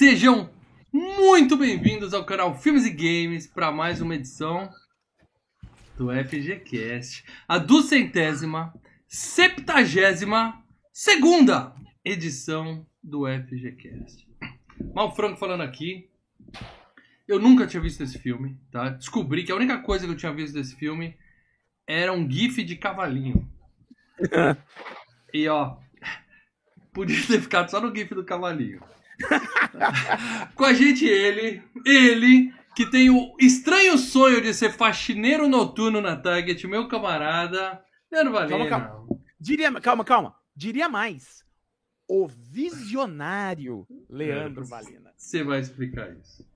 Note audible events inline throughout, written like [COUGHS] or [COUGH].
Sejam muito bem-vindos ao canal Filmes e Games para mais uma edição do FGCast, a duzentésima, septagésima, segunda edição do FGCast. Mal Franco falando aqui. Eu nunca tinha visto esse filme, tá? Descobri que a única coisa que eu tinha visto desse filme era um gif de cavalinho. [LAUGHS] e ó, [LAUGHS] podia ter ficado só no gif do cavalinho. [LAUGHS] Com a gente ele, ele que tem o estranho sonho de ser faxineiro noturno na Target, meu camarada, Leandro Valena. Calma, calma. Diria, calma, calma. Diria mais. O visionário Leandro Valena. Você vai explicar isso.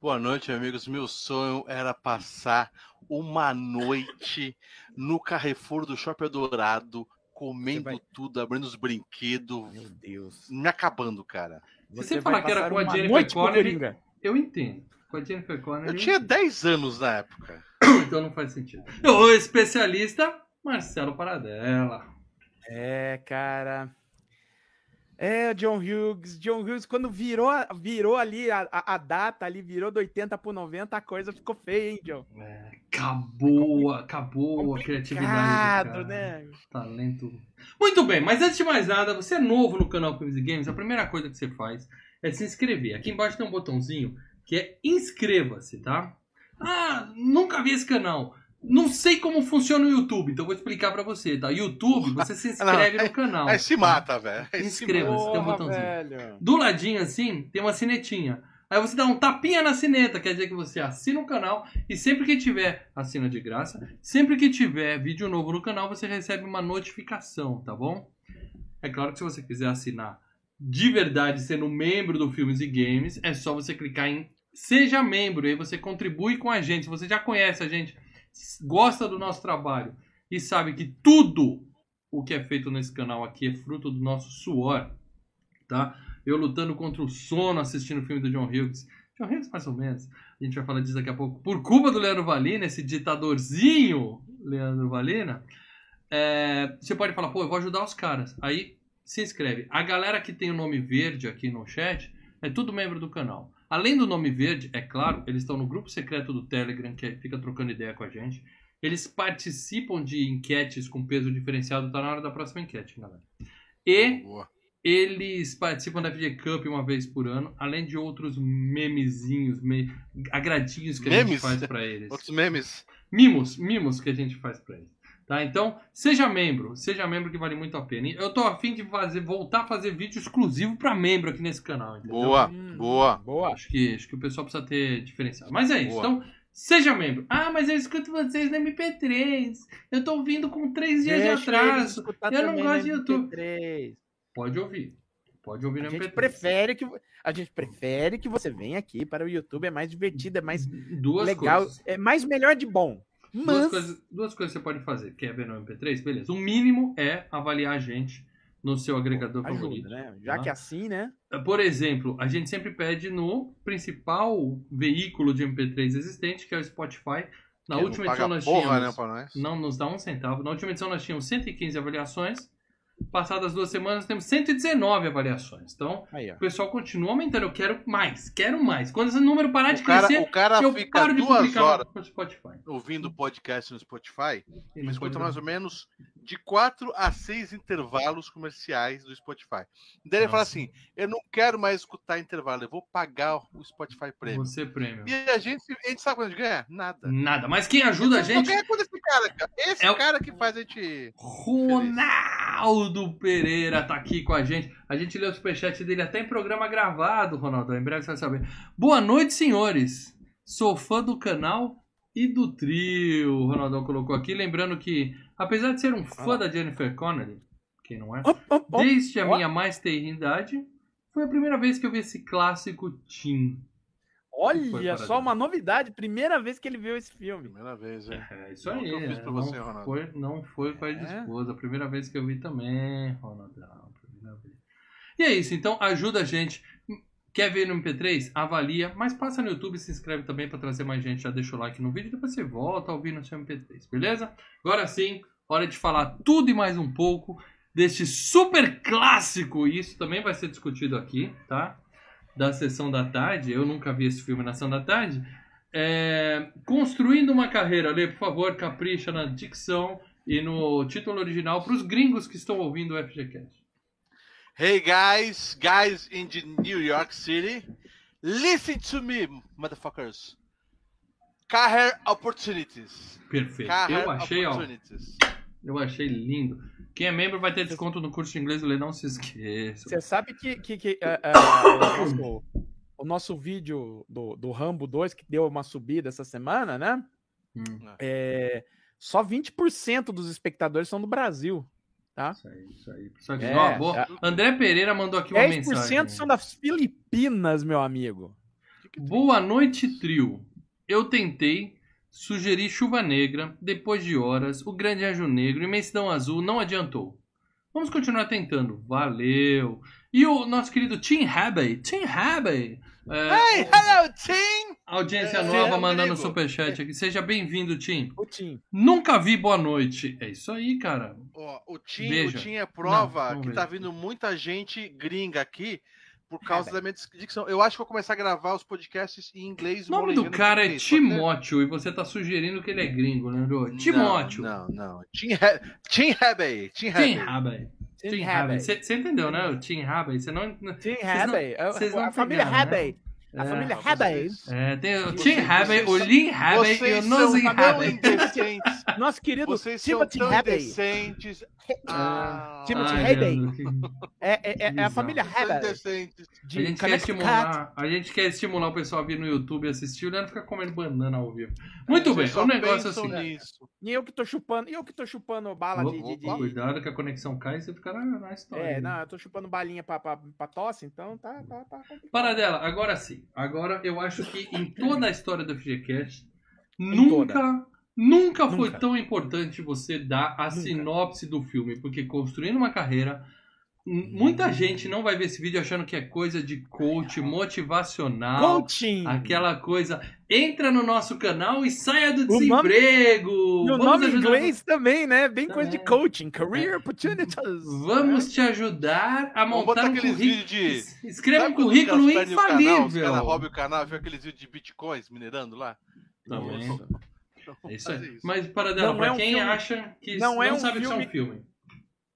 Boa noite, amigos. Meu sonho era passar uma noite no Carrefour do Shopping Dourado, comendo vai- tudo, abrindo os brinquedos, Meu Deus. me acabando, cara. Se você falar que era com a Jennifer Connelly-. Eu entendo. Com a Jennifer Connelly, Eu tinha 10 anos na época. [COUGHS] então não faz sentido. O especialista, Marcelo Paradela. É, cara. É, John Hughes. John Hughes, quando virou, virou ali a, a- data, ali virou do 80 pro 90, a coisa ficou feia, hein, John? É, acabou, acabou a criatividade. cara. Né? Talento. Muito bem, mas antes de mais nada, você é novo no canal Filmes e Games, a primeira coisa que você faz é se inscrever. Aqui embaixo tem um botãozinho que é inscreva-se, tá? Ah, nunca vi esse canal. Não sei como funciona o YouTube, então vou explicar pra você, tá? YouTube, você se [LAUGHS] inscreve no canal. Aí se mata, velho. Se Inscreva-se. tem um botãozinho. velho. Do ladinho assim, tem uma sinetinha. Aí você dá um tapinha na sineta, quer dizer que você assina o canal e sempre que tiver, assina de graça, sempre que tiver vídeo novo no canal, você recebe uma notificação, tá bom? É claro que se você quiser assinar de verdade sendo membro do Filmes e Games, é só você clicar em Seja Membro, aí você contribui com a gente. Se você já conhece a gente, gosta do nosso trabalho e sabe que tudo o que é feito nesse canal aqui é fruto do nosso suor, tá? Eu lutando contra o sono assistindo o filme do John Hughes. John Hughes, mais ou menos. A gente vai falar disso daqui a pouco. Por culpa do Leandro Valina, esse ditadorzinho Leandro Valina, é, você pode falar, pô, eu vou ajudar os caras. Aí se inscreve. A galera que tem o nome verde aqui no chat é tudo membro do canal. Além do nome verde, é claro, eles estão no grupo secreto do Telegram, que fica trocando ideia com a gente. Eles participam de enquetes com peso diferenciado. Tá na hora da próxima enquete, galera. E Boa. eles participam da FG Cup uma vez por ano, além de outros memezinhos, me... agradinhos que a gente Memes? faz pra eles. Outros memes. Mimos, mimos que a gente faz pra eles. Tá? Então, seja membro, seja membro que vale muito a pena. Eu tô afim de fazer, voltar a fazer vídeo exclusivo pra membro aqui nesse canal, entendeu? Boa, Hum, boa. Boa. Acho que, acho que o pessoal precisa ter diferenciado. Mas é isso. Boa. Então, seja membro. Ah, mas eu escuto vocês no MP3. Eu tô ouvindo com três dias de Deixa eles atraso. escutar Eu não também gosto no de YouTube. MP3. Pode ouvir. Pode ouvir no A gente MP3. prefere que a gente prefere que você venha aqui para o YouTube, é mais divertido, é mais Duas legal, coisas. é mais melhor de bom. Duas Mas coisas, duas coisas você pode fazer. Quer ver no MP3? Beleza. O mínimo é avaliar a gente no seu agregador favorito. ajuda, né? Já tá? que é assim, né? Por exemplo, a gente sempre pede no principal veículo de MP3 existente, que é o Spotify. Na Que última não edição paga nós porra, né, tínhamos. pra nós. Não nos dá um centavo. Na última edição nós tínhamos 115 avaliações. Passadas duas semanas temos 119 avaliações. Então, Aí, o pessoal continua aumentando. Eu quero mais, quero mais. Quando esse número parar de O cara, crescer, o cara eu fica paro de duas horas no Spotify. ouvindo podcast no Spotify Ele escuta mais ou menos de 4 a 6 intervalos comerciais do Spotify. Daí ele fala Nossa. assim: eu não quero mais escutar intervalo, eu vou pagar o Spotify Premium. Você prêmio. E a gente, a gente sabe quando a gente ganha? Nada. Nada. Mas quem ajuda a gente ganha quando esse cara, cara. Esse É o- cara que faz a gente. Ronaldo Pereira tá aqui com a gente. A gente lê o superchat dele até em programa gravado, Ronaldo. Em breve você vai saber. Boa noite, senhores. Sou fã do canal e do trio. O Ronaldão colocou aqui. Lembrando que, apesar de ser um fã da Jennifer Connelly, quem não é? Desde a minha mais tenra idade, foi a primeira vez que eu vi esse clássico Tim. Olha para só uma novidade, primeira vez que ele viu esse filme. Primeira vez, é. É isso Não aí. que eu fiz pra não, você, Ronaldo. Foi, não foi com a É? esposa. A primeira vez que eu vi também, Ronaldão. Primeira vez. E é isso. Então ajuda a gente. Quer ver no MP3? Avalia. Mas passa no YouTube e se inscreve também para trazer mais gente. Já deixa o like no vídeo. Depois você volta a ouvir no seu MP3. Beleza? Agora sim, hora de falar tudo e mais um pouco deste super clássico. E isso também vai ser discutido aqui, tá? Da Sessão da Tarde, eu nunca vi esse filme na Sessão da Tarde, é, Construindo uma Carreira. Lê, por favor, capricha na dicção e no título original para os gringos que estão ouvindo o FGCast. Hey guys, guys in the New York City, listen to me, motherfuckers. Career opportunities. Perfeito. Career Eu achei, ó, opportunities. eu achei lindo. Quem é membro vai ter desconto no curso de inglês do Lê, não se esqueça. Você sabe que, que, que, é, é, o, nosso, o nosso vídeo do, do Rambo 2, que deu uma subida essa semana, né? Hum, É, só 20% dos espectadores são do Brasil. Tá? isso aí, isso aí. Pessoal, É, ó, boa. é. André Pereira mandou aqui uma 10% mensagem. são das Filipinas, meu amigo. Boa noite, trio. Eu tentei sugerir Chuva Negra, depois de horas, o Grande Anjo Negro e Mensidão Azul não adiantou. Vamos continuar tentando. Valeu. E o nosso querido Tim Abbey. Tim Abbey. É, Hey, hello team! audiência É, nova é, mandando amigo. superchat aqui. Seja bem-vindo, Tim. O Tim. Nunca vi boa noite. É isso aí, cara. Ó, o Tim, Veja. o Tim é prova Não, não que tá vejo. vindo muita gente gringa aqui por causa da minha dicção. Eu acho que vou começar a gravar os podcasts em inglês. O nome do cara é pode ser? Timóteo e você tá sugerindo que ele é gringo, né, Jô? Timóteo. Não, não. não. Tim, He Tim Hebey. Tim. Abbey. Você entendeu, né? O Tim Abbey. Você não. Tim não- Abbey. A, não família pegaram, né? A É, família vocês- Abbey. É, tem o Tim Abbey, o Lin Abbey e o Nozin indecentes. [LAUGHS] Nosso querido Vocês Timothy Abbey. indecentes. Ah, Timothy que- É, é, é, é a família indecentes. A gente, quer estimular, a gente quer estimular o pessoal a vir no YouTube assistir, o Leandro fica comendo banana ao vivo. Muito bem, o negócio é o pensam seguinte. nisso. E eu que tô chupando, eu que tô chupando bala de. de- de- Cuidado que a conexão cai e você fica na, na história. É, não, eu tô chupando balinha pra, pra, pra tosse, então tá, tá, tá complicado. Paradela, agora sim. Agora eu acho que em [LAUGHS] toda a história do FGCast, nunca, nunca foi Nunca. tão importante você dar a Nunca. sinopse do filme, porque construindo uma carreira, muita gente não vai ver esse vídeo achando que é coisa de coach motivacional. Coaching! Aquela coisa, entra no nosso canal e saia do O nome- desemprego. E o nome em ajudar- inglês também, né? Bem coisa de É. coaching, career opportunities. Vamos te ajudar a montar um aqueles currículo. vídeos de- Escreva um Sabe currículo o canal, Os infalível. caras roubam o canal, viu aqueles vídeos de bitcoins minerando lá? Tá Isso. É isso. Mas, para Não dela, pra é um quem filme- acha que não não, é um sabe que isso é um filme- filme.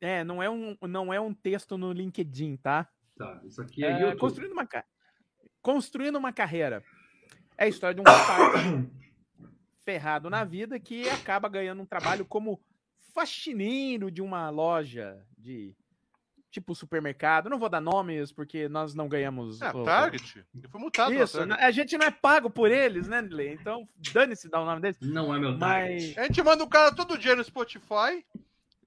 É, não é um, não é um texto no LinkedIn, tá? Tá, isso aqui é, É, YouTube. construindo, uma, construindo uma carreira. É a história de um [COUGHS] rapaz ferrado na vida que acaba ganhando um trabalho como faxineiro de uma loja de tipo supermercado. Não vou dar nomes porque nós não ganhamos. É, o- Target. Eu fui multado Isso, a gente não é pago por eles, né, Nilê? Então, dane-se dar o nome deles. Não é meu Mas, target. A gente manda o cara todo dia no Spotify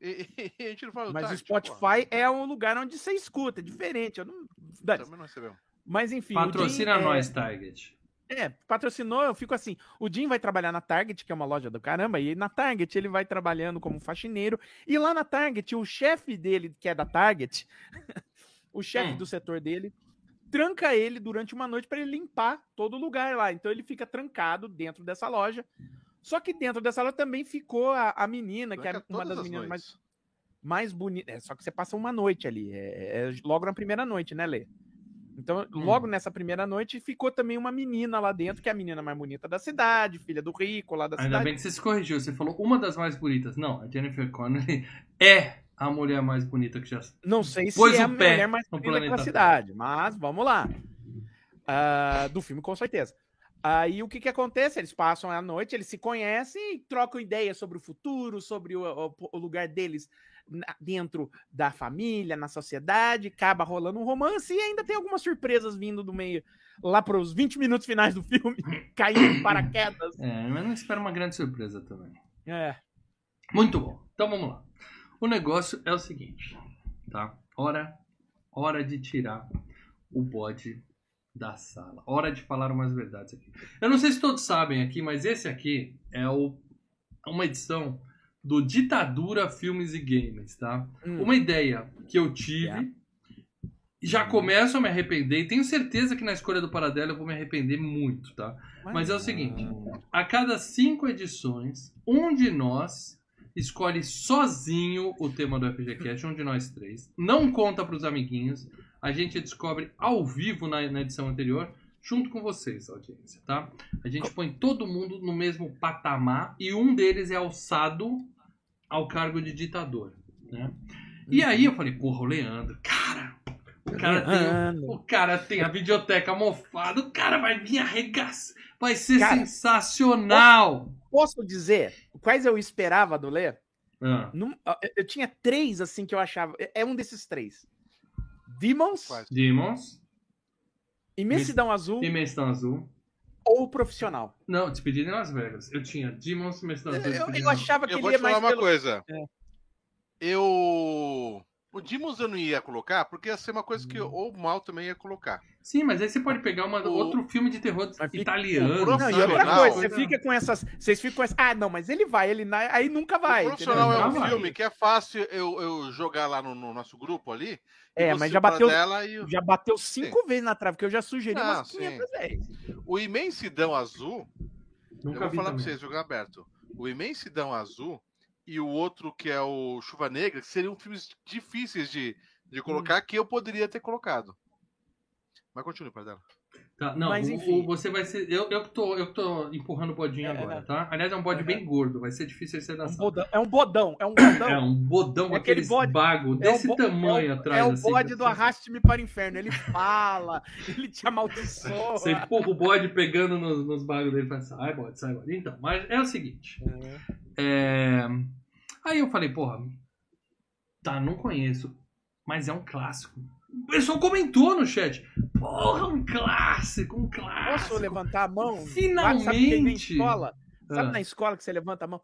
e, e a gente não mas o Target, Spotify é um lugar onde você escuta, é diferente. Eu não... Também não recebemos. Mas enfim. o Jim, Patrocina é, nós, Target. É, patrocinou, eu fico assim. O Jim vai trabalhar na Target, que é uma loja do caramba, e na Target ele vai trabalhando como faxineiro. E lá na Target, o chefe dele, que é da Target, [LAUGHS] o chefe Hum. do setor dele, tranca ele durante uma noite para ele limpar todo o lugar lá. Então ele fica trancado dentro dessa loja. Só que dentro dessa loja também ficou a, a menina, que é Tranca uma das as meninas mais, noites. mais bonitas. É, só que você passa uma noite ali. É, é logo na primeira noite, né, Lê? Então, logo nessa primeira noite, ficou também uma menina lá dentro, que é a menina mais bonita da cidade, filha do rico lá da Ainda cidade. bem que você se corrigiu. Você falou uma das mais bonitas. Não, a Jennifer Connelly [LAUGHS] é a mulher mais bonita que já. Não sei se é a mulher mais bonita da cidade, mas vamos lá. Ah, do filme, com certeza. Aí o que que acontece? Eles passam a noite, eles se conhecem e trocam ideias sobre o futuro, sobre o, o- o lugar deles dentro da família, na sociedade, acaba rolando um romance e ainda tem algumas surpresas vindo do meio, lá para os 20 minutos finais do filme, [COUGHS] caindo de paraquedas. É, mas não espera uma grande surpresa também. É. Muito bom. Então vamos lá. O negócio é o seguinte, tá? Hora, hora de tirar o bode da sala. Hora de falar umas verdades aqui. Eu não sei se todos sabem aqui, mas esse aqui é o, uma edição do Ditadura Filmes e Games, tá? Hum. Uma ideia que eu tive. Yeah. Já começo a me arrepender e tenho certeza que na escolha do Paradelo eu vou me arrepender muito, tá? Mas é o seguinte: a cada cinco edições, um de nós escolhe sozinho o tema do FGCast, um de nós três. Não conta pros amiguinhos. A gente descobre ao vivo na, na edição anterior, junto com vocês, audiência, tá? A gente põe todo mundo no mesmo patamar e um deles é alçado ao cargo de ditador, né? E aí eu falei, porra, o Leandro, cara, o cara tem, o cara tem a videoteca mofada, o cara vai vir arregaçar, vai ser Cara, sensacional. Posso dizer quais eu esperava do Lê? Ah, eu tinha três, assim, que eu achava. É é um desses três: Demons? Demons, Imensidão Azul Dimensão Azul. ou Profissional. Não, Despedida em Las Vegas. Eu tinha Demons, Dimensão Eu, Azul. eu- eu em- achava que Eu ele vou ia te falar mais uma pelo... coisa. É. Eu. O Dimos eu não ia colocar, porque ia ser uma coisa que o Mal também ia colocar. Sim, mas aí você pode pegar uma, O- outro filme de terror Mas italiano. Não, e outra coisa, você fica com essas. Vocês ficam com essa. Ah, não, mas ele vai, ele na- aí nunca vai. o profissional entendeu? é um Não vai. filme que é fácil eu, eu jogar lá no, no nosso grupo ali. É, mas já pra bateu, e já bateu cinco vezes na trave, que eu já sugeri Não, umas sim. 500 vezes. o Imensidão Azul. Nunca eu vou falar pra também. vocês, jogar aberto. O Imensidão Azul e o outro que é o Chuva Negra, que seriam filmes difíceis de, de colocar, que eu poderia ter colocado. Mas continue, para dela. Tá, não, Mas, o- você vai ser. Eu, eu, que tô, eu tô empurrando o bodinho É, agora, né? tá? Aliás, é um bode Uhum. bem gordo, vai ser difícil você É um bodão, é um bodão. É um bodão. É um bodão com É aquele aqueles bode- bago É desse bo- tamanho é o, atrás. É o assim, bode do você- Arraste-me para o Inferno. Ele fala, [LAUGHS] ele te amaldiçoa. Você empurra o bode pegando nos, nos bagos dele e fala, sai bode, sai bode. Então, mas é o seguinte. é, Aí eu falei, porra, tá, não conheço, mas é um clássico. O pessoal comentou no chat. Porra, um clássico, um clássico. Posso levantar a mão? Finalmente! Sabe em escola? Sabe Ah. na escola que você levanta a mão?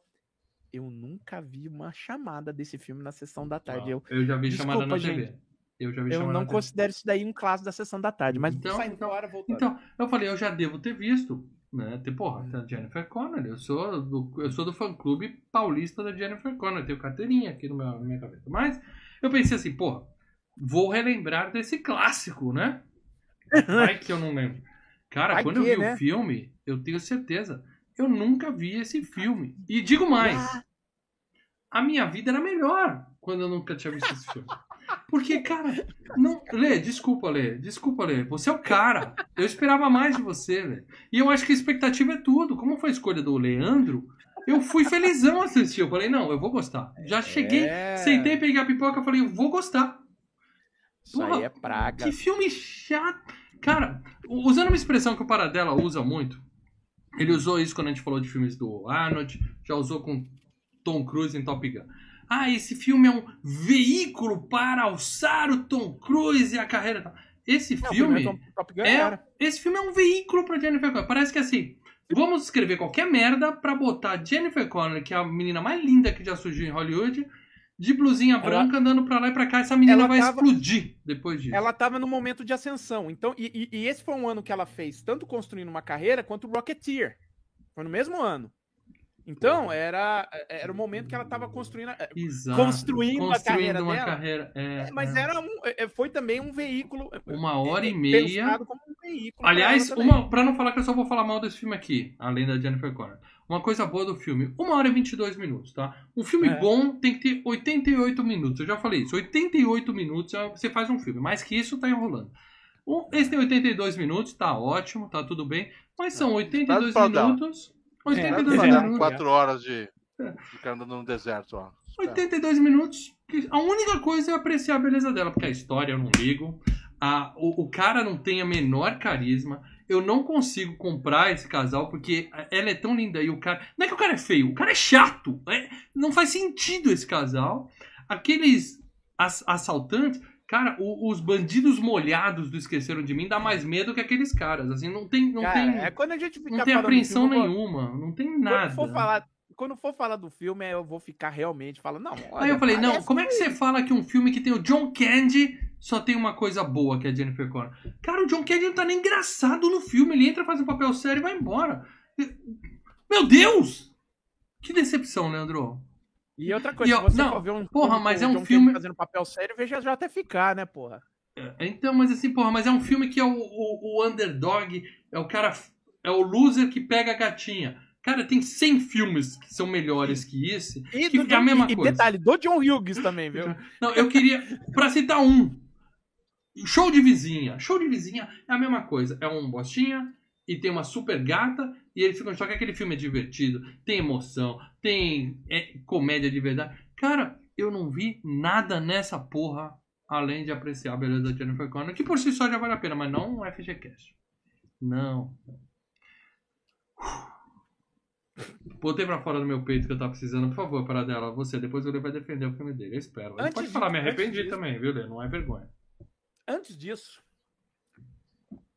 Eu nunca vi uma chamada desse filme na sessão da tarde. Eu, Eu já vi Desculpa, chamada na gente. TV. Eu já vi eu não na TV. considero isso daí um clássico da sessão da tarde, mas Então- então- voltando. Então, eu falei, eu já devo ter visto, né? Tem, porra, tem a Jennifer Connelly. Eu sou do, eu sou do fã-clube paulista da Jennifer Connelly. Eu tenho carteirinha aqui no meu, na minha cabeça. Mas eu pensei assim, porra, vou relembrar desse clássico, né? [LAUGHS] Vai que eu não lembro. Cara, Vai quando que, eu vi né? o filme, eu tenho certeza, eu nunca vi esse filme. E digo mais, Ah, a minha vida era melhor quando eu nunca tinha visto esse filme. Porque, cara, não. Lê, desculpa, Lê. Desculpa, Lê. Você é o cara. Eu esperava mais de você, Lê. E eu acho que a expectativa é tudo. Como foi a escolha do Leandro, eu fui felizão assistir. Eu falei, não, eu vou gostar. Já cheguei, É. sentei, peguei a pipoca, falei, eu vou gostar. Isso aí Porra, é praga. Que filme chato. Cara, usando uma expressão que o Paradela usa muito, ele usou isso quando a gente falou de filmes do Arnold, já usou com Tom Cruise em Top Gun. Ah, esse filme é um veículo para alçar o Tom Cruise e a carreira. Esse Não, filme, Tom- Top Gun é, esse filme é um veículo para Jennifer Connelly. Parece que assim, vamos escrever qualquer merda para botar Jennifer Connelly, que é a menina mais linda que já surgiu em Hollywood, de blusinha branca andando pra lá e pra cá. Essa menina ela vai tava- explodir depois disso. Ela tava no momento de ascensão. Então, e, e- e esse foi um ano que ela fez tanto construindo uma carreira quanto o Rocketeer. Foi no mesmo ano. Então, era, era o momento que ela tava construindo, a- Exato. construindo, a carreira uma dela. carreira. é, Mas é. era um, é, foi também um veículo. uma hora e é, meia. um Aliás, pra não falar que eu só vou falar mal desse filme aqui, além da Jennifer Connelly. Uma coisa boa do filme, uma hora e 22 minutos, tá? Um filme É. bom tem que ter 88 minutos. Eu já falei isso, 88 minutos é- você faz um filme. Mais que isso, tá enrolando. Esse tem 82 minutos, tá ótimo, tá tudo bem. Mas são 82 Tá minutos. É, 82 tá Vai dar Deserto. minutos. quatro horas de, de cara andando no deserto, ó. 82 minutos. A única coisa é apreciar a beleza dela, porque a história eu não ligo. A, o, o cara não tem a menor carisma. Eu não consigo comprar esse casal porque ela é tão linda e o cara. Não é que o cara é feio, o cara é chato. É- não faz sentido esse casal. Aqueles ass- assaltantes. Cara, o- os bandidos molhados do Esqueceram de Mim dá mais medo que aqueles caras. Assim, não tem, não Cara, tem, é quando a gente fica não tem apreensão filme, nenhuma. Não tem nada. Quando for falar, quando for falar do filme, eu vou ficar realmente falando, não. olha, Aí eu falei, não, como é que você fala que um filme que tem o John Candy só tem uma coisa boa, que é a Jennifer Connelly? Cara, o John Candy não tá nem engraçado no filme, ele entra, faz um papel sério e vai embora. Meu Deus! Que decepção, Leandro. E outra coisa, E, se ó, você não, for ver um porra, filme mas com é um Candy filme- fazendo papel sério, veja já até ficar, né, porra? É, Então, mas assim, porra, mas é um filme que é o, o, o underdog, é o cara, é o loser que pega a gatinha. Cara, tem 100 filmes que são melhores que esse. E, Que do é a mesma e coisa. detalhe, do John Hughes também, viu? [LAUGHS] Não, eu queria, pra citar um, Show de vizinha. Show de vizinha é a mesma coisa. É um bostinha e tem uma super gata e eles ficam só que aquele filme é divertido, tem emoção, tem é, comédia de verdade. Cara, eu não vi nada nessa porra além de apreciar a beleza da Jennifer Connelly, que por si só já vale a pena, mas não um FGCast. Não. [SIGHS] Botei pra fora do meu peito que eu tava precisando. Por favor, para dela, você. Depois o Lê vai defender o filme dele. Eu espero. Ele Antes pode de- falar, me antes arrependi disso- também, viu, Lê? Não é vergonha. Antes disso,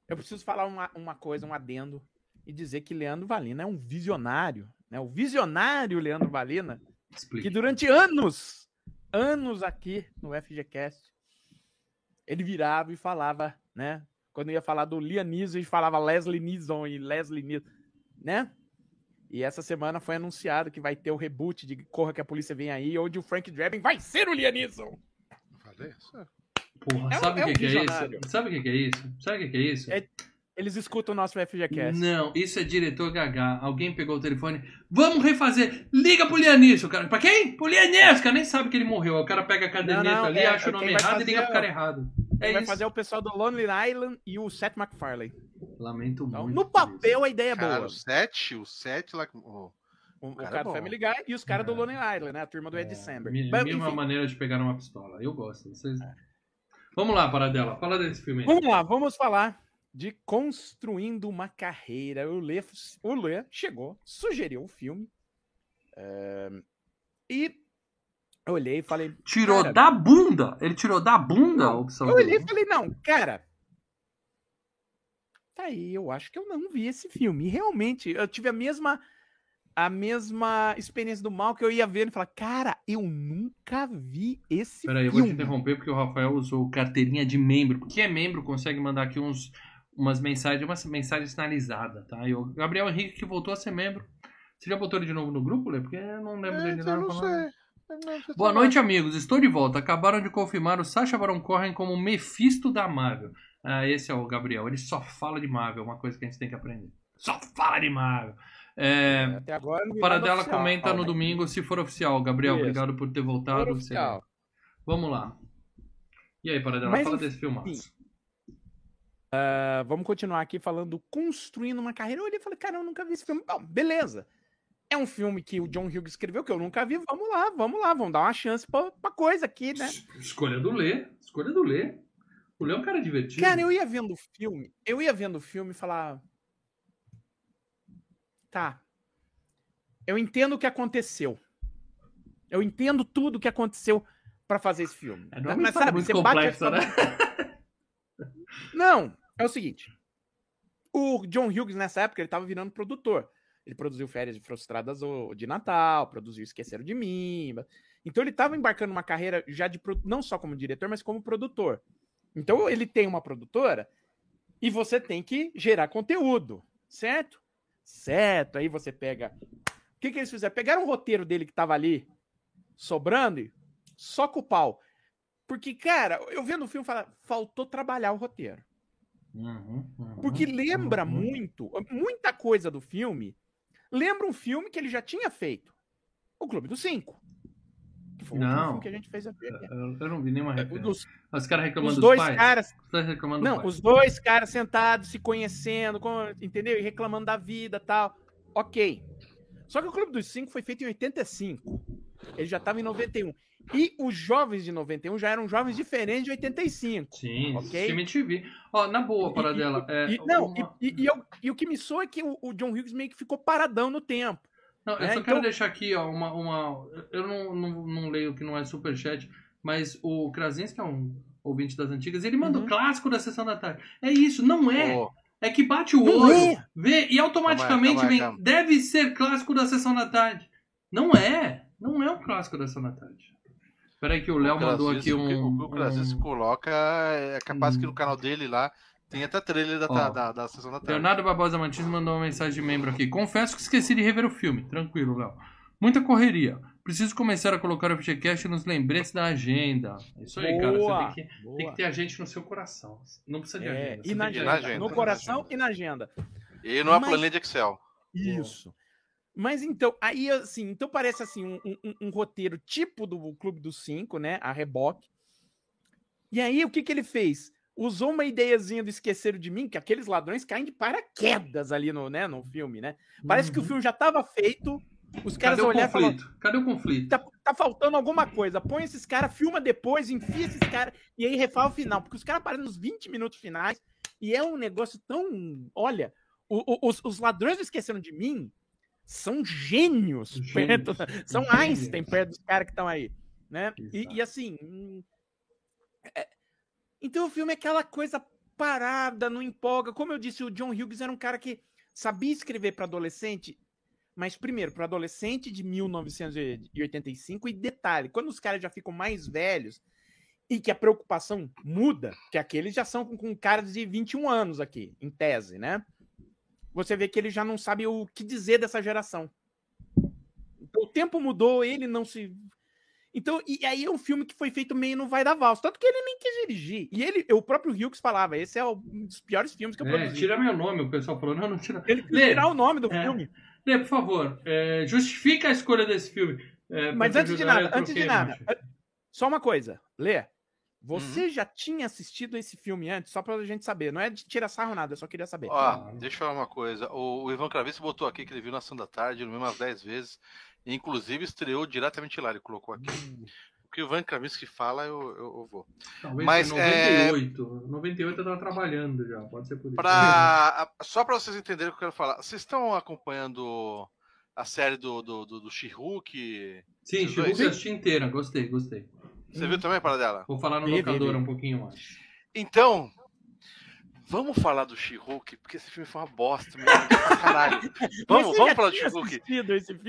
eu preciso falar uma, uma coisa, um adendo, e dizer que Leandro Valina é um visionário, né? O visionário Leandro Valina, que Explique. durante anos, anos aqui no FGCast, ele virava e falava, né? Quando ia falar do Liam Neeson, ele falava Leslie Neeson e Leslie Neeson, né? E essa semana foi anunciado que vai ter o reboot de Corra que a Polícia Vem Aí, onde o Frank Drebin vai ser o Liam Neeson. Falei isso? Porra, É um- sabe é o um que, que é isso? Sabe o que, que é isso? Sabe o que, que é isso? É Eles escutam o nosso FGCast. Não, isso é diretor Gagá. Alguém pegou o telefone. Vamos refazer. Liga pro Lianisson, cara. Pra quem? Pro Lianisson, cara. Nem sabe que ele morreu. O cara pega a caderneta Não, não, ali, é- acha o é nome vai errado e liga pro cara errado. É Quem vai fazer o pessoal do Lonely Island e o Seth MacFarlane. Lamento Então, muito. no papel, a ideia é Cara, boa. o 7, o 7 lá. o- O, o cara cara, é do bom. Family Guy e os caras do É. Lonely Island, né? A turma do Ed isso. December. Mas, Mesma enfim, maneira de pegar uma pistola. Eu gosto. Vocês... Vamos lá, Paradela. Fala desse filme aí. vamos lá, vamos falar de Construindo uma Carreira. O Lê, o Lê chegou, sugeriu um filme. é, e eu olhei e falei. Tirou cara, da bunda. Ele tirou da bunda a opção Eu olhei e falei, não, cara. Tá aí, eu acho que eu não vi esse filme. E realmente, eu tive a mesma a mesma experiência do mal que eu ia ver e falar, cara, eu nunca vi esse Peraí, eu vou te filme. interromper porque o Rafael usou carteirinha de membro. Quem é membro consegue mandar aqui uns, umas mensagens, uma mensagem sinalizada, tá? E o Gabriel Henrique que voltou a ser membro. Você já botou ele de novo no grupo, Lê? Porque eu não lembro dele É, eu não sei. Não Boa noite, amigos. Estou de volta. Acabaram de confirmar o Sacha Baron Cohen como Mephisto da Marvel. Ah, esse é o Gabriel. Ele só fala de Marvel, uma coisa que a gente tem que aprender. Só fala de Marvel. É, Até agora não Paradela nada oficial, comenta no domingo se for oficial. Gabriel, Isso. obrigado por ter voltado. Vamos lá. E aí, Paradela, Mas, fala enfim, desse filmaço. Ah, vamos continuar aqui falando Construindo uma Carreira. Eu olhei e falei, cara, eu nunca vi esse filme. Bom, beleza. É um filme que o John Hughes escreveu, que eu nunca vi. Vamos lá, vamos lá, vamos dar uma chance pra, pra coisa aqui, né? Es- Escolha do Lê. Escolha do Lê. O Lê é um cara divertido. Cara, eu ia vendo o filme, eu ia vendo o filme e falar. Tá. Eu entendo o que aconteceu. Eu entendo tudo o que aconteceu pra fazer esse filme. É, não é uma história muito você bate complexa, né? Não, é o seguinte. O John Hughes, nessa época, ele tava virando produtor. Ele produziu Férias Frustradas de Natal, produziu Esqueceram de Mim. Então ele tava embarcando uma carreira já de não só como diretor, mas como produtor. Então ele tem uma produtora e você tem que gerar conteúdo, certo? Certo. Aí você pega. O que, que eles fizeram? Pegaram o roteiro dele que tava ali sobrando e com o pau. Porque, cara, eu vendo o filme fala, faltou trabalhar o roteiro. Uhum, uhum, Porque lembra uhum. muito, muita coisa do filme. Lembra um filme que ele já tinha feito. O Clube dos Cinco. Que foi o Não. filme que a gente fez a ver. Eu, eu não vi nenhuma referência. Os, Os caras reclamando os dos dois pais. caras. Os reclamando Não, dos os dois caras sentados, se conhecendo, com- entendeu? E reclamando da vida tal. Ok. Só que o Clube dos Cinco foi feito em 85. Ele já estava em 91. E os jovens de 91 já eram jovens diferentes de 85. Sim, Ok. time TV. Ó, na boa, Paradela. e- é, e- não, uma- e, e- e eu- e o que me soa é que o, o John Hughes meio que ficou paradão no tempo. Não, eu É, só então- quero deixar aqui, ó, uma. uma eu não, não, não leio que não é superchat, mas o Krasinski é um ouvinte das antigas, ele manda o Uhum. clássico da sessão da tarde. É isso, não é. Ô, É que bate o Não olho, é. vê, e automaticamente Calma aí, vem. calma aí, Deve ser clássico da sessão da tarde. Não é. Não é um clássico da sessão da tarde. Peraí que o Léo mandou aqui um. O que o um... coloca é capaz que no canal dele lá tem até trailer da, Ó, da, da sessão da tarde. Leonardo Barbosa Martins mandou uma mensagem de membro aqui. Confesso que esqueci de rever o filme. Tranquilo, Léo. Muita correria. Preciso começar a colocar o FGCast nos lembretes da agenda. É Isso aí, cara. Boa, Você tem que, boa. tem que ter a gente no seu coração. Não precisa de É, agenda. e na agenda, agenda, no na coração agenda. e na agenda. E não é Mas- planilha de Excel. Isso. Mas então, aí assim, então parece assim um, um- um roteiro tipo do Clube dos Cinco, né? A reboque. E aí o que que ele fez? usou uma ideiazinha do Esqueceram de Mim, que aqueles ladrões caem de paraquedas ali no, né, no filme, né? Parece que o Uhum. filme já estava feito, os caras Cadê o olharam e falaram, conflito? Cadê o conflito? tá, tá faltando alguma coisa, põe esses caras, filma depois, enfia esses caras, e aí refala o final, porque os caras param nos 20 minutos finais, e é um negócio tão, olha, o- o- os, os ladrões do Esqueceram de Mim são gênios, Gênios. perto- são Gênios. Einstein perto dos caras que estão aí, né? E, e assim, é- então o filme é aquela coisa parada, não empolga. Como eu disse, o John Hughes era um cara que sabia escrever para adolescente, mas primeiro, para adolescente de 1985, e detalhe, quando os caras já ficam mais velhos e que a preocupação muda, que aqueles já são com, com caras de 21 anos aqui, em tese, né? Você vê que ele já não sabe o que dizer dessa geração. Então, o tempo mudou, ele não se. Então, e aí é um filme que foi feito meio no vai da valsa. Tanto que ele nem quis dirigir. E ele, o próprio Hughes falava: esse é um dos piores filmes que eu É, produzi. tira meu nome, o pessoal falou. Não, não tira. Ele quis Lê, tirar o nome do É. filme. Lê, por favor, é, justifica a escolha desse filme. É, Mas antes de nada, antes de nada, só uma coisa, Lê. Você já tinha assistido esse filme antes, só pra gente saber. Não é de tirar sarro nada, eu só queria saber. Ó, deixa eu falar uma coisa. O, o Ivan Cravice botou aqui que ele viu na Ação da Tarde, no mesmo umas 10 vezes. E, inclusive estreou diretamente lá, ele colocou aqui. O que o Ivan Cravice fala, eu, eu, eu vou. Talvez mas, foi 98. 98 eu tava trabalhando já, pode ser por isso. Pra, [LAUGHS] só pra vocês entenderem o que eu quero falar. Vocês estão acompanhando a série do, do, do, do She-Hulk? Sim, Os chegou dois? a assistir inteira, gostei, gostei. Você viu também, para dela? Vou falar no Vi, vi, locador vi. um pouquinho mais. Então, vamos falar do She-Hulk, porque esse filme foi uma bosta, meu caralho. [LAUGHS] Vamos, vamos falar do She-Hulk.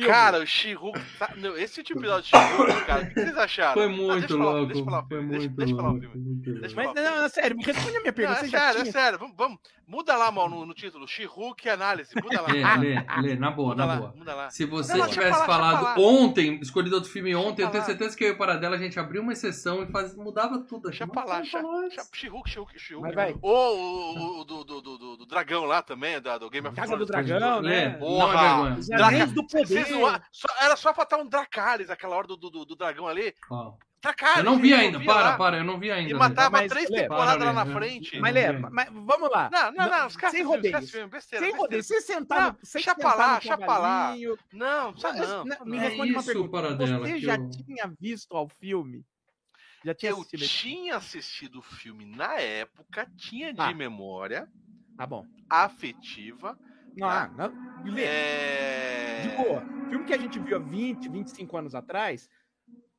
Cara, o She-Hulk. Tá... Não, esse tipo de She-Hulk, cara, o que vocês acharam? Foi Não, muito falar, louco. Deixa eu falar o foi filme. Deixa, muito deixa eu falar o louco. filme. muito Deixa. Mas falar. não, não, sério, me responde a minha Não, pergunta. é você já sério, tinha... é sério. Vamos, vamos. Muda lá, mal, no, no título. She-Hulk análise. Muda lá. Lê, lê, lê, na boa, muda na lá, boa. muda lá. Se você Não, tivesse falar, falado ontem, escolhido outro filme ontem, eu tenho certeza que eu e o Paradela a gente abriu uma exceção e faz, mudava tudo. Deixa pra lá. She-Hulk, She-Hulk, She-Hulk. Ou o, o do, do, do, do- do dragão lá também, da, do Game of Casa do Thrones. Dragão, Lê, né? não Porra. é. Os Anéis do Poder. Não- era só pra estar um Dracarys aquela hora do, do, do- do dragão ali. Ó, Dracarys. eu não vi ainda, via para, lá. para, eu não vi ainda. E matava Mas, três Lê, temporadas para, lá na Lê. frente. Mas, Lê, mas vamos lá. Não, não, não. Sem rodeios. esquece filme, besteira. Sem rodeio, sem sentar Não, sem sentar lá. Não, só Não, não. não, me É responde uma pergunta. Paradela, Você já eu- tinha visto ao filme? Já tinha Eu assistido tinha assistido o filme na época, tinha de Ah. memória Tá bom. afetiva. Não, Tá. ah, não, Lê, É... de boa. Filme que a gente viu há 20, 25 anos atrás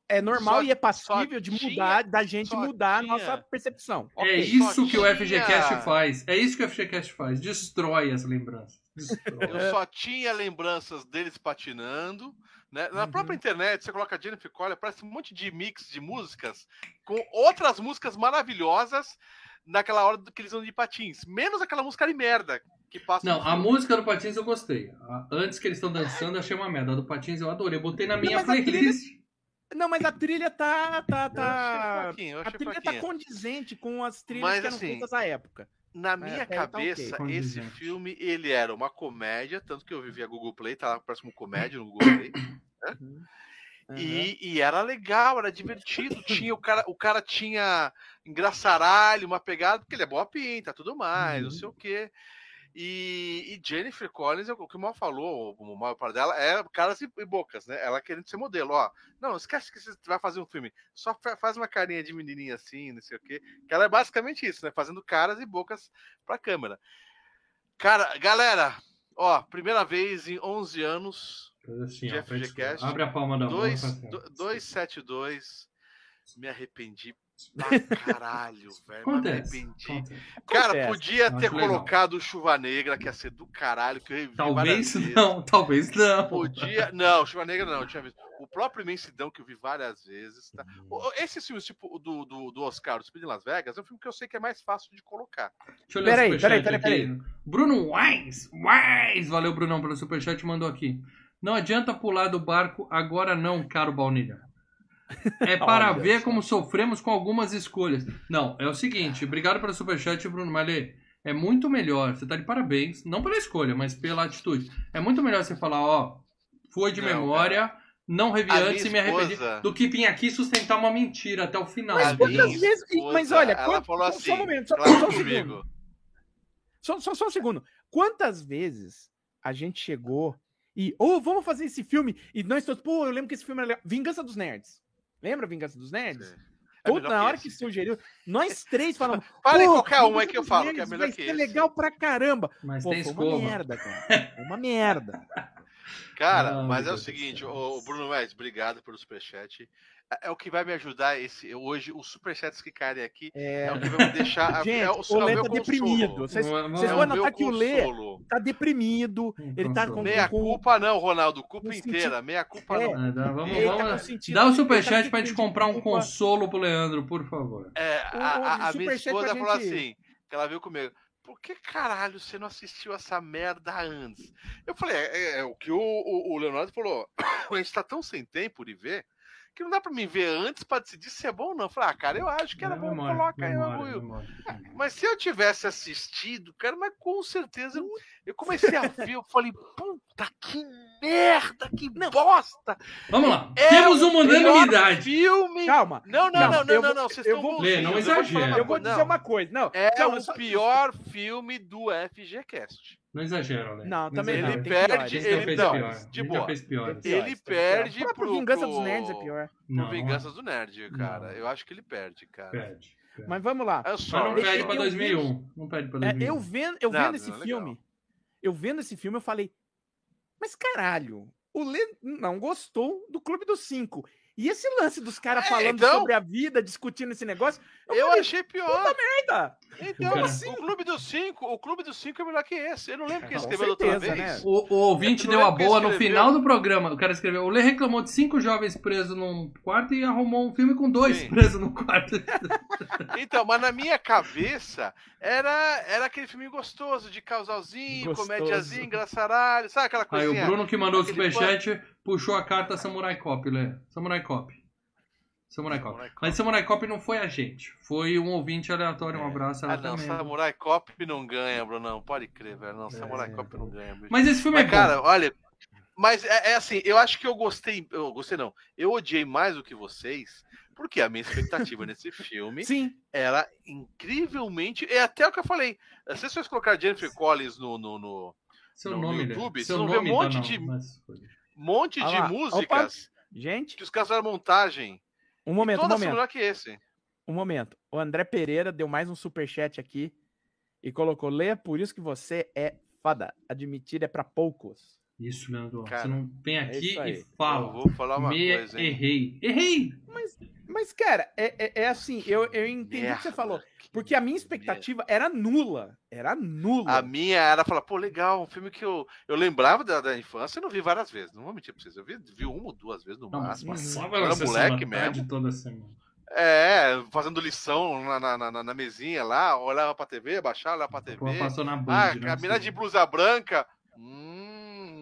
é normal Só- e é passível só de tinha- mudar, da gente só mudar tinha- a nossa percepção. É Ok. isso que o tinha- FGCast faz. É isso que o FGCast faz. Destrói as lembranças. [LAUGHS] Destrói. Eu só tinha lembranças deles patinando. Né? Na Uhum. própria internet, você coloca Jennifer Collier, parece um monte de mix de músicas com outras músicas maravilhosas naquela hora que eles andam de patins. Menos aquela música de merda que passa. Não, a música do Patins eu gostei. A- Antes que eles estão dançando, eu achei uma merda. A do Patins eu adorei. Botei na minha mas a trilha- playlist. Não, mas a trilha tá. tá, Eu tá... eu A trilha tá fraquinho. condizente com as trilhas Mas, que eram assim, feitas à época. Na minha até aí tá cabeça, ok. esse filme ele era uma comédia, tanto que eu vivia Google Play, tá lá próximo comédia no Google Play. Uhum. E, e era legal, era divertido. Tinha o cara, o cara tinha engraçaralho, uma pegada, porque ele é boa pinta, tudo mais, não Uhum. sei o quê. E, e Jennifer Collins, o que o Mal falou, o mal para dela, é caras e, bocas, né? Ela querendo ser modelo, ó. Não, esquece que você vai fazer um filme. Só fa- faz uma carinha de menininha assim, não sei o quê. Que ela é basicamente isso, né? Fazendo caras e bocas pra câmera. Cara, galera, ó, primeira vez em 11 anos, Assim, ó, Jeff faz- Gcast, Abre a palma da mão. dois- faz assim, ó. do- 272, me arrependi pra [LAUGHS] caralho, velho. Me arrependi. acontece. Cara, Acontece. podia Acho ter legal. colocado Chuva Negra, que ia ser do caralho, que eu revi Talvez várias vezes. não, talvez não. Podia. Não, Chuva Negra não, eu tinha visto. O próprio Imensidão, que eu vi várias vezes. Tá? O- Esses filmes, tipo o do, do, do Oscar, o Speed em Las Vegas, é um filme que eu sei que é mais fácil de colocar. Deixa eu ler Peraí, peraí, peraí, aqui. Bruno Wise, Wise, valeu Brunão pelo superchat, mandou aqui. Não adianta pular do barco agora não, caro Baunilha. [LAUGHS] É para Olha ver só. como sofremos com algumas escolhas. Não, é o seguinte, obrigado pelo superchat, Bruno Malê. É muito melhor, você tá de parabéns, não pela escolha, mas pela atitude. É muito melhor você falar, ó, foi de Não, memória, não revi A antes e me arrependi esposa- do que vir aqui sustentar uma mentira até o final. Mas quantas vezes. Mas olha, ela quant- assim, só um momento, só, só um segundo. comigo. Só, só, só um segundo. Quantas vezes a gente chegou e, ô, vamos fazer esse filme? E nós todos, pô, eu lembro que esse filme era legal. Vingança dos Nerds. Lembra Vingança dos Nerds? Sim. É na que hora esse. que sugeriu, nós [LAUGHS] três falamos. [LAUGHS] Fala em "Pô, qualquer um aí que eu falo, que é melhor vai que ser esse. legal pra caramba. Mas Pô, tem foi uma merda, cara. Uma merda. [LAUGHS] Cara, Ai, mas é o seguinte, o Bruno Mendes, obrigado pelo superchat. É, é o que vai me ajudar esse hoje, os superchats que caem aqui É, é o que vai me [LAUGHS] deixar. Gente, é o é Lê meu tá consolo. deprimido. Vocês Não é- não vocês é vão um notar que o Lê tá deprimido. Um Ele tá com. Meia com- culpa não, Ronaldo, culpa no inteira, sentido- meia culpa É. não. Ah, dá- vamos, Ele tá com vamos. sentido- Dá o ele tá superchat com pra gente comprar um culpa. consolo pro Leandro, por favor. É, O- a, o a- a minha esposa pra falou gente- assim, que ela viu comigo, por que caralho você não assistiu essa merda antes? Eu falei, é, é- é o que o, o- o Leonardo falou, [COUGHS] a gente tá tão sem tempo de ver, que não dá pra mim ver antes pra decidir se é bom ou não. Eu falei, ah, cara, eu acho que era É bom, memória, coloca aí, memória, bagulho. memória. Mas se eu tivesse assistido, cara, mas com certeza eu, eu comecei a ver, eu falei, puta que merda, que bosta! Vamos lá. É Temos o uma unanimidade. filme. Calma. Não, não, Calma, não, não, eu não, não, vocês eu estão vou- Lê, não exagera. Eu vou dizer não. uma coisa. Não, É calma, o só- pior filme do FGCast. Não exagera, Léo. Não, também Ele não. exagera. tem perde, ele fez não, pior. de boa. fez pior. Ele perde Próprio pro- Vingança pro- dos Nerds é pior. Não, Por Vinganças do Nerd, cara. Não. Eu acho que ele perde, cara. Perde. perde. Mas vamos lá. É Mas só. não eu- perde pra eu 2001. Não perde pra É, 2001. eu vendo, eu vendo esse não é filme, eu vendo esse filme, eu falei, mas caralho, o Lê não gostou do Clube dos Cinco. E esse lance dos caras É, falando então- sobre a vida, discutindo esse negócio, eu, Eu falei, achei pior. merda. Então, Cara. o Clube dos Cinco, o Clube dos Cinco é melhor que esse. Eu não lembro quem Com escreveu da outra certeza, vez. né? O, o ouvinte não deu a quem boa no final do programa. O cara escreveu. O Lê reclamou de cinco jovens presos num quarto e arrumou um filme com dois Sim. presos no quarto. [LAUGHS] Então, mas na minha cabeça era, era aquele filme gostoso, de casalzinho, Gostoso. comédiazinho, engraçaralho, sabe aquela Aí o? Bruno que mandou o superchat puxou a carta Samurai Cop, Lê. Samurai Cop. Samurai Cop. Samurai Cop. Mas Samurai Cop não foi a gente. Foi um ouvinte aleatório. Um abraço. Ah, não, também. Samurai Cop não ganha, Brunão. Pode crer, velho. Não, Samurai É, Cop não ganha, bicho. Mas esse filme Mas, é cara, bom. olha. Mas é, é assim, eu acho que eu gostei. Eu gostei, não. Eu odiei mais do que vocês, porque a minha expectativa [LAUGHS] nesse filme Sim, era incrivelmente. É até o que eu falei. Se vocês colocar Jennifer Collins no, no, no Seu no nome, Lê. YouTube, Seu vocês vão ver um monte tá, de- não, mas- monte Ah de lá. músicas gente, que os caras fizeram montagem. Um momento, um Todas momento, melhor que esse. um momento. O André Pereira deu mais um superchat aqui e colocou, Lê, por isso que você é foda. Admitir é pra poucos. Isso, Leandro. Cara, Você não vem é aqui aí. e fala. Eu vou falar uma Me coisa, hein? errei. Errei! Mas, cara, é, é, é assim, eu, eu entendi o que você Merda, falou. que Porque a minha merda. expectativa era nula. Era nula. A minha era falar, pô, legal, um filme que eu, eu lembrava da, da infância e não vi várias vezes. Não vou mentir pra vocês. Eu vi, vi uma ou duas vezes no Não, mas máximo. Eu na era moleque mesmo. toda semana. É, fazendo lição na, na, na, na mesinha lá, olhava pra TV, baixava, olhava pra TV. Pô, Passou na Band, Ah, né? a mina de blusa branca. Hum,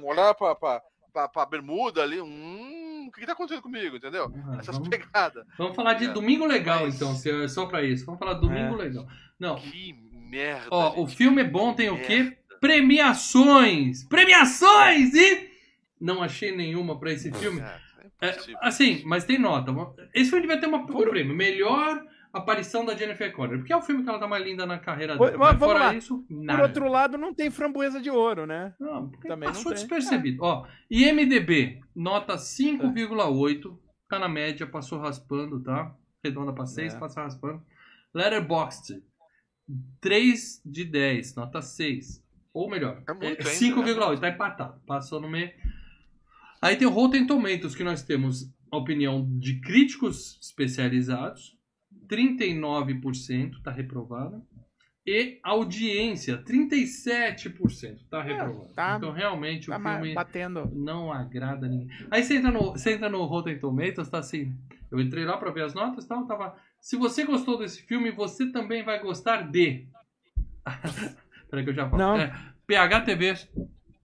olhava pra, pra, pra, pra bermuda ali. Hum, o que, que tá acontecendo comigo, entendeu? Ah, Essas vamos, pegadas. vamos falar de É. Domingo Legal, Mas- então, se é só pra isso. Vamos falar de Domingo É. Legal. Não, Que merda. ó, o gente, filme é bom, tem o quê? merda. Premiações! Premiações! E não achei nenhuma pra esse filme. É, É, é assim, mas tem nota. Esse filme devia ter uma, um prêmio. Melhor aparição da Jennifer Connelly. Porque é o filme que ela tá mais linda na carreira dela. mas Mas vamos fora lá. isso, Por nada. outro lado, não tem framboesa de ouro, né? Não, porque Também não passou tem. despercebido. Ó, IMDB, nota 5,8. Tá na média, passou raspando, tá? Redonda pra 6, É. passa raspando. Letterboxd, 3 de 10, nota 6. Ou melhor, É muito é ainda, 5,8, tá empatado. Passou no meio. Aí tem o Rotten Tomatoes, que nós temos a opinião de críticos especializados. 39% tá reprovada. E audiência, 37% tá reprovada. tá- então realmente Tá o filme batendo. não agrada ninguém. Aí você entra no, você entra no Rotten Tomatoes, tá assim. Eu entrei lá pra ver as notas e tal, tava. Se você gostou desse filme, você também vai gostar de. [LAUGHS] Peraí que eu já falo. Não. É, PHTV,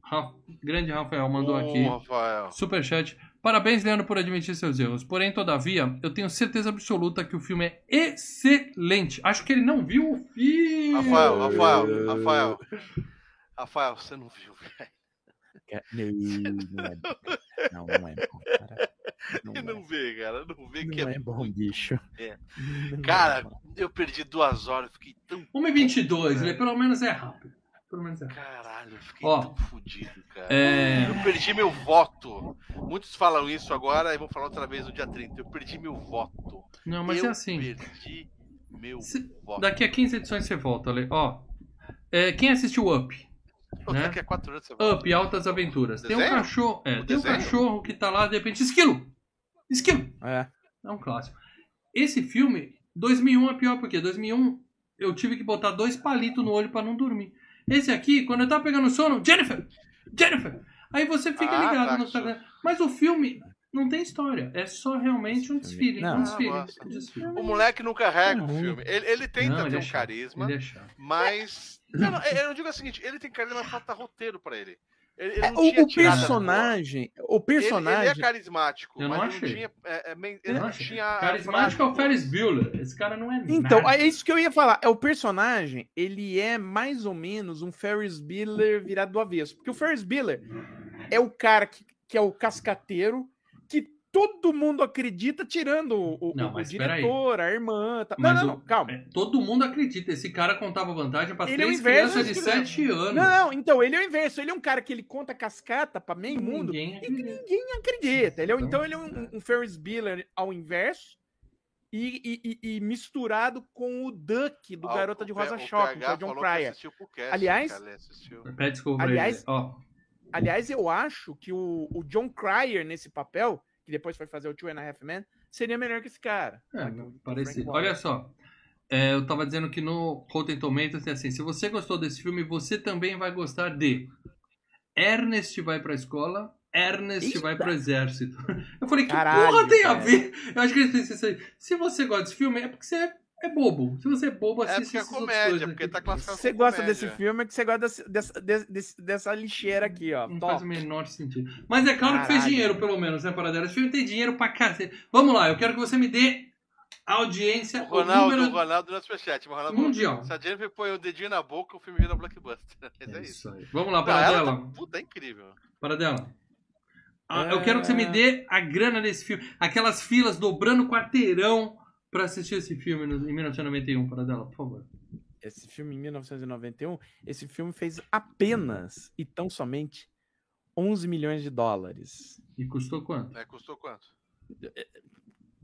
Ra- grande Rafael mandou Ô, aqui. Rafael. Superchat. Parabéns, Leandro, por admitir seus erros. Porém, todavia, eu tenho certeza absoluta que o filme é excelente. Acho que ele não viu o filme. Rafael, Rafael, Rafael. Rafael, você não viu, velho. É, Não, não é bom. Não, não é bom, cara. Não, E não é, vê, cara. Não vê que não é. é bom, bicho. É. É Cara, bom. eu perdi duas horas, fiquei tão. 1h22, ele pelo menos é rápido. Pelo menos é. Caralho, eu fiquei Ó, tão fudido, cara. É. Eu perdi meu voto. Muitos falam isso agora e vão falar outra vez no dia 30. Eu perdi meu voto. Não, mas eu é assim. perdi meu Se- voto. Daqui a 15 edições você volta, Ale. Ó. é, quem assistiu Up? Né? Daqui a quatro anos você volta. Up, Altas Aventuras. Tem um cachorro. É, tem um cachorro que tá lá, de repente, esquilo! Esquilo! É. É um clássico. Esse filme, 2001 é pior porque 2001 eu tive que botar dois palitos no olho pra não dormir. Esse aqui, quando eu tava pegando sono, Jennifer! Jennifer! Aí você fica Ah, ligado tá, no Instagram. Mas o filme não tem história. É só realmente um desfile. não. um desfile. Ah, um desfile. O moleque não carrega o Não. filme. Ele, ele tenta Não, ter ele é um chato, carisma, Ele é mas. Não, não, eu não digo o seguinte: ele tem carisma, mas falta roteiro pra ele. Ele, ele É, não o, tinha o personagem, o boa. Ele, personagem, ele é carismático, Eu não mas achei. não tinha. É, é, ele não tinha. Carismático é o Ferris Bueller. Esse cara não é Então, nada. é isso que eu ia falar. É o personagem, ele é mais ou menos um Ferris Bueller virado do avesso. Porque o Ferris Bueller é o cara que, que é o cascateiro, todo mundo acredita, tirando o, o- Não, o diretor, a irmã. Tá... Não, Mas não, o- não, calma. É, todo mundo acredita. Esse cara contava vantagem pra Ele é o três inverso crianças de 7 anos. Não, então, ele é o inverso. Ele é um cara que ele conta cascata pra meio mundo Ninguém e ninguém acredita. Ele é, então ele é um, um Ferris Bueller ao inverso e, e- e- misturado com o Duck do Ah, Garota de Rosa Shopping, que é o John Cryer. Aliás- cara, ele assistiu. Pede desculpa pra Aliás- Aliás, eu acho que o, o John Cryer nesse papel, que depois foi fazer o Two and a Half Men, seria melhor que esse cara. é, parecido. Olha só. É, eu tava dizendo que no Rotten Tomatoes tem assim: se você gostou desse filme, você também vai gostar de Ernest vai pra escola, Ernest Eita! vai pro exército. [LAUGHS] Eu falei, que Caralho, porra tem a cara. ver? Eu acho que eles pensam isso aí. Se você gosta desse filme, é porque você é, é bobo. Se você é bobo, É assiste porque é essas outras comédia, coisas porque tá classificado Você gosta comédia. desse filme é que você gosta desse- dessa, desse- desse- dessa lixeira aqui, ó. Não Top. faz o menor sentido. Mas é claro que fez Caralho. dinheiro, pelo menos, né, Paradela? Esse filme tem dinheiro pra cacete. Vamos lá, eu quero que você me dê a audiência, O o, Ronaldo, número o Ronaldo no superchat. Ronaldo mundial. Se a Jennifer põe o dedinho na boca, o filme vira blockbuster. [LAUGHS] Mas é, É isso. aí. Vamos lá, Paradela. tá, puta, é incrível. Paradela. Ah, É. Eu quero que você me dê a grana desse filme. Aquelas filas dobrando quarteirão pra assistir esse filme em 1991, Paradela, por favor. Esse filme em 1991, esse filme fez apenas e tão somente 11 milhões de dólares. E custou quanto? É, custou quanto?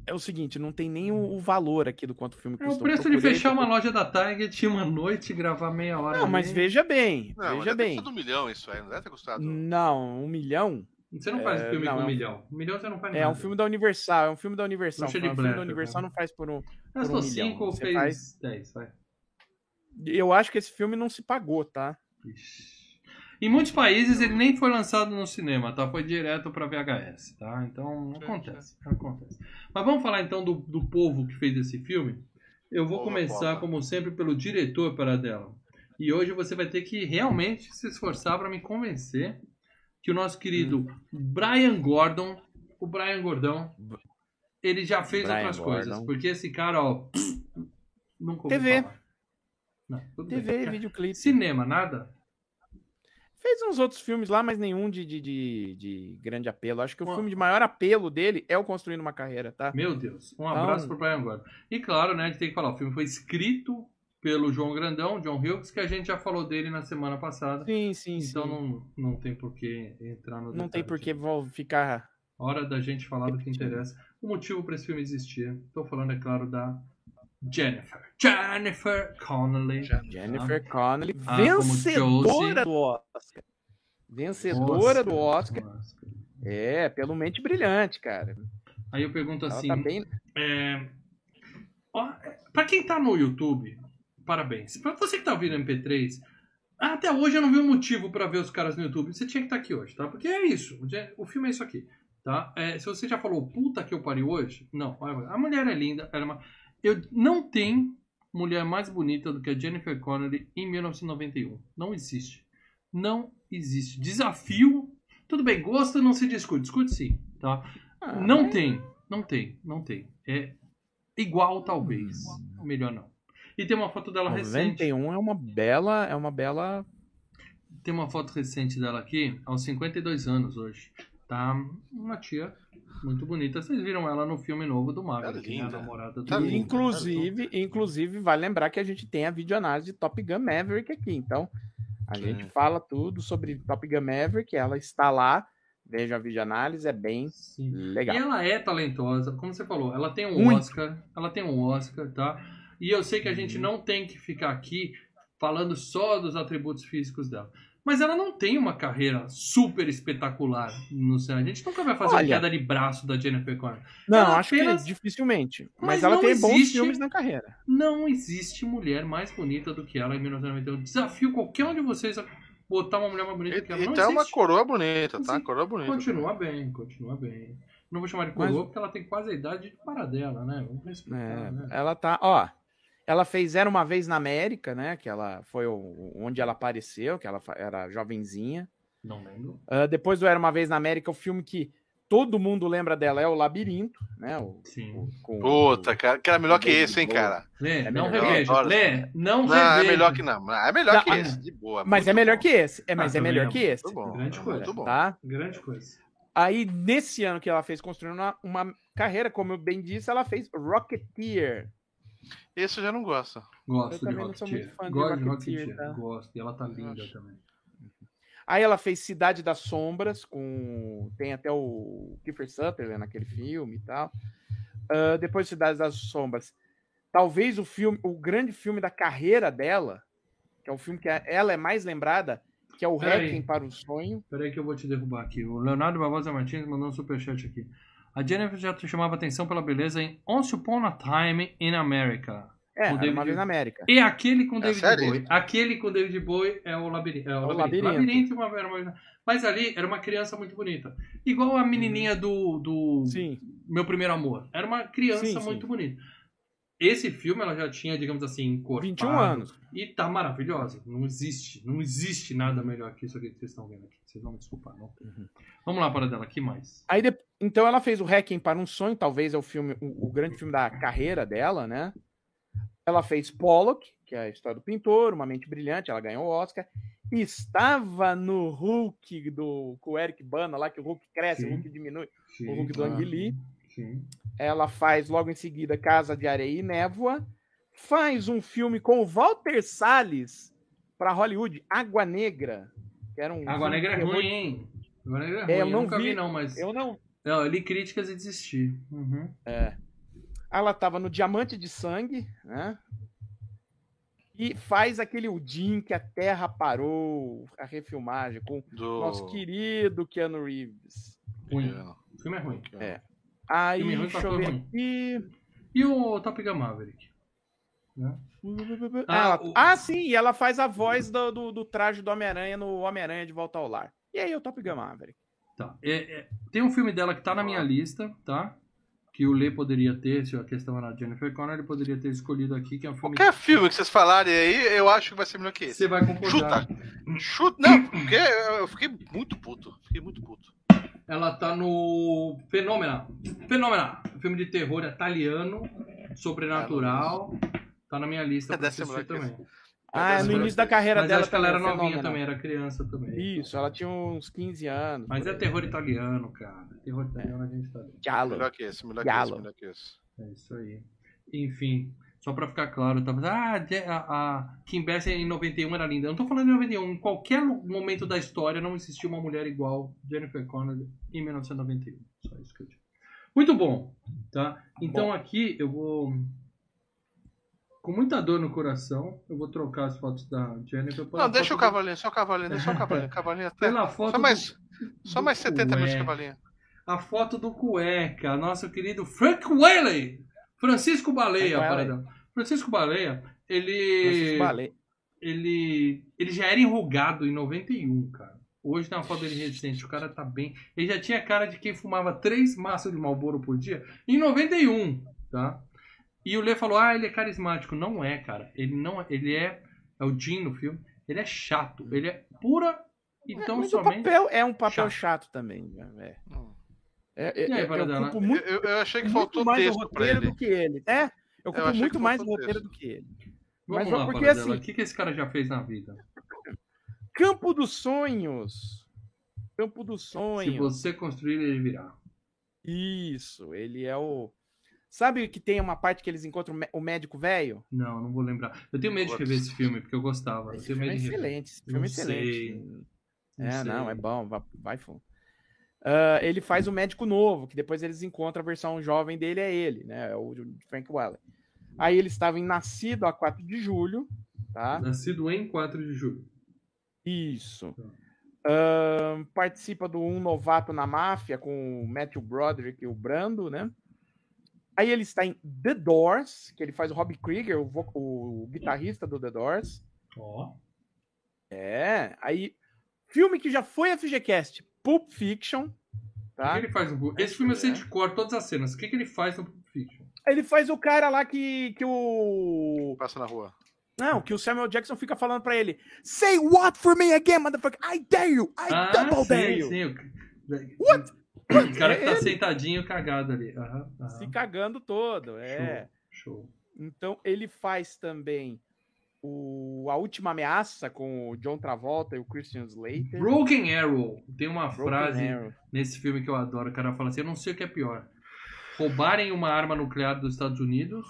É o seguinte, não tem nem o, o valor aqui do quanto o filme É custou. o preço de fechar uma loja da Target uma noite e gravar meia hora. Não, ali. mas veja bem, Não, mas veja bem. custado um milhão isso aí, não deve ter custado. Não, um milhão Você não faz É, filme não, com é um um- milhão. Um milhão você não faz é nada. um filme da Universal, é um filme da Universal. Bruxa Um de filme Blair, da Universal cara. não faz por um. Por um milhão. 5 ou Você fez faz- 10, vai. Eu acho que esse filme não se pagou, tá? Ixi. Em muitos países ele nem foi lançado no cinema, tá? Foi direto pra VHS, tá? Então acontece, acontece. Mas vamos falar então do, do povo que fez esse filme. Eu vou começar, como sempre, pelo diretor para dela. E hoje você vai ter que realmente se esforçar para me convencer que o nosso querido Brian Gordon, o Brian Gordão, ele já fez Brian outras Gordon. coisas. Porque esse cara, ó, [CLEARS THROAT] nunca TV. Não, tudo bem. TV, videoclipe. Cinema, nada? Fez uns outros filmes lá, mas nenhum de, de, de, de grande apelo. Acho que o Uma- filme de maior apelo dele é o Construindo uma Carreira, tá? Meu Deus. Um Então- abraço pro Brian Gordon. E claro, né, a gente tem que falar, o filme foi escrito pelo João Grandão, John Hughes, que a gente já falou dele na semana passada. Sim, sim, então sim. não, não tem por que entrar no Não tem por que ficar. Hora da gente falar do que interessa. O motivo para esse filme existir. Tô falando, é claro, da Jennifer. Jennifer Connelly. Jennifer Connelly, Ah, vencedora do Oscar. Vencedora do Oscar. Oscar. É, pelo Mente Brilhante, cara. Aí eu pergunto Ela assim, tá bem. É... ó, Pra quem tá no YouTube, parabéns. Pra você que tá ouvindo MP3, até hoje eu não vi um motivo pra ver os caras no YouTube. Você tinha que estar aqui hoje, tá? Porque é isso. o filme é isso aqui, tá? É, se você já falou puta que eu pariu hoje, não. A mulher é linda. Ela é uma... Eu não tem mulher mais bonita do que a Jennifer Connelly em 1991. Não existe. Não existe. Desafio. Tudo bem, gosto não se discute. Discute sim, tá? Ah, Não mas- tem, não tem, não tem. É igual talvez, melhor não. E tem uma foto dela recente. 91 é uma bela, é uma bela tem uma foto recente dela aqui, aos 52 anos hoje. Tá uma tia muito bonita. Vocês viram ela no filme novo do Marvel, Tá que é a linda. namorada do Tá linda. Inclusive, inclusive, vale lembrar que a gente tem a videoanálise de Top Gun Maverick aqui. Então, a gente fala tudo sobre Top Gun Maverick, ela está lá. Veja a videoanálise, é bem Sim. legal. E ela é talentosa, como você falou, ela tem um Muito. Oscar, ela tem um Oscar, tá? E eu sei que a gente Uhum. não tem que ficar aqui falando só dos atributos físicos dela. Mas ela não tem uma carreira super espetacular no cinema. A gente nunca vai fazer Olha. uma queda de braço da Jennifer Connelly. Não, Ela acho apenas- que dificilmente. Mas, Mas ela tem bons existe- filmes na carreira. Não existe mulher mais bonita do que ela em 1991. Desafio qualquer um de vocês a botar uma mulher mais bonita E- que ela. Não Então é uma coroa bonita, tá? Coroa bonita. Continua bem, continua bem. Não vou chamar de Mas- coroa porque ela tem quase a idade de paradela, né? Vamos respeitar, É, né? ela tá, ó. Ela fez Era uma vez na América, né? Que ela foi o- onde ela apareceu, que ela era jovenzinha. Não lembro. Ah, depois do Era uma vez na América, o filme que todo mundo lembra dela é o Labirinto, né? O, Sim. o- com- Puta, cara, que era melhor que esse, hein, cara? Lê, É não reveja. Lê, não Não, é melhor que não. É melhor Não, que ah, esse, de boa. Mas é melhor bom. que esse. É, mas Ah, é melhor que é esse. Muito bom. Grande coisa. Muito bom. Tá? Grande coisa. Aí, nesse ano que ela fez construindo uma, uma carreira, como eu bem disse, ela fez Rocketeer. Esse eu já não gosto. Gosto Eu de também não sou Rocketeer. muito fã de Gosto de Rocketeer, tá? Gosto. E ela tá linda também. Aí ela fez Cidade das Sombras, com tem até o Kiefer Sutherland naquele filme e tal. Ah, depois de Cidade das Sombras, talvez o filme, o grande filme da carreira dela, que é o filme que a- ela é mais lembrada, que é o. Requiem para o Sonho. Peraí que eu vou te derrubar aqui. O Leonardo Barbosa Martins mandou um superchat aqui. A Jennifer já te chamava atenção pela beleza em Once Upon a Time in America. É, Com David- uma vez na América. E aquele com É David sério? Bowie. Aquele com David Bowie é o Labirinto. É o, o labirinto. Labirinto. Labirinto Mas ali era uma criança muito bonita. Igual a menininha do, do Sim. Meu Primeiro Amor. Era uma criança Sim, sim. muito bonita. Esse filme ela já tinha, digamos assim, encorpado. 21 anos. E tá maravilhosa. Não existe. Não existe nada melhor que isso aqui que vocês estão vendo aqui. Vocês vão me desculpar, não. Uhum. Vamos lá para dela. que mais? Aí de- então ela fez o Requiem para um Sonho, talvez é o filme, o, o grande filme da carreira dela, né? Ela fez Pollock, que é a história do pintor, Uma Mente Brilhante, ela ganhou o Oscar. Estava no Hulk do com o Eric Bana lá, que o Hulk cresce, Sim. o Hulk diminui. Sim, O Hulk do Ang Lee. Sim. Ela faz logo em seguida Casa de Areia e Névoa. Faz um filme com o Walter Salles para Hollywood, Água Negra. Que era um Água filme Negra é ruim, hein? Água Negra é ruim. É, eu eu, não nunca vi, vi. não, mas. Eu não Não, eu li críticas e desisti. Uhum. Ela tava no Diamante de Sangue, né? E faz aquele Udin que a Terra parou, a refilmagem, com Do... nosso querido Keanu Reeves. Ruim. O filme é ruim. É. Aí, ruim, deixa eu ver aqui. E o Top Gun Maverick? Né? Ah, Ah, ela- o- ah, sim, e ela faz a voz do, do, do traje do Homem-Aranha no Homem-Aranha de Volta ao Lar. E aí, o Top Gun Maverick. Tá. É, é, tem um filme dela que tá na minha lista, tá? Que o Lê poderia ter, se a questão era a Jennifer Connelly, ele poderia ter escolhido aqui, que é um filme Qualquer filme que vocês falarem aí, eu acho que vai ser melhor que que esse. você vai concordar. Chuta! Não, porque eu fiquei muito puto. Fiquei muito puto. Ela tá no Fenômena. Fenômena. Filme de terror italiano, sobrenatural. Tá na minha lista É, pra assistir também. Ah, Mas no eu início da carreira Mas dela acho que ela era é novinha fenômeno. também, era criança também. Isso, ela tinha uns 15 anos. Mas é terror italiano, cara. Terror italiano a gente tá. Giallo. Melhor que esse, melhor que esse, melhor que esse. É isso aí. Enfim, só pra ficar claro, tava ah, a, Kim Basinger em 91 era linda. Eu não tô falando em 91, em qualquer momento da história não existiu uma mulher igual Jennifer Connelly em 1991. Só isso que eu digo. Muito bom, tá? Então Bom. aqui eu vou com muita dor no coração, eu vou trocar as fotos da Jennifer Não, deixa o foto do- cavalinho, só o cavalinho, deixa o cavalinho. [LAUGHS] Cavalinho até. pela foto Só mais, do- só mais 70 minutos de cavalinho. a foto do cueca, nosso querido Frank Whaley, Francisco Baleia, Frank Whaley. paradão. Francisco Baleia, ele, Francisco Ballet. ele, ele já era enrugado em 91, cara. Hoje tem uma foto dele resistente, o cara tá bem. Ele já tinha cara de quem fumava três maços de Marlboro por dia em 91, tá? E o Lê falou, ah, ele é carismático. Não é, cara. Ele não é, ele é, é o Jim no filme. Ele é chato, ele é pura e tão Mas o somente... papel é um papel chato. chato, também. né? É. É, é, aí, é, eu culpo muito, Eu, eu achei que faltou mais o texto roteiro ele. do que ele. É, eu Eu culpo achei muito mais o roteiro texto. do que ele. Vamos Mas lá, porque Paradela, assim- o que, que esse cara já fez na vida? Campo dos Sonhos. Campo dos Sonhos. Se você construir, ele virá. Isso, ele é o. Sabe que tem uma parte que eles encontram o mé- o médico velho? Não, não vou lembrar. Eu tenho medo de rever esse filme, porque eu gostava. Eu Esse tenho filme é medo de rever. excelente. Esse filme é excelente. sei. Não é, sei. não, é bom. Vai, vai fundo. Ah, ele faz o médico novo, que depois eles encontram a versão jovem dele, é ele, né? É o Frank Weller. Aí ele estava em Nascido a 4 de julho, tá? Nascido em 4 de julho. Isso. Ahn, participa do Um Novato na Máfia com o Matthew Broderick e o Brando, né? Aí ele está em The Doors, que ele faz o Robbie Krieger, o, o guitarrista do The Doors. Ó. É. Aí, filme que já foi FGCast, Pulp Fiction, O que, tá? ele faz no Esse filme eu sei de cor todas as cenas. O que, que ele faz no Pulp Fiction? Ele faz o cara lá que, que o. Passa na rua. Não, que o Samuel Jackson fica falando pra ele: Say what for me again, motherfucker? I dare you! I double dare you! Ah, sim. O... What? O cara que tá ele. sentadinho cagado ali. Aham, aham. Se cagando todo, é. Show. Então ele faz também o A Última Ameaça com o John Travolta e o Christian Slater. Broken Arrow. Tem uma Broken frase Arrow. nesse filme que eu adoro. O cara fala assim: Eu não sei o que é pior. Roubarem uma arma nuclear dos Estados Unidos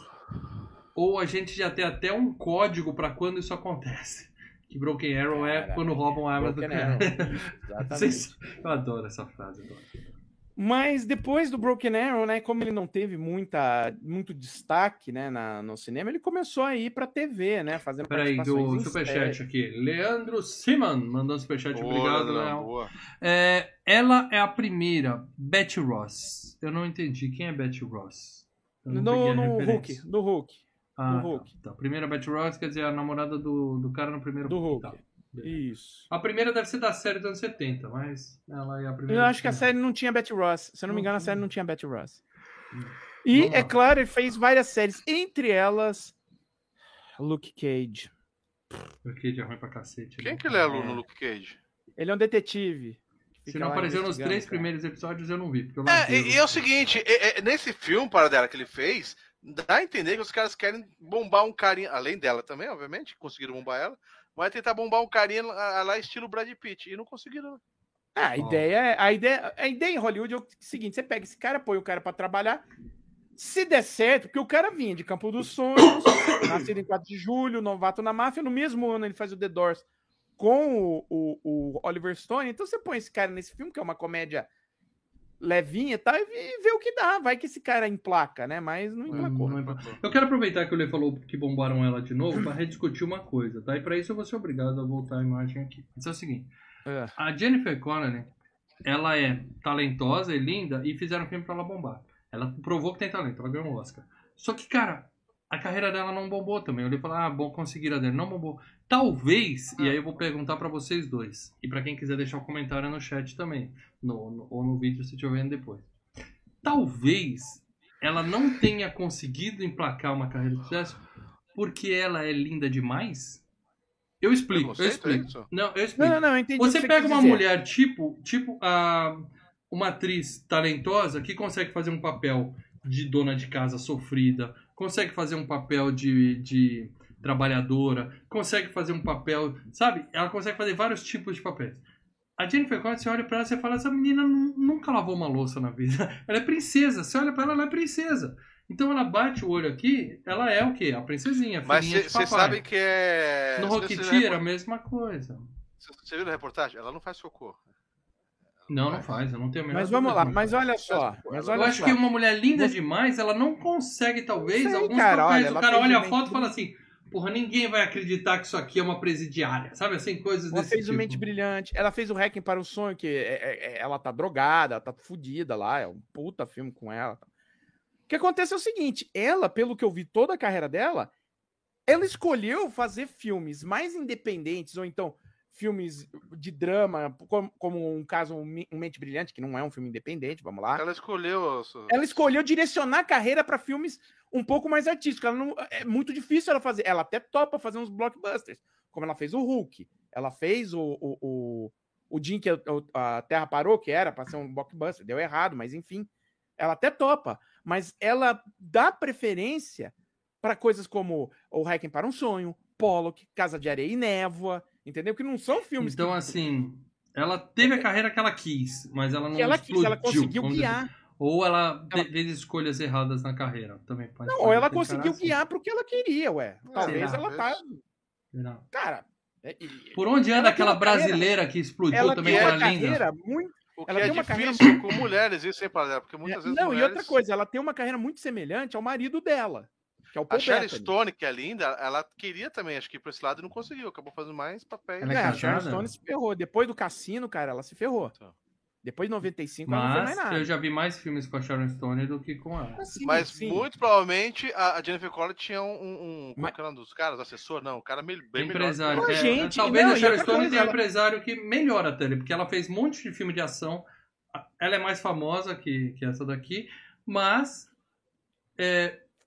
ou a gente já tem até um código pra quando isso acontece. Que Broken Arrow é Cara, quando roubam a arma Broken nuclear. Arrow. [LAUGHS] Isso, exatamente. Eu adoro essa frase. Adoro. Mas depois do Broken Arrow, né, como ele não teve muita, muito destaque né, na, no cinema, ele começou a ir pra TV, né, fazendo Peraí, participações do superchat aqui. Leandro Siman mandou um superchat. Boa, Obrigado, Léo. boa. É, ela é a primeira, Betty Ross. Eu não entendi. Quem é Betty Ross? No, no. Hulk, do Hulk, Ah, no Hulk. Tá. Primeira Betty Ross, quer dizer, a namorada do, do cara no primeiro do Hulk. Tá. Isso. A primeira deve ser da série dos anos 70, mas ela é a primeira. Eu acho que a série não tinha Betty Ross. Se eu não me Não engano, a série não tinha Betty Ross. E, é claro, ele fez várias séries, entre elas Luke Cage. Porque de ruim pra cacete. Quem né? que ele é aluno no Luke Cage? Ele é um detetive. Se não apareceu nos três cara. primeiros episódios, eu não vi. Porque eu É, larguei, e, e é o seguinte, é- é, nesse filme, para dela que ele fez, dá a entender que os caras querem bombar um carinha, além dela também, obviamente, conseguiram bombar ela, mas tentar bombar um carinha lá, lá estilo Brad Pitt, e não conseguiram. né? Ah, a ideia, é- a ideia, a ideia em Hollywood é o seguinte: você pega esse cara, põe o cara pra trabalhar. Se der certo, porque o cara vinha de Campo dos Sonhos, [COUGHS] nascido em 4 de julho, novato na máfia, no mesmo ano ele faz o The Doors com o, o- o Oliver Stone. Então você põe esse cara nesse filme, que é uma comédia levinha e tal, e vê o que dá. Vai que esse cara emplaca, né? Mas não emplacou. não emplacou. Eu quero aproveitar que o Lê falou que bombaram ela de novo para rediscutir uma coisa, tá? E para isso eu vou ser obrigado a voltar a imagem aqui. Mas é o seguinte: É. a Jennifer Connelly, ela é talentosa e linda e fizeram um filme para ela bombar. Ela provou que tem talento, ela ganhou um Oscar. Só que, cara, a carreira dela não bombou também. Eu olhei e falei, ah, bom, conseguiram a dele. Não bombou. Talvez, e aí eu vou perguntar para vocês dois, e para quem quiser deixar um comentário no chat também, no, no- ou no vídeo se estiver vendo depois. Talvez ela não tenha conseguido emplacar uma carreira de sucesso porque ela é linda demais? Eu explico, eu Preconceito, é explico. isso? Não, eu Não, explico. não, não, eu entendi. o Você que pega uma dizer. mulher tipo, tipo a, uma atriz talentosa que consegue fazer um papel de dona de casa sofrida, consegue fazer um papel de, de trabalhadora, consegue fazer um papel, sabe? Ela consegue fazer vários tipos de papéis. A Jennifer Connelly, você olha pra ela e fala, essa menina nu- nunca lavou uma louça na vida. [LAUGHS] Ela é princesa. Você olha pra ela, ela é princesa. Então ela bate o olho aqui, ela é o quê? A princesinha, a Mas vocês papai. sabem que é. No você- você- Rocketeer, a mesma coisa. Você viu na reportagem? Ela não faz cocô. Não, não faz, eu não tenho a menor Mas vamos lá, mas olha só. Mas Eu olha acho só. que uma mulher linda demais, ela não consegue, talvez, Sei, alguns cara, papéis. olha, o ela cara fez olha a foto e fala assim, porra, ninguém vai acreditar que isso aqui é uma presidiária. Sabe assim, coisas Ela desse fez tipo. o Mente Brilhante. Ela fez o Hacking para o Sonho, que é- é- é- ela tá drogada, ela tá fudida lá. É um puta filme com ela. O que acontece é o seguinte: ela, pelo que eu vi toda a carreira dela, ela escolheu fazer filmes mais independentes, ou então filmes de drama, como, como um caso, um Me- Mente Brilhante, que não é um filme independente, vamos lá. Ela escolheu. Ela escolheu direcionar a carreira para filmes um pouco mais artísticos. Ela não, é muito difícil ela fazer. Ela até topa fazer uns blockbusters, como ela fez o Hulk. Ela fez o, o, o, o em que a, a Terra parou, que era para ser um blockbuster, deu errado, mas enfim. Ela até topa, mas ela dá preferência para coisas como O Hacking para um Sonho, Pollock, Casa de Areia e Névoa, Entendeu? Que não são filmes Então, que, assim, [LAUGHS] ela teve a carreira que ela quis, mas ela não que ela explodiu. quis, ela conseguiu vamos dizer guiar. assim. Ou ela, Ela- fez escolhas erradas na carreira. Também pode Não, ou ela conseguiu assim. guiar pro que ela queria, ué. Talvez Será? ela tá. Não. Cara. é- Por onde anda aquela uma carreira- brasileira que explodiu ela também tem com uma a linda? carreira muito. O que Ela é tem uma carreira difícil com mulheres, isso, hein, Padre? Porque muitas vezes não, mulheres... e outra coisa, ela tem uma carreira muito semelhante ao marido dela, que é o A Paul Sharon Bettany. Stone, que é linda, ela queria também, acho que ir pra esse lado e não conseguiu. Acabou fazendo mais papéis. Ela é É, a Sharon? Stone se ferrou. Depois do cassino, cara, ela se ferrou. Então. Depois de 95, ela não fez Mas mais nada. eu já vi mais filmes com a Sharon Stone do que com ela. Assim, Mas sim. muito provavelmente a a Jennifer Connelly tinha um. um, um Mas- Como que é o nome dos caras? Assessor? Não, um cara meio- bem empresário. Ô, é, gente, talvez não, a Sharon Stone tenha um empresário que melhora até ele, porque ela fez um monte de filme de ação. Ela é mais famosa que, que essa daqui, mas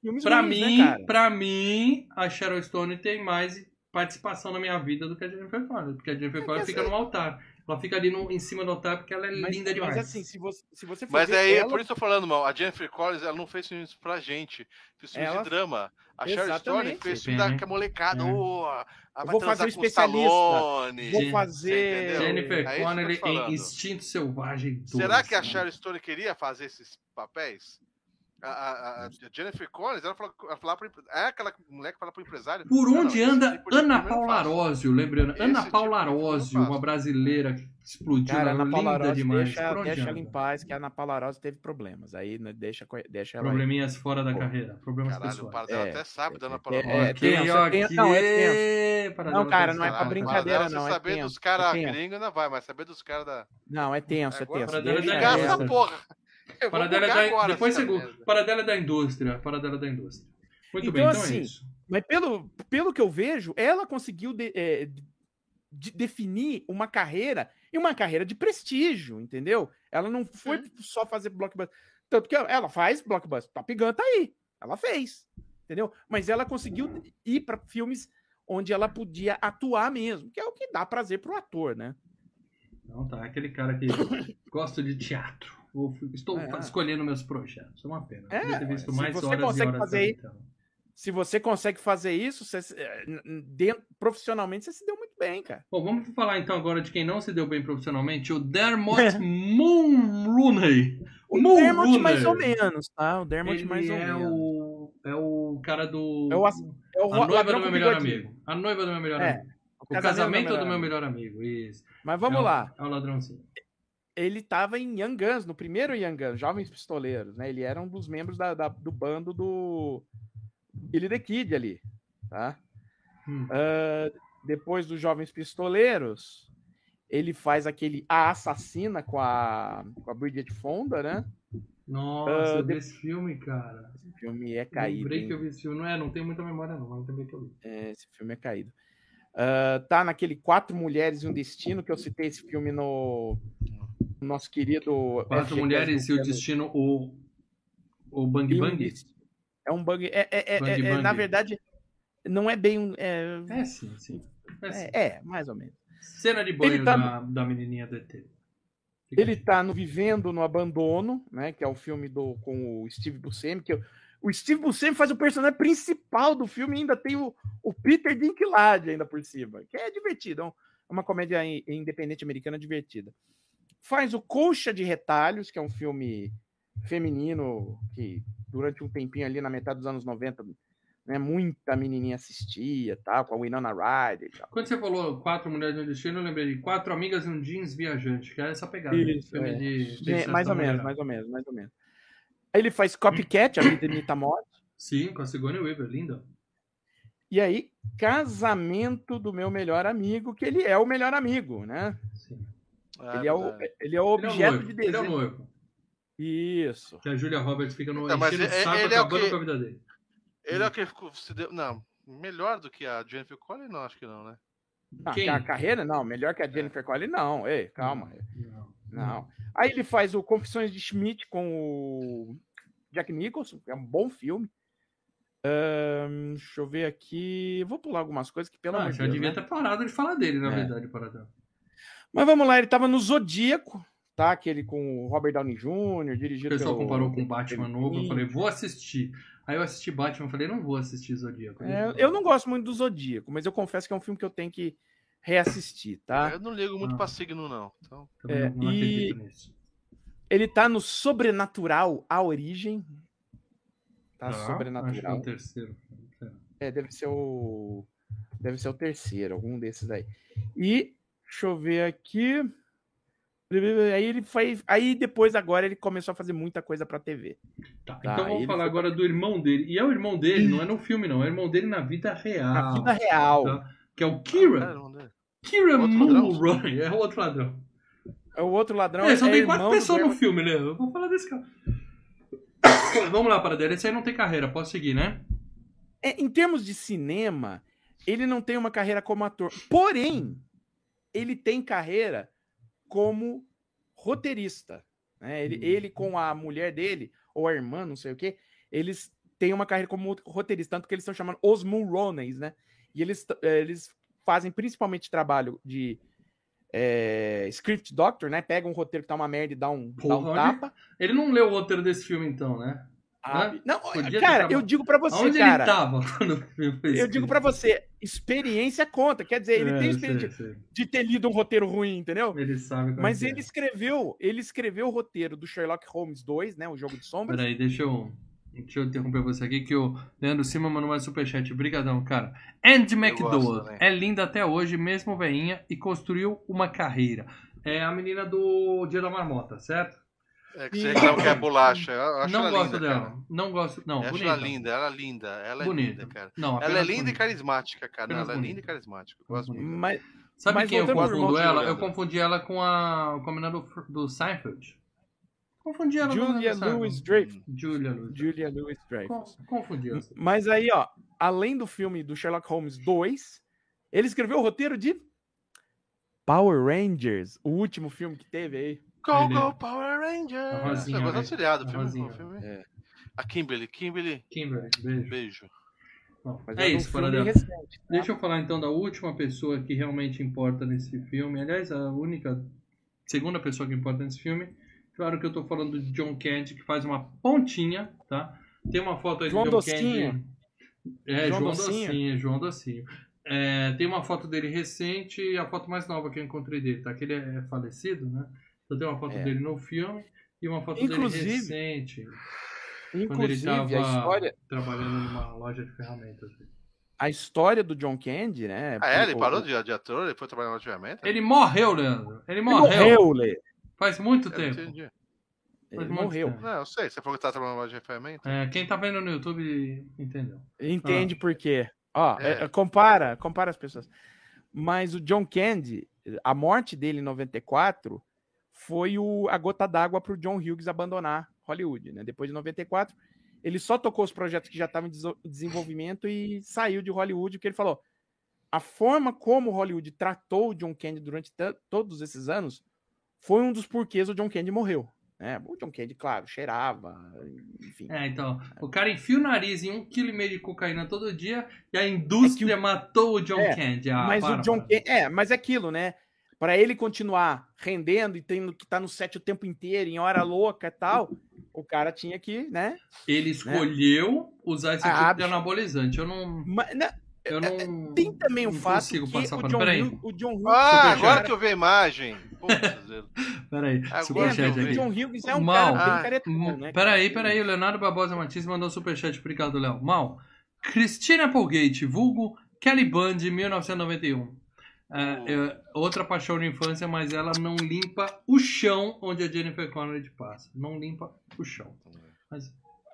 Filmes pra ruins, né, mim, cara? pra mim, a Sharon Stone tem mais participação na minha vida do que a Jennifer Connelly, porque a Jennifer É, Connelly fica essa- no altar. Ela fica ali no, em cima do altar porque ela é Mas, linda demais. mas assim, se você, se você for Mas aí, é ela- por isso eu tô falando, mal. A Jennifer Collins, ela não fez filmes pra gente. Fez filmes Ela- de drama. A Sharon Stone fez filme da que a molecada. É. Oh, vou fazer especialista. Stallone. Vou fazer. Jennifer É Connelly em Instinto Selvagem 2. Será que a mano. Sharon Stone queria fazer esses papéis? A, a- a Jennifer Collins, ela falou, ela falava pro, é aquela mulher que fala pro empresário. Por "Não, onde não, anda tipo Ana Paula faço." Arósio, lembrando? Esse Ana tipo Paula Arósio, uma brasileira que explodiu, Cara, Ana Paula linda Rossi, demais. deixa, Por onde deixa ela em paz, que a Ana Paula Rossi teve problemas. Aí né, deixa, deixa ela aí. Probleminhas fora da Pô. carreira, problemas Caralho, o pessoais. Paradela É, até sabe da Ana é, Paula é, Rossi. é, Ok, tenso, é tenso. Não, é Paradela Não, cara, tem não é pra brincadeira, não, é saber tenso, dos caras é tenso. gringos não vai, mas saber dos caras da. Não, é tenso, é tenso. É Ligar essa porra. Eu Paradela é da, agora depois merda. Paradela é da indústria. Paradela é da indústria. Muito Então, bem, então assim, é isso. Mas pelo, pelo que eu vejo, ela conseguiu de- é, de- definir uma carreira e uma carreira de prestígio, entendeu? Ela não foi só fazer blockbuster. Tanto que ela faz blockbuster. Top Gun tá aí. Ela fez. Entendeu? Mas ela conseguiu ir para filmes onde ela podia atuar mesmo, que é o que dá prazer pro ator, né? Não, tá. Aquele cara que [COUGHS] gosta de teatro. Vou- Estou É. escolhendo meus projetos. É uma pena. É, Podia ter visto se mais você horas e consegue horas fazer aí- então. Se você consegue fazer isso, você, é, dentro, profissionalmente, você se deu muito bem, cara. Bom, vamos falar então agora de quem não se deu bem profissionalmente, o Dermot [LAUGHS] Mulroney. O Mulroney. Dermot mais ou menos, tá? O Dermot Ele mais ou é menos. o é o cara do É o É o a noiva do meu melhor amigo. A noiva do meu melhor É, amigo. O casamento, do meu amigo. melhor amigo. Isso. Mas vamos É lá. É o ladrãozinho. Ele tava em Young Guns, no primeiro Young Guns, Jovens Pistoleiros, né? Ele era um dos membros da, da- do bando do Billy the Kid ali, tá? Hum. Ah, depois dos Jovens Pistoleiros, ele faz aquele A Assassina com a, com a Bridget Fonda, né? Nossa, eu vi de- esse filme, cara. Esse filme é caído. Lembrei hein? que eu vi esse filme. Não é, não tenho muita memória não, mas também que eu vi. É, esse filme é caído. Ah, tá naquele Quatro Mulheres e um Destino, que eu citei esse filme no nosso querido. Quatro FGCast mulheres e o destino, o, o Bang Bang. É um bug. É, é- é- Bang é- é- na Bang. verdade, não é bem um. É, É sim, sim. É, sim. é, é, mais ou menos. Cena de banho tá- da, da menininha do ET. Fica Ele aí. tá no Vivendo no Abandono, né? Que é o filme do, com o Steve Buscemi, que eu- o Steve Buscemi faz o personagem principal do filme e ainda tem o, o Peter Dinklage ainda por cima, que é divertido, é é uma comédia in- independente americana divertida. Faz o Colcha de Retalhos, que é um filme feminino que durante um tempinho ali na metade dos anos 90, né, muita menininha assistia, tal, com a Winona Ryder e tal. Quando você falou Quatro Mulheres no Destino, eu lembrei de Quatro Amigas e um Jeans Viajante, que é essa pegada. né? Isso, Filme é. de dedicação mais ou menos, mais ou menos, mais ou menos. Aí ele faz Copycat, A Vida Imita a Morte. Sim, com a Sigourney Weaver, linda. E aí, casamento do meu melhor amigo, que ele é o melhor amigo, né? Sim. Ah, ele, é o, ele é o Ele é o objeto noivo, de Ele é o desejo. noivo. Isso. Que a Julia Roberts fica no Então, mas o é- saco, ele é o acabando que- com a vida dele. Ele é o que ficou- se deu. Não, melhor do que a Jennifer Connelly, não, acho que não, né? Ah, Quem? A carreira, não. Melhor que a Jennifer Connelly, não. Ei, calma. Não. Não. Aí ele faz o Confissões de Schmidt com o Jack Nicholson, que é um bom filme. Ahn, deixa eu ver aqui. Vou pular algumas coisas que, pelo Ah, amor de já Deus, devia né? ter parado de falar dele, na É. verdade, Paradão. Mas vamos lá, ele tava no Zodíaco, tá? Aquele com o Robert Downey Jr., O dirigido pessoal pelo... comparou com o Batman novo, eu falei, vou assistir. Aí eu assisti Batman, eu falei, não vou assistir Zodíaco. É, eu não gosto muito do Zodíaco, mas eu confesso que é um filme que eu tenho que reassistir, tá? Eu não ligo muito Ah. pra signo, não. Então, Também É, não e- acredito nisso. Ele tá no Sobrenatural, A Origem. Tá, Acho que é Sobrenatural. o terceiro. É, deve ser o. Deve ser o terceiro, algum desses aí. E, deixa eu ver aqui. Aí ele foi. Aí depois, agora, ele começou a fazer muita coisa pra TV. Tá, Tá, então vamos falar foi- agora do irmão dele. E é o irmão dele, não é no filme, não. É o irmão dele na vida real. Na vida real. tá? Que é o Ah, Kira. não dá. Kira Outro ladrão? Mulroy. É o outro ladrão. É o outro ladrão. É, só é tem quatro pessoas no filme, né? Eu vou falar desse cara. [COUGHS] Vamos lá, Paradela. Esse aí não tem carreira, posso seguir, né? É, em termos de cinema, ele não tem uma carreira como ator. Porém, ele tem carreira como roteirista. né? Ele, Hum. ele com a mulher dele, ou a irmã, não sei o quê, eles têm uma carreira como roteirista, tanto que eles estão chamando os Mulroneys, né? E eles, eh, eles fazem principalmente trabalho de eh, script doctor, né? Pega um roteiro que tá uma merda e dá um, dá um Porra, tapa. Ele não leu o roteiro desse filme, então, né? Abre- Não, Podia cara, eu digo pra você, Aonde cara. ele tava Eu digo pra você, experiência conta. Quer dizer, ele É, tem experiência sei, sei. de ter lido um roteiro ruim, entendeu? Ele sabe como Mas é ele escreveu, ele escreveu o roteiro do Sherlock Holmes 2, né? O jogo de sombras. Peraí, deixa eu, deixa eu interromper você aqui, que o Leandro Cima mandou mais superchat. Brigadão, cara. Andy McDowell é linda até hoje, mesmo veinha, e construiu uma carreira. É a menina do Dia da Marmota, certo? É que você reclama que é [COUGHS] bolacha. Eu acho não ela gosto linda, dela. cara. Não gosto. Não, Eu acho bonita. ela linda, ela é linda. Ela é Bonita. linda, cara. Não, Ela é linda e bonita. carismática, cara. Apenas ela é linda e carismática. Eu gosto muito. Mas, Sabe Mas quem eu confundo ela? Eu confundi ela com a, com a menina do, do Seinfeld. Confundi ela com a Julia Seinfeld. Louis Dreyfus. Julia Louis. Julia Louis Dreyfus. Con- Confundi ela. Mas aí, ó, além do filme do Sherlock Holmes 2, ele escreveu o roteiro de Power Rangers, o último filme que teve aí. Go, Ele- go, Power Rangers! A Rosinha, né? auxiliado. A Filme, Rosinha. filme. É. A Kimberly. Kimberly, Kimberly, beijo. beijo. Bom, é um isso, Paradela. recente. tá? Deixa eu falar então da última pessoa que realmente importa nesse filme. Aliás, a única segunda pessoa que importa nesse filme. Claro que eu tô falando de John Candy, que faz uma pontinha, tá? Tem uma foto aí João do John Docinho. Candy. É, João João Docinho. Docinho, João Docinho. É, tem uma foto dele recente e a foto mais nova que eu encontrei dele, tá? Que ele é falecido, né? Então tem uma foto É. dele no filme e uma foto Inclusive- dele recente, quando ele Inclusive, tava a história, trabalhando numa loja de ferramentas. a história do John Candy, né? Ah, é? Ele parou de, de ator? Ele foi trabalhar no ferramenta? Ele morreu, Leandro. Ele Ele morreu. morreu, Lê. Faz muito Eu tempo. entendi. Ele morreu. tempo. Não, eu sei. Você falou que tá trabalhando na loja de ferramenta? É, quem tá vendo no YouTube entendeu. Entende por quê. Ó, É. é, compara, compara as pessoas. Mas o John Candy, a morte dele em 94 foi o, a gota d'água para o John Hughes abandonar Hollywood, né? Depois de 94, ele só tocou os projetos que já estavam em desenvolvimento e saiu de Hollywood, porque ele falou: a forma como Hollywood tratou o John Candy durante todos esses anos foi um dos porquês o John Candy morreu. Né? O John Candy, claro, cheirava, enfim. É, então, o cara enfia o nariz em um quilo e meio de cocaína todo dia e a indústria matou o John É, Candy. Ah, mas para, o John para. Candy. É, mas é aquilo, né? Pra ele continuar rendendo e tendo que estar no set o tempo inteiro, em hora louca e tal, o cara tinha que, né? Ele escolheu usar esse Ah, tipo de bicho. anabolizante. Eu não. Mas, né, Eu não. tem também o não fato consigo que passar o. John, Peraí, Hughes, o John Hughes, Ah, Superchat. agora que eu vi a imagem. Peraí. Superchat eu o aqui. John Hughes é um Mal. cara bem Ah, caretão, Hum, né? Peraí, peraí. O Leonardo Barbosa Martins mandou um superchat. Obrigado, Léo. Mal. Cristina Applegate, vulgo Kelly Band, 1991. É, é, outra paixão na infância, mas ela não limpa o chão onde a Jennifer Connelly passa. Não limpa o chão. Mas,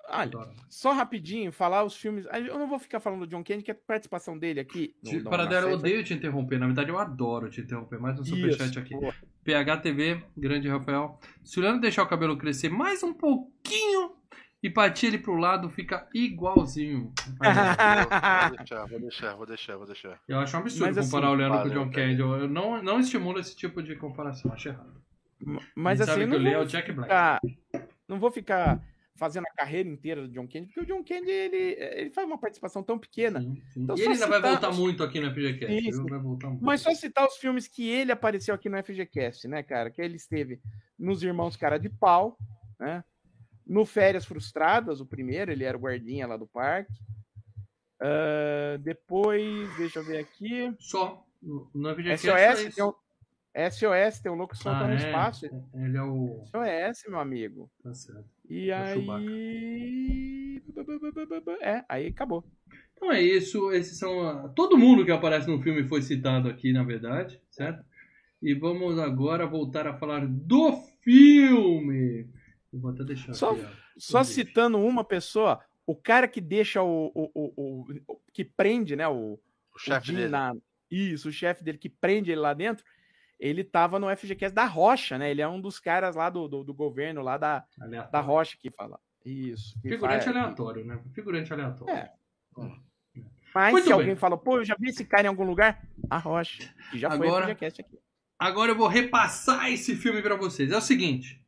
Olha, adoro. só rapidinho, falar os filmes. Eu não vou ficar falando do John Candy, que é a participação dele aqui. no- no- Para dela, eu odeio te interromper. Na verdade, eu adoro te interromper. Mais um superchat aqui. boa. PHTV, grande Rafael. Se o Leandro deixar o cabelo crescer mais um pouquinho e partir ele pro lado, fica igualzinho. [LAUGHS] Vou deixar, vou deixar, vou deixar, vou deixar. Eu acho um absurdo Mas, assim, comparar o Leandro com o John. Candy. Eu eu não, não estimulo esse tipo de comparação, acho errado. Mas Quem assim, sabe eu que o não Leo é vou o Jack Black. ficar, não vou ficar fazendo a carreira inteira do John Candy, porque o John Candy ele, ele faz uma participação tão pequena. Sim, sim. Então, e ele ainda vai citar- voltar muito aqui no FGCast. Sim, viu? sim. Vai voltar muito. Mas só citar os filmes que ele apareceu aqui no FGCast, né, cara? Que ele esteve nos Irmãos Cara de Pau, né? No Férias Frustradas, o primeiro, ele era o guardinha lá do parque. Ah, depois, deixa eu ver aqui. Só. SOS, é isso. tem um, SOS, tem um louco que solta Ah, no é? espaço. Ele é o. SOS, meu amigo. Tá certo. E É o aí. É, aí acabou. Então é isso. Esses são. Todo mundo que aparece no filme foi citado aqui, na verdade, certo? E vamos agora voltar a falar do filme. Eu vou até deixar Só- aqui. ó. Só citando uma pessoa, o cara que deixa o. o, o, o- o- que prende, né? O, O o chefe Jim dele. na- Isso, o chefe dele que prende ele lá dentro. Ele tava no FGCast da Rocha, né? Ele é um dos caras lá do, do, do governo, lá da, Aleatório. da Rocha que fala. Isso. que Figurante fala- aleatório, né? Figurante aleatório. É. Mas Muito se bem. alguém fala, pô, eu já vi esse cara em algum lugar, a Rocha. Que já foi Agora- FGCast aqui. Agora eu vou repassar esse filme pra vocês. É o seguinte.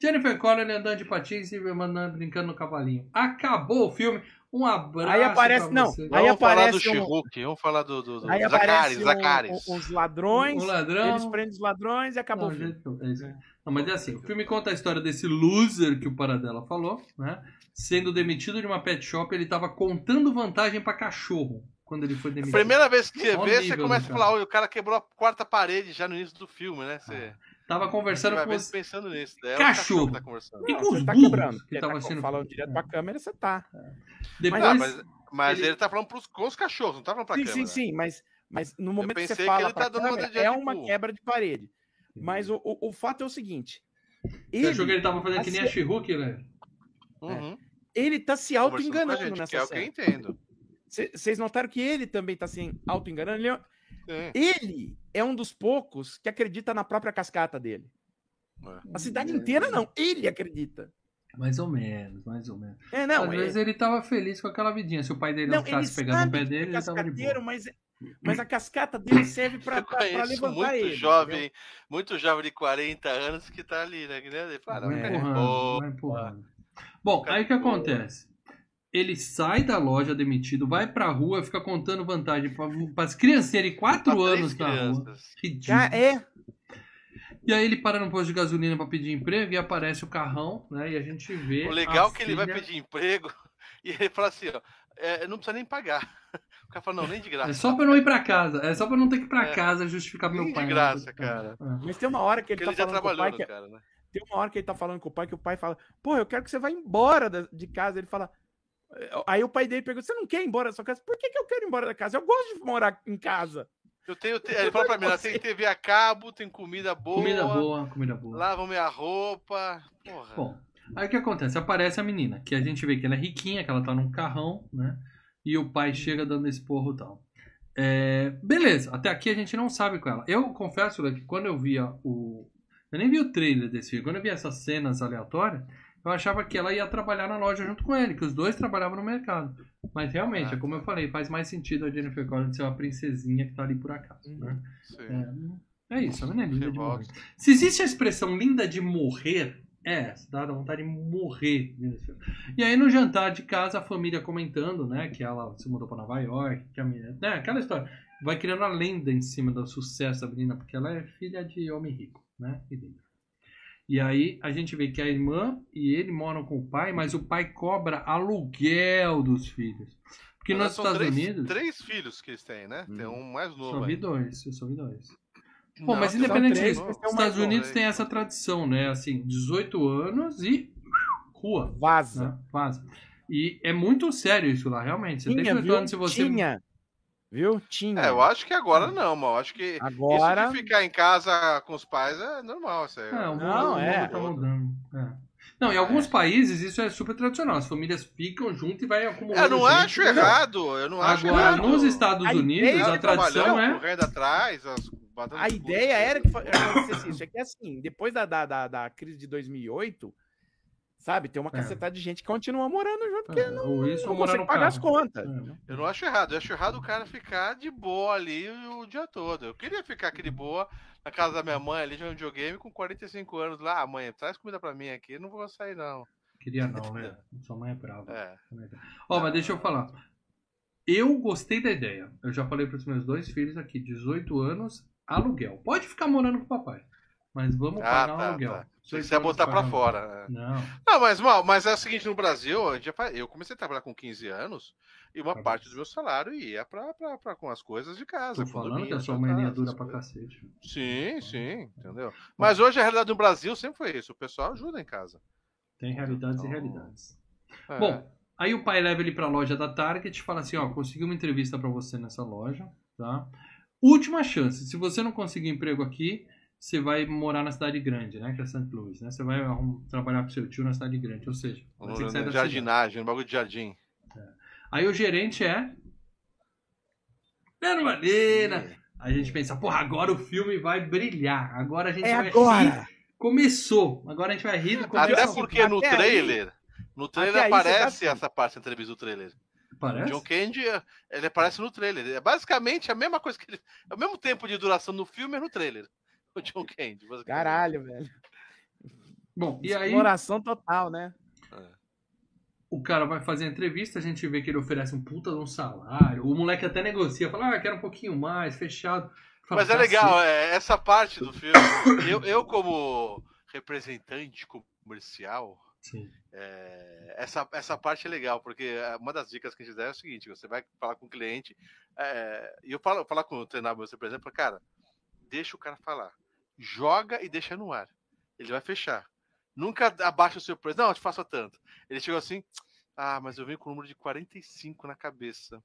Jennifer Connelly andando de patins e mandando, brincando no cavalinho. Acabou o filme. Um abraço Aí aparece- pra não, vocês. Aí Vamos falar do aparece um- vamos falar do, do, do Aí Zacaris, aparece um- Zacaris. um- os ladrões, Um ladrão. eles prendem os ladrões e acabou Não, o filme. gente, é. Não, mas é assim, o filme conta a história desse loser que o Paradela falou, né? Sendo demitido de uma pet shop, ele tava contando vantagem pra cachorro quando ele foi demitido. Primeira vez que você vê, você começa a falar, "Olha, o cara quebrou a quarta parede já no início do filme, né? Você, Tava conversando com os... pensando nisso. É o Cachorro. que tá conversando. E Não, com os você tá quebrando. que tava tá sendo- falando direto pra câmera, você tá. Depois, Ah, mas, mas ele- ele... tá falando pros, com os cachorros, não tá falando pra sim, câmera. sim, sim, mas, mas no momento que você que fala ele tá pra dando uma câmera, é uma quebra de parede. Mas o, o, o fato é o seguinte. Você achou que ele tava fazendo que nem a She-Hulk, né? Uhum. ele tá se auto-enganando nessa que é o que eu cena. entendo. Vocês notaram que ele também tá se auto-enganando? Ele, é- ele é um dos poucos que acredita na própria cascata dele. É. A cidade inteira não, ele acredita. Mais ou menos, mais ou menos. É, não, Às é- vezes ele tava feliz com aquela vidinha. Se o pai dele não, não ele ficasse pegando no sabe pé dele, é ele tava de boa. mas, mas a cascata dele serve [LAUGHS] conheço levantar muito ele. jovem, muito jovem de 40 anos que tá ali, né? Ele fala, Vai "Ah, empurrando, vai empurrando. Bom, aí o que acontece? Ele sai da loja demitido, vai pra rua, fica contando vantagem para as criancinhas de 4 pra três anos na rua. crianças. Ridículo. Cara, é, E aí ele para no posto de gasolina pra pedir emprego e aparece o carrão, né? E a gente vê. O legal a é que ele vai filha- pedir emprego [LAUGHS] e ele fala assim, ó, é, não precisa nem pagar. [LAUGHS] O cara fala, não, nem de graça. É só pra eu não ir pra casa. É só pra eu não ter que ir pra É. casa justificar pro Nem meu de pai. graça, cara. É. mas tem uma hora que ele Porque tá ele já falando com o pai que, cara, né? tem uma hora que ele tá falando com o pai que o pai fala, pô, eu quero que você vá embora de casa. Ele fala. Aí o pai dele pergunta: você não quer ir embora da sua casa? Por que, que eu quero ir embora da casa? Eu gosto de morar em casa. Eu tenho, te- ele fala pra mim, tem TV a cabo, tem comida boa, Comida boa, comida boa. lavam minha roupa. Porra. Bom, aí o que acontece? Aparece a menina, que a gente vê que ela é riquinha, que ela tá num carrão, né? E o pai chega dando esse porro e tal. É, beleza, até aqui a gente não sabe com ela. Eu confesso Léo, que quando eu via o. Eu nem vi o trailer desse filme. Quando eu vi essas cenas aleatórias, eu achava que ela ia trabalhar na loja junto com ele, que os dois trabalhavam no mercado. Mas realmente, Ah, é como eu falei, faz mais sentido a Jennifer Connelly ser uma princesinha que tá ali por acaso. Né? Sim. É, é isso, a menina é linda de morrer. Se existe a expressão linda de morrer, é essa, dá vontade de morrer. E aí no jantar de casa, a família comentando, né, que ela se mudou pra Nova York, que a menina, né, aquela história. Vai criando a lenda em cima do sucesso da menina, porque ela é filha de homem rico, né, e dele. E aí a gente vê que a irmã e ele moram com o pai, mas o pai cobra aluguel dos filhos. Porque Mas nos são Estados três, Unidos, Três filhos que eles têm, né? Tem um mais só novo. vi ainda. dois, eu só vi dois. Não, Bom, mas tem independente disso, os tem um Estados Unidos novo, tem né? essa tradição, né? Assim, 18 anos e rua, Vaza. né? Vaza. E é muito sério isso lá, realmente. Você tem Tinha, 18 viu? anos se você. Tinha. Viu? Tinha. É, eu acho que agora não, mano. Eu acho que Agora. isso de ficar em casa com os pais é normal. Isso aí. É, o mundo, Não, o mundo é. tá mudando. É. Não, em alguns países isso é super tradicional. As famílias ficam junto e vai acumulando. Eu não gente, acho né? errado. Eu não acho Agora, errado. nos Estados A Unidos, a tradição é. correndo atrás, as A de ideia era que acontecesse isso. É que assim, depois da, da, da, da crise de 2008, sabe, tem uma É. cacetada de gente que continua morando junto porque É, não, isso não consegue pagar as carro. contas. É. Eu não acho errado. Eu acho errado o cara ficar de boa ali o dia todo. Eu queria ficar aqui de boa na casa da minha mãe ali jogando videogame com 45 anos lá. Ah, mãe, traz comida pra mim aqui. Eu não vou sair, não. Queria não, né? Sua mãe é brava. É. Ó, mas deixa eu falar. Eu gostei da ideia. Eu já falei para os meus dois filhos aqui, 18 anos, aluguel. Pode ficar morando com o papai. Mas vamos Ah, pagar tá, aluguel. tá. Você ia botar pagando. fora. né? Não. Não, mas, mal, mas é o seguinte, no Brasil, a eu comecei a trabalhar com 15 anos e uma Tá parte do meu salário ia pra- com as coisas de casa. Tô falando que a sua mania é dura pra cacete. Sim, sim, entendeu? Mas hoje a realidade no Brasil sempre foi isso. O pessoal ajuda em casa. Tem realidades e Então, realidades. É. Bom, aí o pai leva ele pra loja da Target e fala assim, ó, consegui uma entrevista pra você nessa loja, tá? Última chance, se você não conseguir emprego aqui, você vai morar na cidade grande, né, que é St. Louis, né? Você vai trabalhar com seu tio na cidade grande, ou seja, vai ter que sair da jardinagem, bagulho de jardim. Aí o gerente é... Valina. Aí a gente pensa, porra, agora o filme vai brilhar, agora a gente É vai agora! rir. Começou, agora a gente vai rir. Até porque no até aí- trailer, no trailer até aí você tá aparece assim. essa parte da entrevista do trailer. O Parece? John Candy, ele aparece no trailer. É basicamente a mesma coisa que ele. É o mesmo tempo de duração no filme é no trailer. O [LAUGHS] John Candy. Caralho, velho. Bom, e aí... Exploração total, né? o cara vai fazer a entrevista, a gente vê que ele oferece um puta de um salário. O moleque até negocia, fala, ah, quero um pouquinho mais, fechado. Fala, Mas é "Cacete". legal, é, essa parte do filme. [COUGHS] Eu, eu como representante comercial, Sim. é, essa, essa parte é legal, porque é, uma das dicas que a gente dá é o seguinte: você vai falar com o cliente, é, e eu falo falar com o treinador, você, por exemplo, cara, deixa o cara falar. Joga e deixa no ar. Ele vai fechar. Nunca abaixa o seu preço. Não, eu te faço tanto. Ele chegou assim, ah, mas eu venho com o número de 45 na cabeça.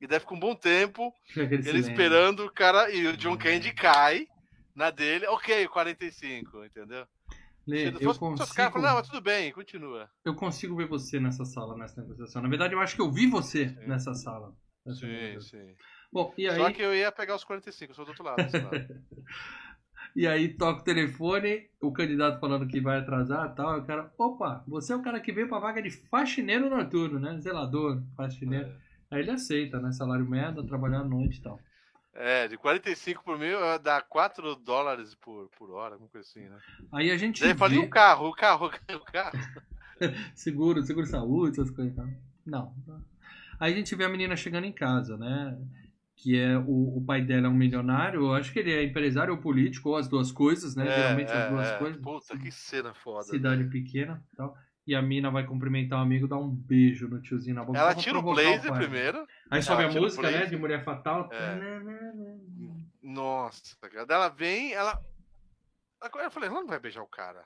E deve ficar um bom tempo [LAUGHS] ele esperando o cara e o John Candy cai na dele, ok, 45, entendeu? Lê, eu fosse os consigo, falam, não, mas tudo bem, continua. eu consigo ver você nessa sala, nessa negociação. Na verdade, eu acho que eu vi você Sim. nessa sala. nessa Sim, sim. Bom, e aí, Só que eu ia pegar os 45, eu sou do outro lado. [LAUGHS] e aí toca o telefone, o candidato falando que vai atrasar e tal. E o cara, opa, você é o cara que veio pra vaga de faxineiro noturno, né? Zelador, faxineiro. Aí ele aceita, né? Salário merda, trabalhar à noite e tal. É, de 45 por mil dá 4 dólares por, por hora, alguma coisa assim, né? Aí a gente Daí eu falei, vê... o carro, o carro, o carro. [LAUGHS] seguro, seguro saúde, essas coisas. e tal. Não. Aí a gente vê a menina chegando em casa, né? Que é o, o pai dela é um milionário, eu acho que ele é empresário ou político, ou as duas coisas, né? É, Geralmente as é, duas é. coisas. Puta, que cena foda. Cidade né? pequena e tal. E a mina vai cumprimentar o amigo, dá um beijo no tiozinho na boca. Ela tira o blazer pai. primeiro. Aí sobe a o música, né? De Mulher Fatal. É. Nossa, cara. Ela vem, ela. Agora eu falei, ela não vai beijar o cara.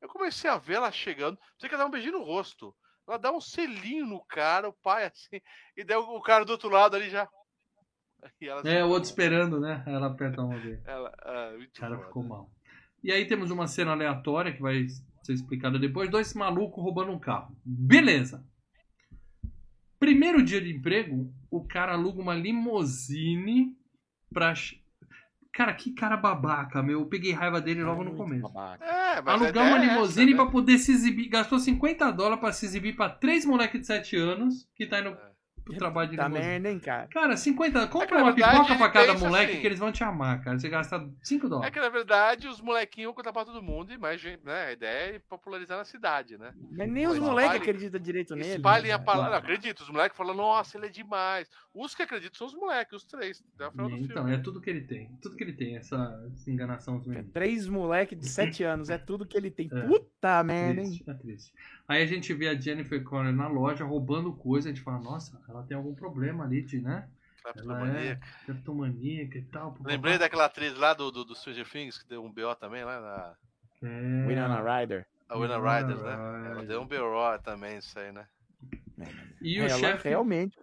Eu comecei a ver ela chegando. Sei que ela dá um beijinho no rosto. Ela dá um selinho no cara, o pai assim. E daí o cara do outro lado ali já. E ela, É, o outro esperando, né? Aí Ela aperta uma vez. Ela, ah, muito O cara foda. ficou mal. E aí temos uma cena aleatória que vai ser explicada depois. Dois malucos roubando um carro. Beleza. Primeiro dia de emprego, o cara aluga uma limousine pra... Cara, que cara babaca, meu. Eu peguei raiva dele logo no começo. babaca. É, mas a Alugar uma é essa, limousine né? pra poder se exibir. Gastou 50 dólares pra se exibir pra três moleques de 7 anos que tá indo pro trabalho de Tá merda, hein, cara? Cara, 50. Compra É que, na uma verdade, pipoca pra cada moleque assim. que eles vão te amar, cara. Você gasta 5 É dólares. que na verdade os molequinhos vão contar pra todo mundo e mais gente, né? A ideia é popularizar na cidade, né? Mas nem os Mas moleques acreditam direito nele. Espalhem a né, palavra. Claro. Não, acredito, os moleques falam, nossa, ele é demais. Os que acreditam são os moleques, os três. Até o final do Então, filme. é tudo que ele tem. Tudo que ele tem, essa, essa enganação dos cara? meninos. Três moleques de 7 [LAUGHS] anos, é tudo que ele tem. É. Puta merda, hein? É triste. Aí a gente vê a Jennifer Connelly na loja roubando coisa. A gente fala, nossa, ela tem algum problema ali de, né? Ela é Cleptomaníaca. cleptomaníaca e tal. Lembrei daquela atriz lá do, do, do Stranger Things, que deu um BO também lá na É... Winona Ryder. a Winona Ryder, né? Ela deu um BO também, isso aí, né? E o chefe realmente.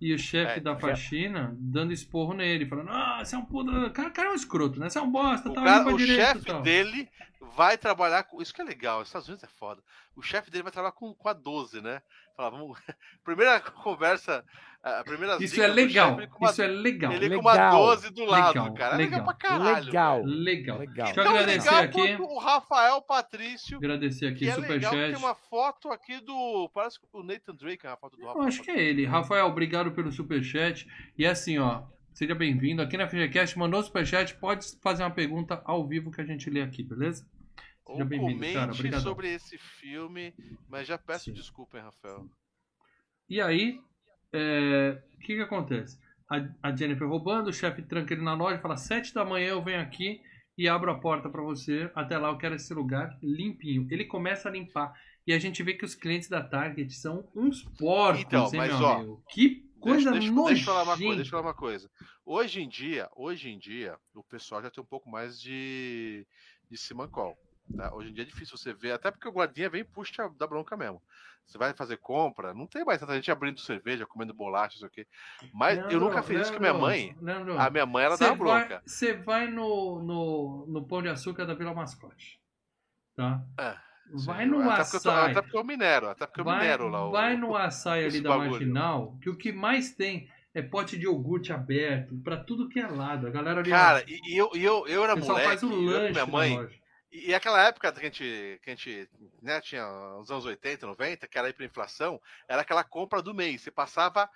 E o chefe É, da faxina dando esporro nele, falando, ah, você é um puta. Cara, cara é um escroto, né? Você é um bosta, O, tá cara, o chefe dele vai trabalhar com. Isso que é legal, os Estados Unidos é foda. O chefe dele vai trabalhar com, com a 12, né? Fala, vamos. [LAUGHS] Primeira conversa. A primeira Isso dica é legal. com uma- Isso é legal. Ele com Legal. uma 12 do lado, Legal, cara. É legal, legal. pra caralho. Legal. Legal. Legal. Deixa eu Tão agradecer legal aqui. o Rafael Patrício. Agradecer aqui Que o é legal, superchat. tem uma foto aqui do. Parece que o Nathan Drake é uma foto do Eu Rafael. acho que é ele. Rafael, obrigado pelo superchat. E assim, ó, seja bem-vindo. Aqui na FGCast, mandou superchat, pode fazer uma pergunta ao vivo que a gente lê aqui, beleza? Seja bem-vindo, cara. comente Obrigadão. sobre esse filme, mas já peço Sim. desculpa, hein, Rafael. E aí, é, o que que acontece? A, a Jennifer roubando, o chefe tranca ele na loja, fala, sete da manhã eu venho aqui e abro a porta pra você. Até lá eu quero esse lugar limpinho. Ele começa a limpar e a gente vê que os clientes da Target são uns porcos, Então, hein, mas, meu ó, amigo? Que coisa deixa, deixa, deixa eu falar uma coisa, deixa eu falar uma coisa. Hoje em dia, hoje em dia, o pessoal já tem um pouco mais de, de simancol. Tá? Hoje em dia é difícil você ver, até porque o guardinha vem e puxa da bronca mesmo. Você vai fazer compra, não tem mais tanta gente abrindo cerveja, comendo bolacha, isso aqui. Mas eu Leandro, nunca fiz isso com minha mãe. Leandro, A minha mãe, ela dá uma bronca. você vai no, no, no Pão de Açúcar da Vila Mascote. Tá? É, vai Sim, no até eu açaí. até porque eu minero, até porque eu Vai, minero lá. o- vai no açaí ali da bagulho. Marginal, que o que mais tem é pote de iogurte aberto pra tudo que é lado. A galera ali. Cara, e, eu, eu, eu o era moleque, faz o eu com lanche minha na mãe, loja. E, e aquela época que a gente, que a gente né, tinha os anos 80, 90, que era hiperinflação, era aquela compra do mês. Você passava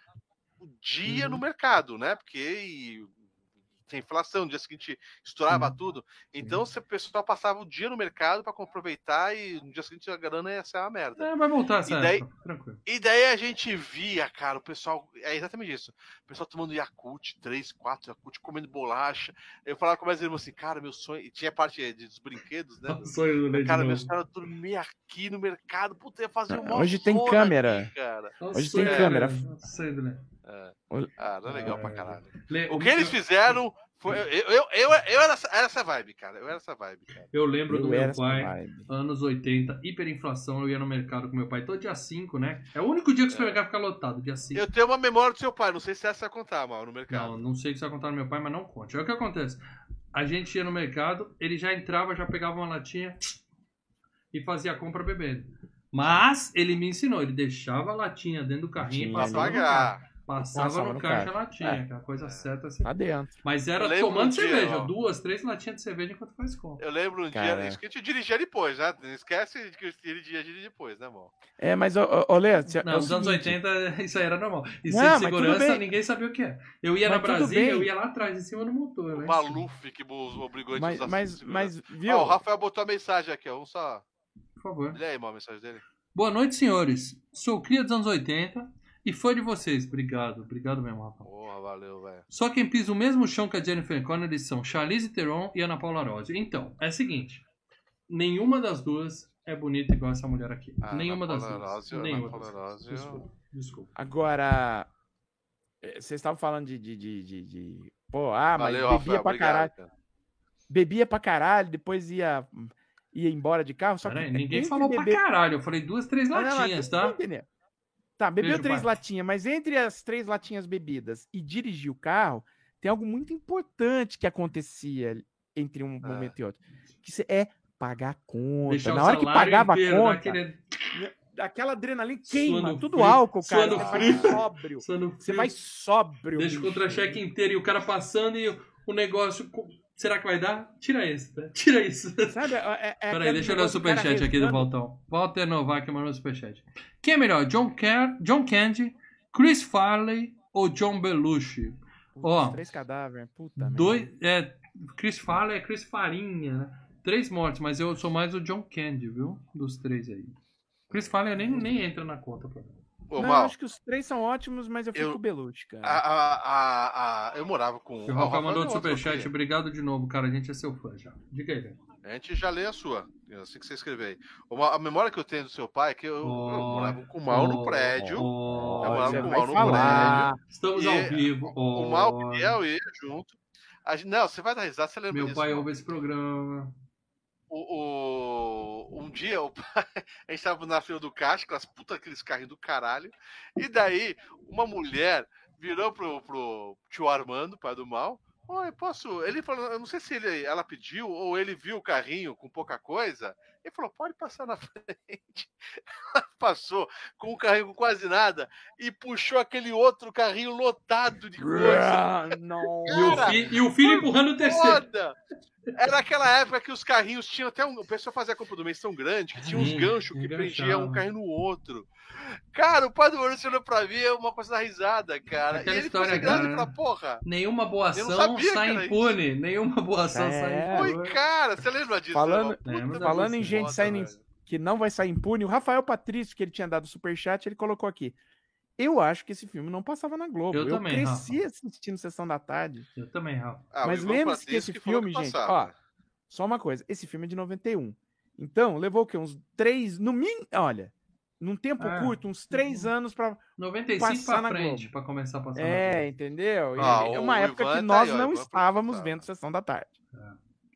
o dia Uhum. no mercado, né? Porque tem inflação, no dia seguinte estourava Sim. tudo. Então você, o pessoal passava o dia no mercado para aproveitar e no dia seguinte a grana ia ser uma merda. É, vai voltar essa E daí- época, tranquilo. E daí a gente via, cara, o pessoal. É exatamente isso. O pessoal tomando Yakult, 3, 4 Yakult, comendo bolacha. Eu falava com meus irmãos assim, cara, meu sonho. E tinha parte de- dos brinquedos, né? [LAUGHS] O sonho do Cara, meu sonho era dormir aqui no mercado. Puta, ia fazer um Hoje tem câmera. aqui, cara. Hoje tem câmera. Sonho Leite. É. Olha- Ah, não é legal pra Ah, caralho. Le- O que eles fizeram foi. Eu, eu, eu, eu era, essa, era essa vibe, cara. Eu era essa vibe, cara. Eu lembro do Eu meu era essa pai. vibe. anos 80, hiperinflação, eu ia no mercado com meu pai todo dia 5, né? É o único dia que o supermercado fica lotado, dia 5. Eu tenho uma memória do seu pai, não sei se essa vai contar, mal, no mercado. Não, não sei o que você vai contar no meu pai, mas não conte. Aí o que acontece? A gente ia no mercado, ele já entrava, já pegava uma latinha e fazia a compra bebendo. Mas ele me ensinou, ele deixava a latinha dentro do carrinho e Latinha. passava no Pagar. Passava, Passava no, no caixa a caixa. latinha, É. que é a coisa certa. Assim. Tá dentro. Mas era tomando um dia, cerveja, ó. duas, três latinhas de cerveja enquanto faz compra. Eu lembro um Cara. dia. Isso que a gente dirigia depois, né? Não esquece de que eu dirigia dirigir depois, né, amor? É, mas, cê- é Não, o nos anos seguinte, 80 [LAUGHS] isso aí era normal. E sem segurança, ninguém sabia o que é. Eu ia Mas na Brasília, eu ia lá atrás, em cima do motor. O Maluf que obrigou a gente Mas, usar mas, mas, viu? Ó, o Rafael botou a mensagem aqui, ó. Vamos só. Por favor. Lê aí, mal, a mensagem dele. Boa noite, senhores. Sou cria dos anos 80 e fã de vocês. Obrigado, obrigado mesmo, Rafa. Porra, valeu, velho. Só quem pisa o mesmo chão que a Jennifer Connelly são Charlize Theron e Ana Paula Rose. Então, é o seguinte. Nenhuma das duas é bonita igual essa mulher aqui. Ah, Nenhuma Ana das Paula duas. Rose, Ana Nenhuma Paula das duas. Desculpa, desculpa. Agora, eh, vocês estavam falando de, de, de, de- de- Pô, ah, mas valeu, bebia Rafael. pra Obrigado, caralho. cara. Bebia pra caralho, depois ia, ia embora de carro. Só que Peraí, é ninguém falou pra beber- caralho. Eu falei duas, três Ah, não, não, latinhas, tá? entendendo. Tá, bebeu Beijo, três pai. latinhas, mas entre as três latinhas bebidas e dirigir o carro, tem algo muito importante que acontecia entre um Ah. momento e outro. Que é pagar a conta. Deixar Na hora que pagava inteiro, a conta, daquele- aquela adrenalina queima, Suando tudo frio, álcool, cara. suando Você vai frio. sóbrio. Suando Você vai sóbrio. Deixa o contra-cheque inteiro e o cara passando e o negócio. Será que vai dar? Tira esse, tá? [LAUGHS] Tira isso. Sabe? É, é Peraí, aquele deixa eu ler o superchat aqui do. Valtão. Walter Novak mandou o superchat. Quem é melhor, John, Car John Candy, Chris Farley ou John Belushi? Putz, Ó, três cadáveres, puta Dois, é, Chris Farley é Chris Farinha, né? Três mortes, mas eu sou mais o John Candy, viu? Dos três aí. Chris Farley nem, nem entra na conta pra mim. Ô, Não, eu Mal, acho que os três são ótimos, mas eu fico Eu- com o Belushi, cara. a, a, a, a- eu morava com. O Rafa Rafael mandou o outra superchat, obrigado de novo, cara. A gente é seu fã já. Diga aí, velho. A gente já lê a sua, assim que você escrever aí. Uma- a memória que eu tenho do seu pai é que eu, eu Oh, morava com o Mal no oh, prédio. oh, eu morava com o Mal no falar. Estamos E ao vivo. O. Mal, o Miguel e eu junto. A gente- não, você vai dar risada, você lembra Meu disso. pai ouve esse programa. O, o- um dia o pai, [LAUGHS] a gente tava na fila do caixa, aquelas puta aqueles carrinhos do caralho, e daí uma mulher virou pro, pro tio Armando, pai do mal. Oi, posso. Ele falou, eu não sei se ele, ela pediu ou ele viu o carrinho com pouca coisa. Ele falou, pode passar na [LAUGHS] frente. Ela passou com um carrinho com quase nada e puxou aquele outro carrinho lotado de coisa. Ah, [LAUGHS] Não. E o, Cara, fi- e o filho empurrando o terceiro. Foda! Era aquela época que os carrinhos tinham até um. O pessoal fazia a compra do mês tão grande que tinha uns ganchos que prendiam um carrinho no outro. Cara, o padre Maurício olhou pra mim, é uma coisa da risada, cara. Aquela e ele história, cara. falou, porra. Nenhuma boa ação sabia sai impune. Nenhuma boa ação É. sai Foi, impune. cara, você lembra disso? Falando-. Falando em foda, gente saindo em- velho. que não vai sair impune, o Rafael Patrício, que ele tinha dado superchat, ele colocou aqui. Eu acho que esse filme não passava na Globo. Eu Eu, também, cresci assistindo Sessão da Tarde. Eu também, Rafa. Ah, Mas lembre-se que esse falou filme, gente, passava. ó, Só uma coisa, esse filme é de 91. Então, levou o quê? Uns três, no mínimo, olha, num tempo Ah, curto, uns três anos pra. 95 Passar pra na frente, Globo. pra começar a passar na É, entendeu? E Ah, é uma época Ivan que tá nós aí, não Ivan estávamos tá. vendo Sessão da Tarde.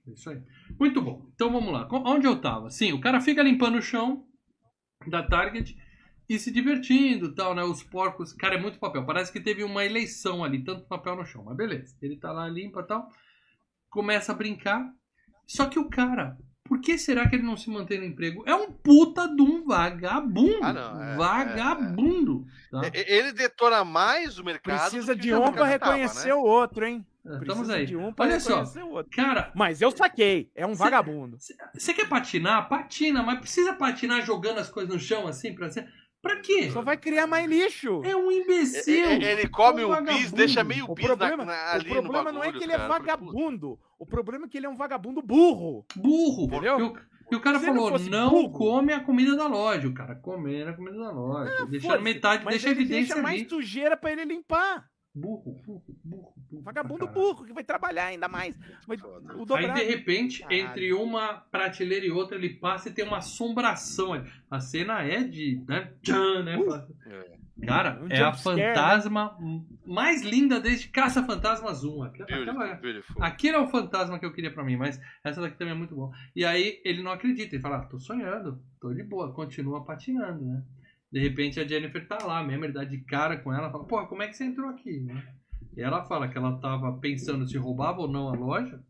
Isso aí. Muito bom. Então vamos lá. Onde eu tava? Sim, o cara fica limpando o chão da Target e se divertindo tal, né? Os porcos. Cara, é muito papel. Parece que teve uma eleição ali, tanto papel no chão. Mas beleza. Ele tá lá, limpa tal. Começa a brincar. Só que o cara. Por que será que ele não se mantém no emprego? É um puta de um vagabundo. Ah, não, é, vagabundo. tá? E- Ele detona mais o mercado. Precisa de um mercado pra tava, reconhecer né? o outro, hein? É, Estamos Precisa aí. de um pra Olha só. reconhecer o outro. Cara, Mas eu saquei, é um Cê- vagabundo. você quer patinar? Patina, mas precisa patinar jogando as coisas no chão assim pra ser. Pra quê? Só vai criar mais lixo. É um imbecil. e- Ele come É um um bis, deixa meio O bis problema, na, na, o ali problema no não é bagulho, que ele é cara. Falei, vagabundo. O problema é que ele é um vagabundo burro. burro. Entendeu? E o, e o cara Se ele falou: não burro- come a comida da loja. O cara comendo a comida da loja. deixa Foda-se, metade, deixa a ele evidência deixa mais ali. sujeira pra ele limpar. Burro, burro, burro, burro. Vagabundo burro, que vai trabalhar ainda mais. Vai, Aí de repente, Caralho. entre uma prateleira e outra, ele passa e tem uma assombração. ali. A cena é de. Né? Tchan, né? É. Cara, Um é a né? fantasma mais linda desde Caça-Fantasmas 1. Aquela, Beautiful, aquela- beautiful. Aquele é o fantasma que eu queria pra mim, mas essa daqui também é muito bom. E aí ele não acredita, ele fala, ah, tô sonhando, tô de boa, continua patinando, né? De repente a Jennifer tá lá mesmo, ele dá de cara com ela, fala, pô, como é que você entrou aqui, né? E ela fala que ela tava pensando se roubava ou não a loja,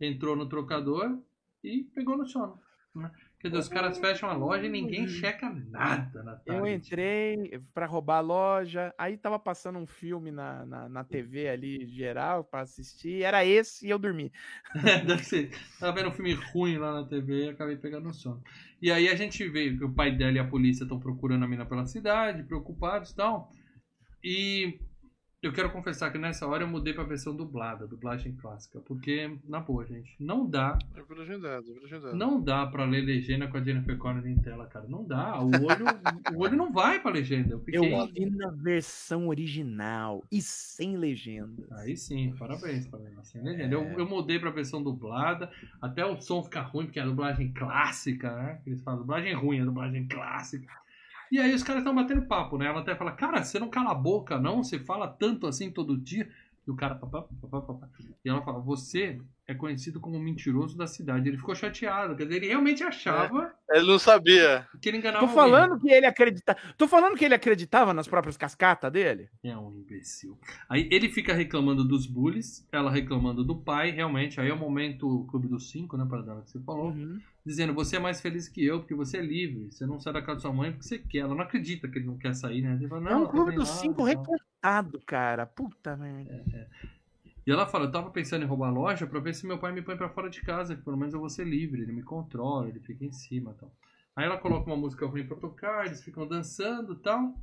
entrou no trocador e pegou no sono. Né? Quer dizer, os caras fecham a loja e ninguém checa nada na Eu Target. entrei pra roubar a loja, aí tava passando um filme na, na, na TV ali geral pra assistir, era esse e eu dormi. [LAUGHS] Deve ser. Tava vendo um filme ruim lá na TV e acabei pegando sono. E aí a gente vê que o pai dela e a polícia estão procurando a mina pela cidade, preocupados e tal. E eu quero confessar que nessa hora eu mudei pra versão dublada, dublagem clássica. Porque, na boa, gente, não dá. É legendado, é legendado. Não dá pra ler legenda com a Jennifer Connelly em tela, cara. Não dá. O olho, [LAUGHS] o olho não vai pra legenda. Eu Eu fiquei. vi na versão original e sem legendas. Aí sim, parabéns pra mim. Sem legenda. Eu, eu mudei pra versão dublada, até o som ficar ruim, porque é a dublagem clássica, né? Que eles falam, dublagem ruim, é dublagem clássica. E aí os caras estão batendo papo, né? Ela até fala, cara, você não cala a boca, não? Você fala tanto assim todo dia. E o cara, papá, papá, papá. E ela fala, você é conhecido como o mentiroso da cidade. Ele ficou chateado, quer dizer, ele realmente achava Ele não sabia. que ele enganava Tô alguém. falando que ele acreditava. Tô falando que ele acreditava nas próprias cascatas dele. É um imbecil. Aí ele fica reclamando dos bullies, ela reclamando do pai, realmente. Aí é o momento Clube dos Cinco, né, para dar que você falou. Uhum. Dizendo, você é mais feliz que eu, porque você é livre. Você não sai da casa da sua mãe porque você quer. Ela não acredita que ele não quer sair, né? Ele fala, É um "Não, clube dos nada", cinco e tal. recortado, cara. Puta merda. E ela fala, eu tava pensando em roubar a loja pra ver se meu pai me põe pra fora de casa, que pelo menos eu vou ser livre, ele me controla, ele fica em cima e tal. Aí ela coloca uma música ruim pra tocar, eles ficam dançando e tal.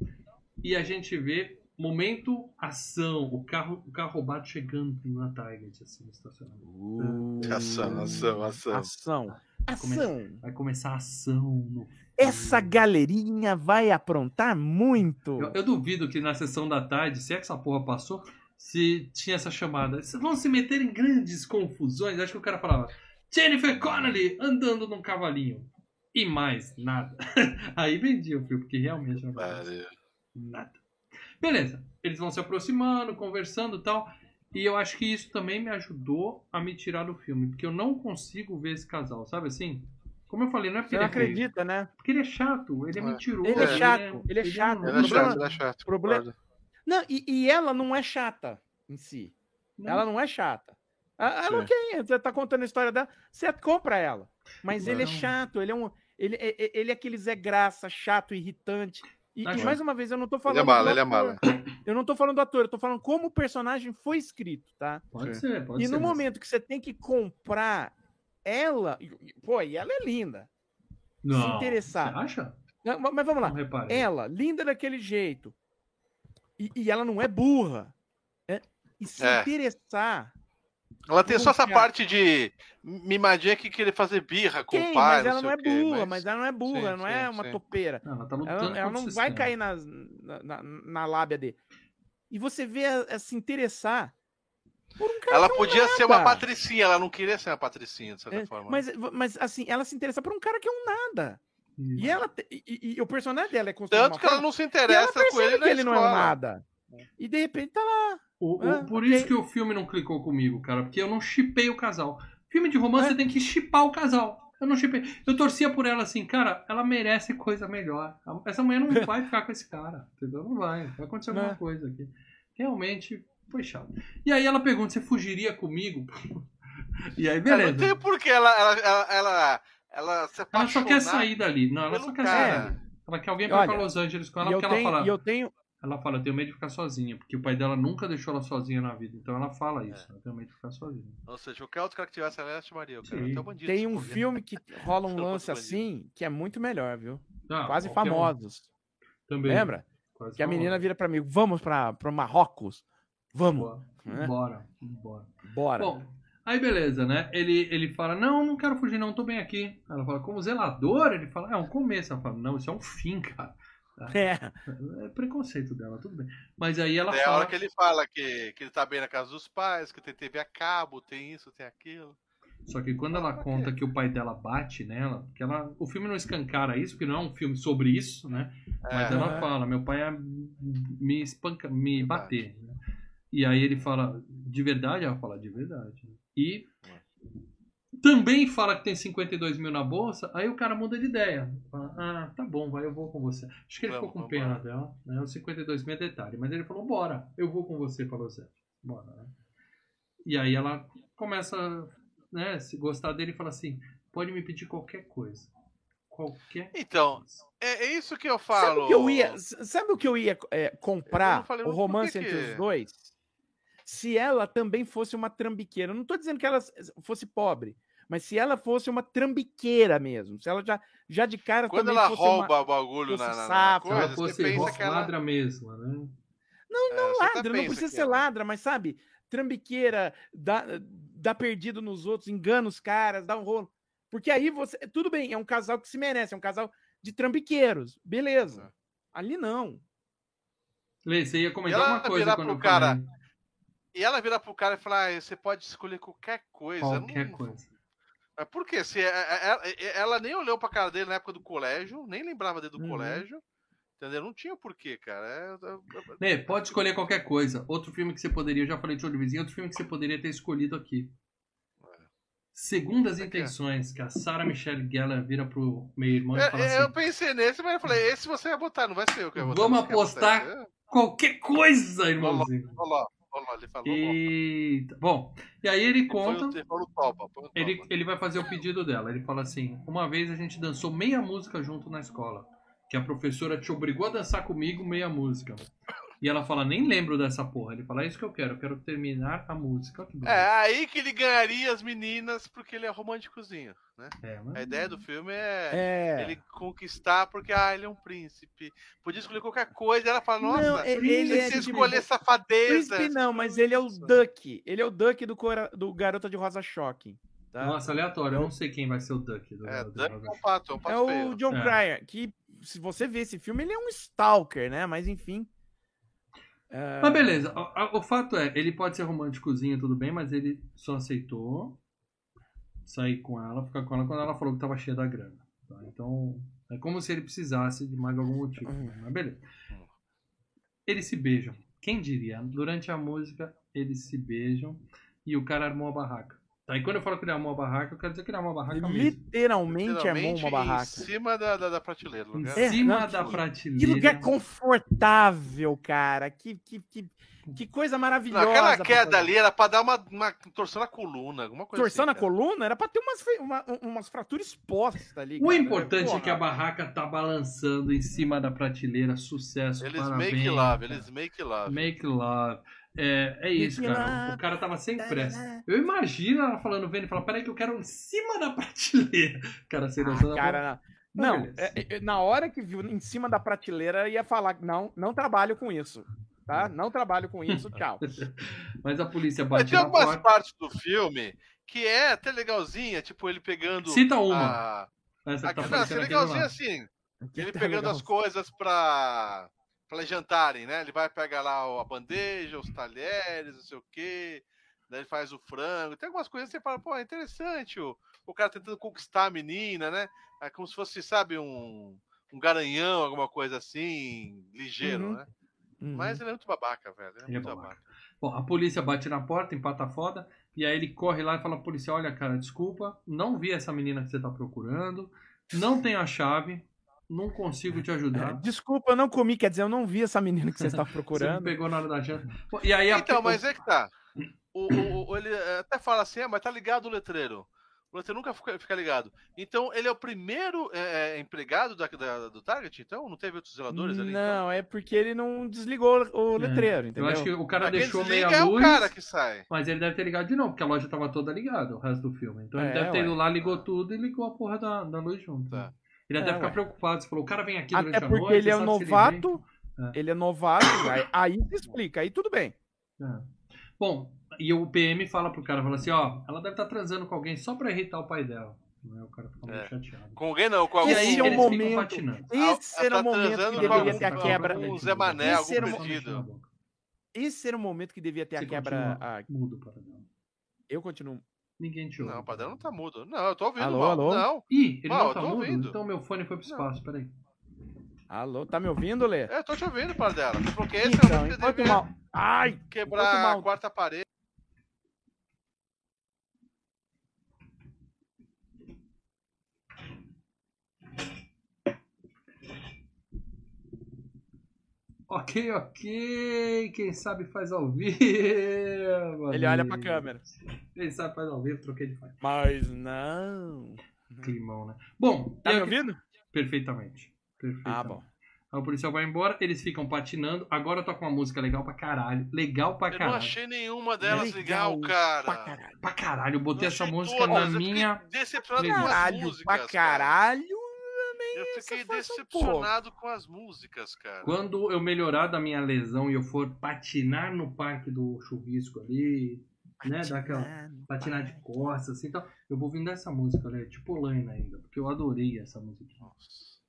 E a gente vê momento ação, o carro, o carro roubado chegando na Target, assim, no estacionamento. Uh, Ação, ação, ação. Ação. come- Ação. Vai começar a ação no Essa galerinha vai aprontar muito. Eu, eu duvido que na sessão da tarde, se é que essa porra passou, se tinha essa chamada. Vocês vão se meter em grandes confusões. Acho que o cara falava Jennifer Connelly andando num cavalinho. E mais nada. [LAUGHS] Aí vendia o filme, porque realmente não Pariu. nada. Beleza, eles vão se aproximando, conversando e tal. E eu acho que isso também me ajudou a me tirar do filme, porque eu não consigo ver esse casal, sabe assim? Como eu falei, não é porque Você não ele é feio, acredita, né? porque ele é chato, ele é É. mentiroso. Ele é É. chato, ele é chato. não- Ele é chato, ele é chato. problema-. Não, e, e ela não é chata em si. não- Ela não é chata. Ah, Ela Sim. ok, você tá contando a história dela, você compra ela. Mas ele é Não. chato, ele é um. Ele, é- é- ele é aquele Zé Graça, chato, irritante. E, e Acho- mais uma vez, eu não tô falando. Ele é mala, ele é mala. Eu não tô falando do ator, eu tô falando como o personagem foi escrito, tá? Pode ser, pode e ser. no mas- momento que você tem que comprar ela. Pô, e ela é linda. Não, interessar. Você acha? Não, mas mas vamos lá. Não. Ela, linda daquele jeito. E, e ela não é burra. É, e se É. interessar. Ela tem só essa parte de mimadinha que querer fazer birra com Quem? o pai. mas ela sei não é quê, burra, mas... ela não é burra, Sim, não é sim, uma sim. topeira. Não, ela tá Ela, ela não vai sistema. cair na, na, na lábia dele. E você vê a, a se interessar. Por um cara Ela podia ser uma nada. patricinha, ela não queria ser uma patricinha, de certa É, forma. Mas, mas assim, ela se interessa por um cara que é um nada. E ela e, e- e o personagem dela é construído Tanto uma que ela não se interessa com ele que na ele não é um nada. E de repente tá lá. O- o- Ah, por ok. isso que o filme não clicou comigo, cara, porque eu não chipei o casal. Filme de romance É. você tem que chipar o casal. Eu não chipei. Eu torcia por ela assim, cara, ela merece coisa melhor. Essa mulher não [LAUGHS] vai ficar com esse cara, entendeu? Não vai. Vai acontecer alguma É. coisa aqui. Realmente foi chato. E aí ela pergunta: você fugiria comigo? [LAUGHS] E aí, É, beleza. não tem porquê ela, ela, ela, ela, ela se Ela só quer sair dali. Não, ela só quer cara. sair. Ela quer alguém pra ir Olha, pra Los Angeles com ela, porque ela tenho, fala. e eu tenho. Ela fala, eu tenho medo de ficar sozinha, porque o pai dela nunca deixou ela sozinha na vida. Então ela fala isso, eu tenho medo de ficar sozinha. Ou seja, qualquer outro cara que tivesse ela, ela chamaria. Eu quero até bandido. Tem um filme que rola um [LAUGHS] lance assim que é muito melhor, viu? Ah, Quase qualquer um famosos. Também. Lembra? Quase Que a menina vira pra mim, vamos pra, pra Marrocos? Vamos, Bora, É. bora, bora. bora. Bom, aí beleza, né? Ele, ele fala, não, não quero fugir não, tô bem aqui. Ela fala, como zelador? Ele fala, é um começo. Ela fala, não, isso é um fim, cara. É. É preconceito dela, tudo bem. Mas aí ela É a fala... hora que ele fala que, que ele tá bem na casa dos pais, que tem TV a cabo, tem isso, tem aquilo. Só que quando ela conta que o pai dela bate nela, que ela, o filme não escancara isso, porque não é um filme sobre isso, né? Mas É. ela fala, meu pai ia me espanca, me bater. né? E aí ele fala, de verdade? Ela fala, de verdade. E também fala que tem 52 mil na bolsa, aí o cara muda de ideia. Fala, ah, tá bom, vai, eu vou com você. Acho que ele Vamos, ficou com pena embora. dela, né? Os 52 mil é detalhe. Mas ele falou, bora, eu vou com você, falou Zé. Bora, né? E aí ela começa, né, se gostar dele e fala assim, pode me pedir qualquer coisa. Qualquer Então, coisa. é, é isso que eu Sabe falo. o que eu ia, sabe o que eu ia é, Eu comprar? não falei, o romance que entre que- os dois? Se ela também fosse uma trambiqueira. Eu não tô dizendo que ela fosse pobre, mas se ela fosse uma trambiqueira mesmo. Se ela já, já de cara Quando também ela fosse rouba uma... o bagulho na, fosse na, na Se ela coisa, você fosse pensa que ela. ladra mesmo, né? Não, não ladra, não precisa ser ladra, mas sabe, trambiqueira, dá, dá perdido nos outros, engana os caras, dá um rolo. Porque aí você. Tudo bem, é um casal que se merece, é um casal de trambiqueiros. Beleza. É. Ali não. Lê, você ia comentar ela uma coisa virar quando pro eu cara, falei E ela vira pro cara e fala: ah, você pode escolher qualquer coisa. qualquer Não- coisa. Mas por quê? Se é- é- ela, ela nem olhou pra cara dele na época do colégio, nem lembrava dele do Uhum. colégio. Entendeu? Não tinha porquê, cara. É- é- pode escolher qualquer coisa. Outro filme que você poderia, eu já falei de Olho Vizinho, outro filme que você poderia ter escolhido aqui. Segundas intenções, que a Sarah Michelle Gellar vira pro meio-irmão e É, fala é, eu assim, pensei nesse, mas eu falei: esse você vai botar, não vai ser eu que vou botar. Vamos botar apostar? É, qualquer coisa, irmãozinho. Olha lá, ele falou. Eita. Bom, e aí ele conta... Ele falou topa, o Ele, topa. ele vai fazer o pedido dela. Ele fala assim: Uma vez a gente dançou meia música junto na escola. Que a professora te obrigou a dançar comigo meia música. E ela fala: Nem lembro dessa porra. Ele fala: É isso que eu quero. Eu quero terminar a música. É aí que ele ganharia as meninas porque ele é românticozinho, né? É, mas- A ideia do filme é, É. ele conquistar porque ah, ele é um príncipe. Podia escolher qualquer coisa. Ela fala, nossa, Não, ele- príncipe, ele é se tipo- escolher safadeza. Príncipe não, mas ele é o Duck. Ele é o Duck do, cora- do Garota de Rosa Choque. Tá? Nossa, aleatório. Eu não sei quem vai ser o Duck. Do, É, do- Duck é um pato, é um É pato o feio. John É. Cryer, que se você ver esse filme, ele é um stalker, né? Mas enfim. É, Mas beleza. O, o fato é: ele pode ser românticozinho, tudo bem, mas ele só aceitou sair com ela, ficar com ela quando ela falou que tava cheia da grana. tá? Então, é como se ele precisasse de mais algum motivo. né? Mas beleza. Eles se beijam. Quem diria? Durante a música, eles se beijam e o cara armou a barraca. Aí quando eu falo que ele armou a barraca, eu quero dizer que ele armou a barraca ele mesmo. literalmente armou Literalmente uma barraca. Em cima da, da, da prateleira. Em lugar. É, cima não, da que- prateleira. Que lugar confortável, cara. Que, que, que, que coisa Não, maravilhosa. aquela pra queda ali era pra dar uma, uma torção na coluna, alguma coisa Torção na assim. cara. coluna era pra ter umas, uma- umas fraturas expostas ali. O cara. importante é Porra. que a barraca tá balançando em cima da prateleira. Sucesso, Eles parabéns. make love, cara. eles make love. Make love. É, é isso, cara. O cara tava sem pressa. Eu imagino ela falando, vendo e falando, peraí que eu quero em cima da [LAUGHS] prateleira. Cara, sem noção Ah, cara, não, é- é- na hora que viu em cima da prateleira, ia falar: não, não trabalho com isso. Tá? Não trabalho com isso, [LAUGHS] tchau. Mas a polícia Mas bate tem algumas porta. partes do filme que é até legalzinha, tipo ele pegando. Cita uma. A... Essa a... tá Não, assim, legalzinho lado. assim. Ele Tá pegando legal. as coisas pra, eles jantarem, né? Ele vai pegar lá a bandeja, os talheres, não sei o quê. daí ele faz o frango. Tem algumas coisas que você fala, pô, é interessante o, o cara tentando conquistar a menina, né? É como se fosse, sabe, um, um garanhão, alguma coisa assim, ligeiro, Uhum. né? Uhum. Mas ele é muito babaca, velho. Ele é Ele é muito babaca. babaca. Bom, a polícia bate na porta, empata foda, e aí ele corre lá e fala pro policial, olha, cara, desculpa, não vi essa menina que você tá procurando, não tenho a chave, não consigo te É, ajudar. Desculpa, eu não comi, quer dizer, eu não vi essa menina que você estava [LAUGHS] Você me procurando. pegou na hora da janta. E aí a- Então, mas é que tá. O, o- o- ele até fala assim, ah, mas tá ligado o letreiro. O letreiro nunca fica, fica ligado. Então, ele é o primeiro eh, eh, empregado da, da- do Target, então? Não teve outros zeladores ali? então? Não, é porque ele não desligou o letreiro, eu entendeu? acho que o cara Então? Quem deixou meia é o luz, cara que sai. mas ele deve ter ligado de novo, porque a loja tava toda ligada, o resto do filme. Então ele É, deve ter ué. ido lá, ligou tudo e ligou a porra da, da luz junto. Tá. Ele É, deve ficar ué. preocupado, você falou, o cara vem aqui durante Até a porque noite, ele é um se ele novato, vem. ele é novato, [COUGHS] aí, aí se explica, aí tudo bem. É. Bom, e o PM fala pro cara, fala assim, ó, ela deve estar transando com alguém só pra irritar o pai dela. Aí o cara fica meio É. chateado. Com alguém não, com algum... Aí Esse é o eles momento. Esse era tá o momento transando que deveria ter a quebra. algum Zé Mané, algum um- pedido. Esse era o momento que devia ter a quebra. continua a- Mudo para. Eu continuo. Ninguém te ouve. Não, o padrão não tá mudo. Não, eu tô ouvindo Alô, mal. alô? Não, Ih, ele Mal, não tá mudo? ouvindo. Então meu fone foi pro espaço, peraí. Alô, tá me ouvindo, Lê? É, eu tô te ouvindo, Pardela. Porque esse é o Então, momento enquanto devia mal. Ai! quebrar mal- a quarta parede. Ok, ok. Quem sabe faz ao vivo. Ele olha pra câmera. Quem sabe faz ao vivo, troquei de faz. Mas não. Climão, né? Bom, Tá me ouvindo? Perfeitamente. Perfeitamente. Ah, bom. Aí o policial vai embora, eles ficam patinando. Agora toca uma música legal pra caralho. Legal pra Eu não caralho. achei nenhuma delas Legal legal, cara. Pra caralho. Pra caralho, eu botei essa música todas, na fiquei minha. Decepcionado com as Caralho, músicas. pra cara. caralho. Eu fiquei decepcionado com as músicas, cara. Quando eu melhorar da minha lesão e eu for patinar no parque do chuvisco ali, né? Dar aquela patinar de costas assim e tal, eu vou vindo essa música, né? Tipo Laina ainda, porque eu adorei essa música.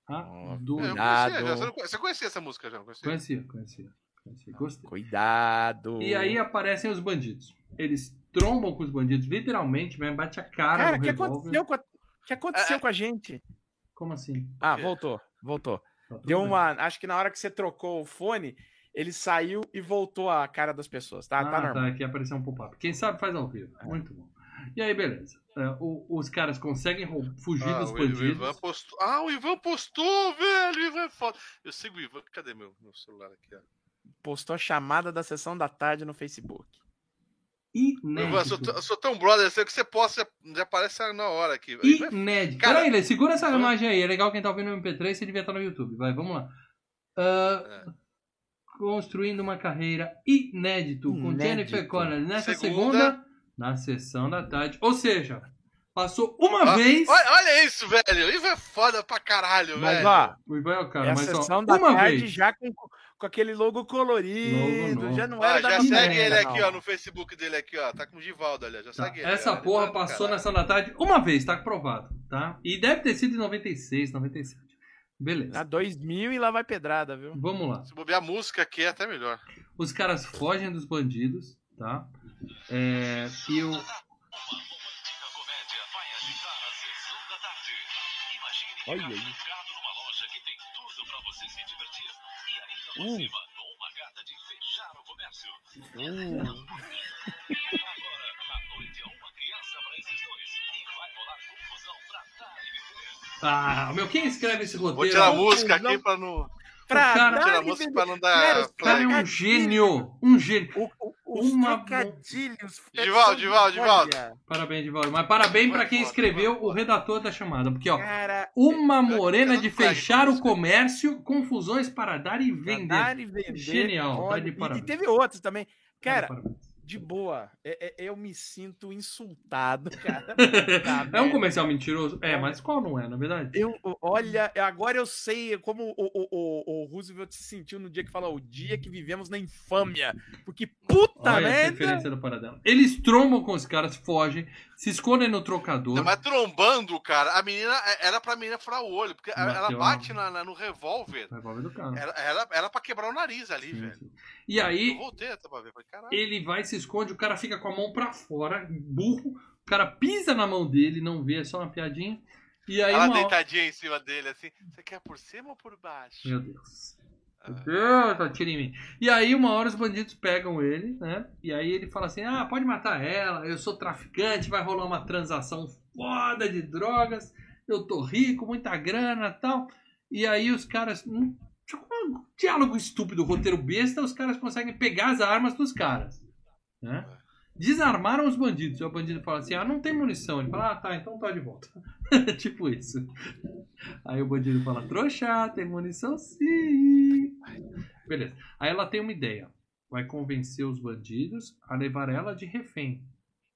É, eu Adorei. conhecia, já. Cuidado. Você, conhecia essa música já? Não conhecia? Conhecia, conhecia. conhecia. Gostei. Cuidado. E aí aparecem os bandidos. Eles trombam com os bandidos, literalmente, mesmo, bate a cara Cara, no o que revólver. aconteceu com a... O que aconteceu É, com a gente? Como assim? Ah, quê? voltou, voltou. Tá Deu bem. uma. Acho que na hora que você trocou o fone, ele saiu e voltou a cara das pessoas. Tá, Ah, tá normal. aqui apareceu um pop-up. Quem sabe faz ao vivo. Muito bom. E aí, beleza. É, o- os caras conseguem fugir Ah, dos o, o bandidos. Ivan postou. Ah, o Ivan postou, velho. O Ivan é foda. Eu sigo o Ivan. Cadê meu, meu celular aqui? Ó? Postou a chamada da sessão da tarde no Facebook. Ivan, eu sou, Inédito. eu sou tão brother, que você posta, já aparece na hora aqui. Inédito. Cara, Peraí, Lê, segura essa imagem aí. É legal quem tá ouvindo no MP3, você devia estar no YouTube. Vai, vamos lá. Ah, É. Construindo uma carreira inédito, com Inédito. Jennifer Connelly nessa Segunda. segunda, na sessão da tarde. Ou seja, passou uma Ó, vez. Olha, olha isso, velho. O Ivan é foda pra caralho, Mas, velho. ó, O Ivan é o cara, é a mas sessão ó, da uma tarde vez. já com, com aquele logo colorido. Logo já não era da já segue ele aqui, não. ó, no Facebook dele aqui, ó. Tá com o Givaldo ali, ó. Já Tá, segue ele. Essa ó. porra Ele vai passou pra nessa da tarde uma vez, tá aprovado, tá? E deve ter sido em 96, 97. Beleza. Ah, 2000 e lá vai pedrada, viu? Vamos lá. Se bobear a música aqui é até melhor. Os caras fogem dos bandidos, tá? É, e o. Olha aí. Uh. Uh. Ah, meu, quem escreve esse roteiro? Vou tirar a música não- aqui pra não. Pra cara- dar a música e pra não Cara, dar. cara é um gênio. Um gênio. O, o, os Uma- trocadilhos. Divaldo, Divaldo, Divaldo. Olha, Parabéns, Divaldo. Mas parabéns pra quem escreveu o redator da chamada. Porque, ó, Cara, uma morena de fechar o comércio, confusões para dar e vender. dar e vender. Genial, tá Olha, de e- e, parabéns. teve outros também. Cara, Parabéns. De boa. É- é- eu me sinto insultado, [LAUGHS] cara. [LAUGHS] É um comercial mentiroso? É, mas qual não é, na verdade? Eu, olha, agora eu sei como o, o, o, o Roosevelt se sentiu no dia que falou o dia que vivemos na infâmia. Porque puta Olha merda! do. Eles trombam com os caras, fogem, se escondem no trocador. Não, mas trombando, cara, a menina é, era pra menina furar o olho, porque ela- ela Bateu bate na, na- no revólver. Revólver do carro. Era, era, era pra quebrar o nariz ali, Sim, velho. sim. E aí voltei. Falei, ele vai, se esconde, o cara fica com a mão pra fora, burro. O cara pisa na mão dele, não vê, é só uma piadinha. E aí, Ela uma deitadinha em cima dele, assim. Você quer por cima ou por baixo? Meu Deus. Ah. Meu Deus, atira em mim. E aí, uma hora os bandidos pegam ele, né? E aí ele fala assim: ah, pode matar ela, eu sou traficante, vai rolar uma transação foda de drogas, eu tô rico, muita grana e tal. E aí os caras. hum, um diálogo estúpido, roteiro besta, os caras conseguem pegar as armas dos caras. Né? Desarmaram os bandidos. E o bandido fala assim: ah, não tem munição. Ele fala: ah, tá, então tá de volta. [LAUGHS] tipo isso. Aí o bandido fala: trouxa, tem munição sim. Beleza. Aí ela tem uma ideia. Vai convencer os bandidos a levar ela de refém.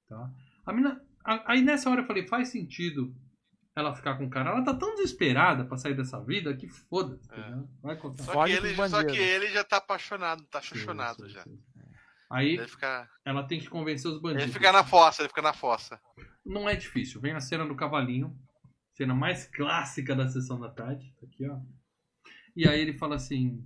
Tá? A mina, aí nessa hora eu falei: faz sentido ela ficar com o cara. Ela tá tão desesperada pra sair dessa vida que foda-se. É. né? Vai contar. Só que, ele, só que ele já tá apaixonado, tá Sim, chuchonado sim, já. sim. Aí fica, ela tem que convencer os bandidos. ele fica na fossa, ele fica na fossa. Não é difícil. Vem a cena do cavalinho. Cena mais clássica da sessão da tarde. Tá Aqui, ó. E aí ele fala assim: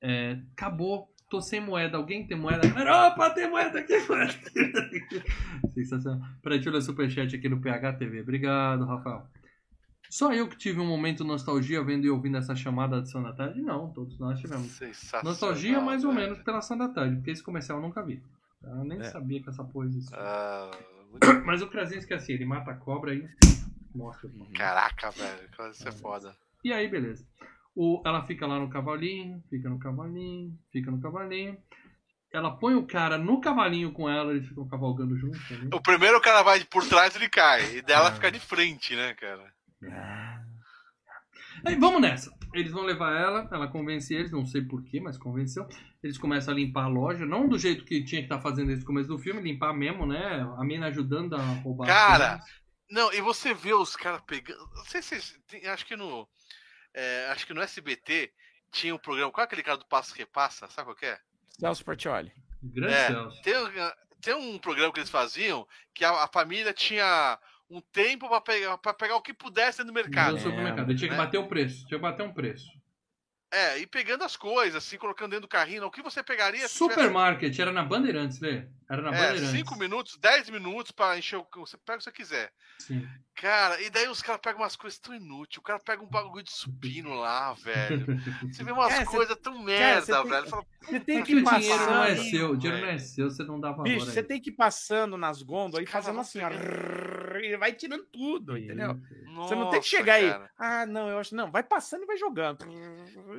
é, Acabou, tô sem moeda. Alguém tem moeda? Opa, tem moeda aqui, moeda aqui. [LAUGHS] Sensacional. Peraí, deixa eu ler o superchat aqui no PH TV. Obrigado, Rafael. Só eu que tive um momento nostalgia vendo e ouvindo essa chamada da sessão da tarde? Não, todos nós tivemos. Sensacional. Nostalgia mais ou velho. menos pela da tarde, porque esse comercial eu nunca vi. Eu nem É. sabia que essa porra existia. Muito- [COUGHS] Mas o Krasinski é assim, ele mata a cobra e mostra. Caraca, velho. Isso é É. foda. E aí, beleza. O, ela fica lá no cavalinho, fica no cavalinho, fica no cavalinho. Ela põe o cara no cavalinho com ela, eles ficam cavalgando juntos. né? O primeiro cara vai por trás ele cai. E dela É. fica de frente, né, cara? Aí, vamos nessa. Eles vão levar ela, ela convence eles, não sei porquê, mas convenceu. Eles começam a limpar a loja, não do jeito que tinha que estar fazendo desde o começo do filme, limpar mesmo, né? A mina ajudando a roubar. Cara. Não, e você vê os caras pegando. Não sei se acho que no. É, acho que no SBT tinha um programa. Qual é aquele cara do Passo Repassa? Sabe qual que é? Celso Portioli. Grande É, Celso. Tem, um- tem um programa que eles faziam que a, a família tinha um tempo pra pegar, pra pegar o que pudesse no mercado. No supermercado. Ele tinha que né? bater o preço. Tinha que bater um preço. É, e pegando as coisas, assim, colocando dentro do carrinho. O que você pegaria se tivesse- Supermarket, era na Bandeirantes, Lê. Era na É, Bandeirantes. 5 minutos, 10 minutos pra encher o. Você pega o que você quiser. Sim. Cara, e daí os caras pegam umas coisas tão inúteis. O cara pega um bagulho de supino lá, velho. Você vê umas É, coisas tão merda, você tem- velho. Fala, Você tem que o ir passando. dinheiro não é seu, o dinheiro não é velho. seu, você não dá valor. Bicho, a você tem que ir passando nas gôndolas e fazendo assim, ó. E vai tirando tudo, entendeu? Você Nossa, não tem que chegar aí. cara. Ah, não, eu acho. Não, vai passando e vai jogando.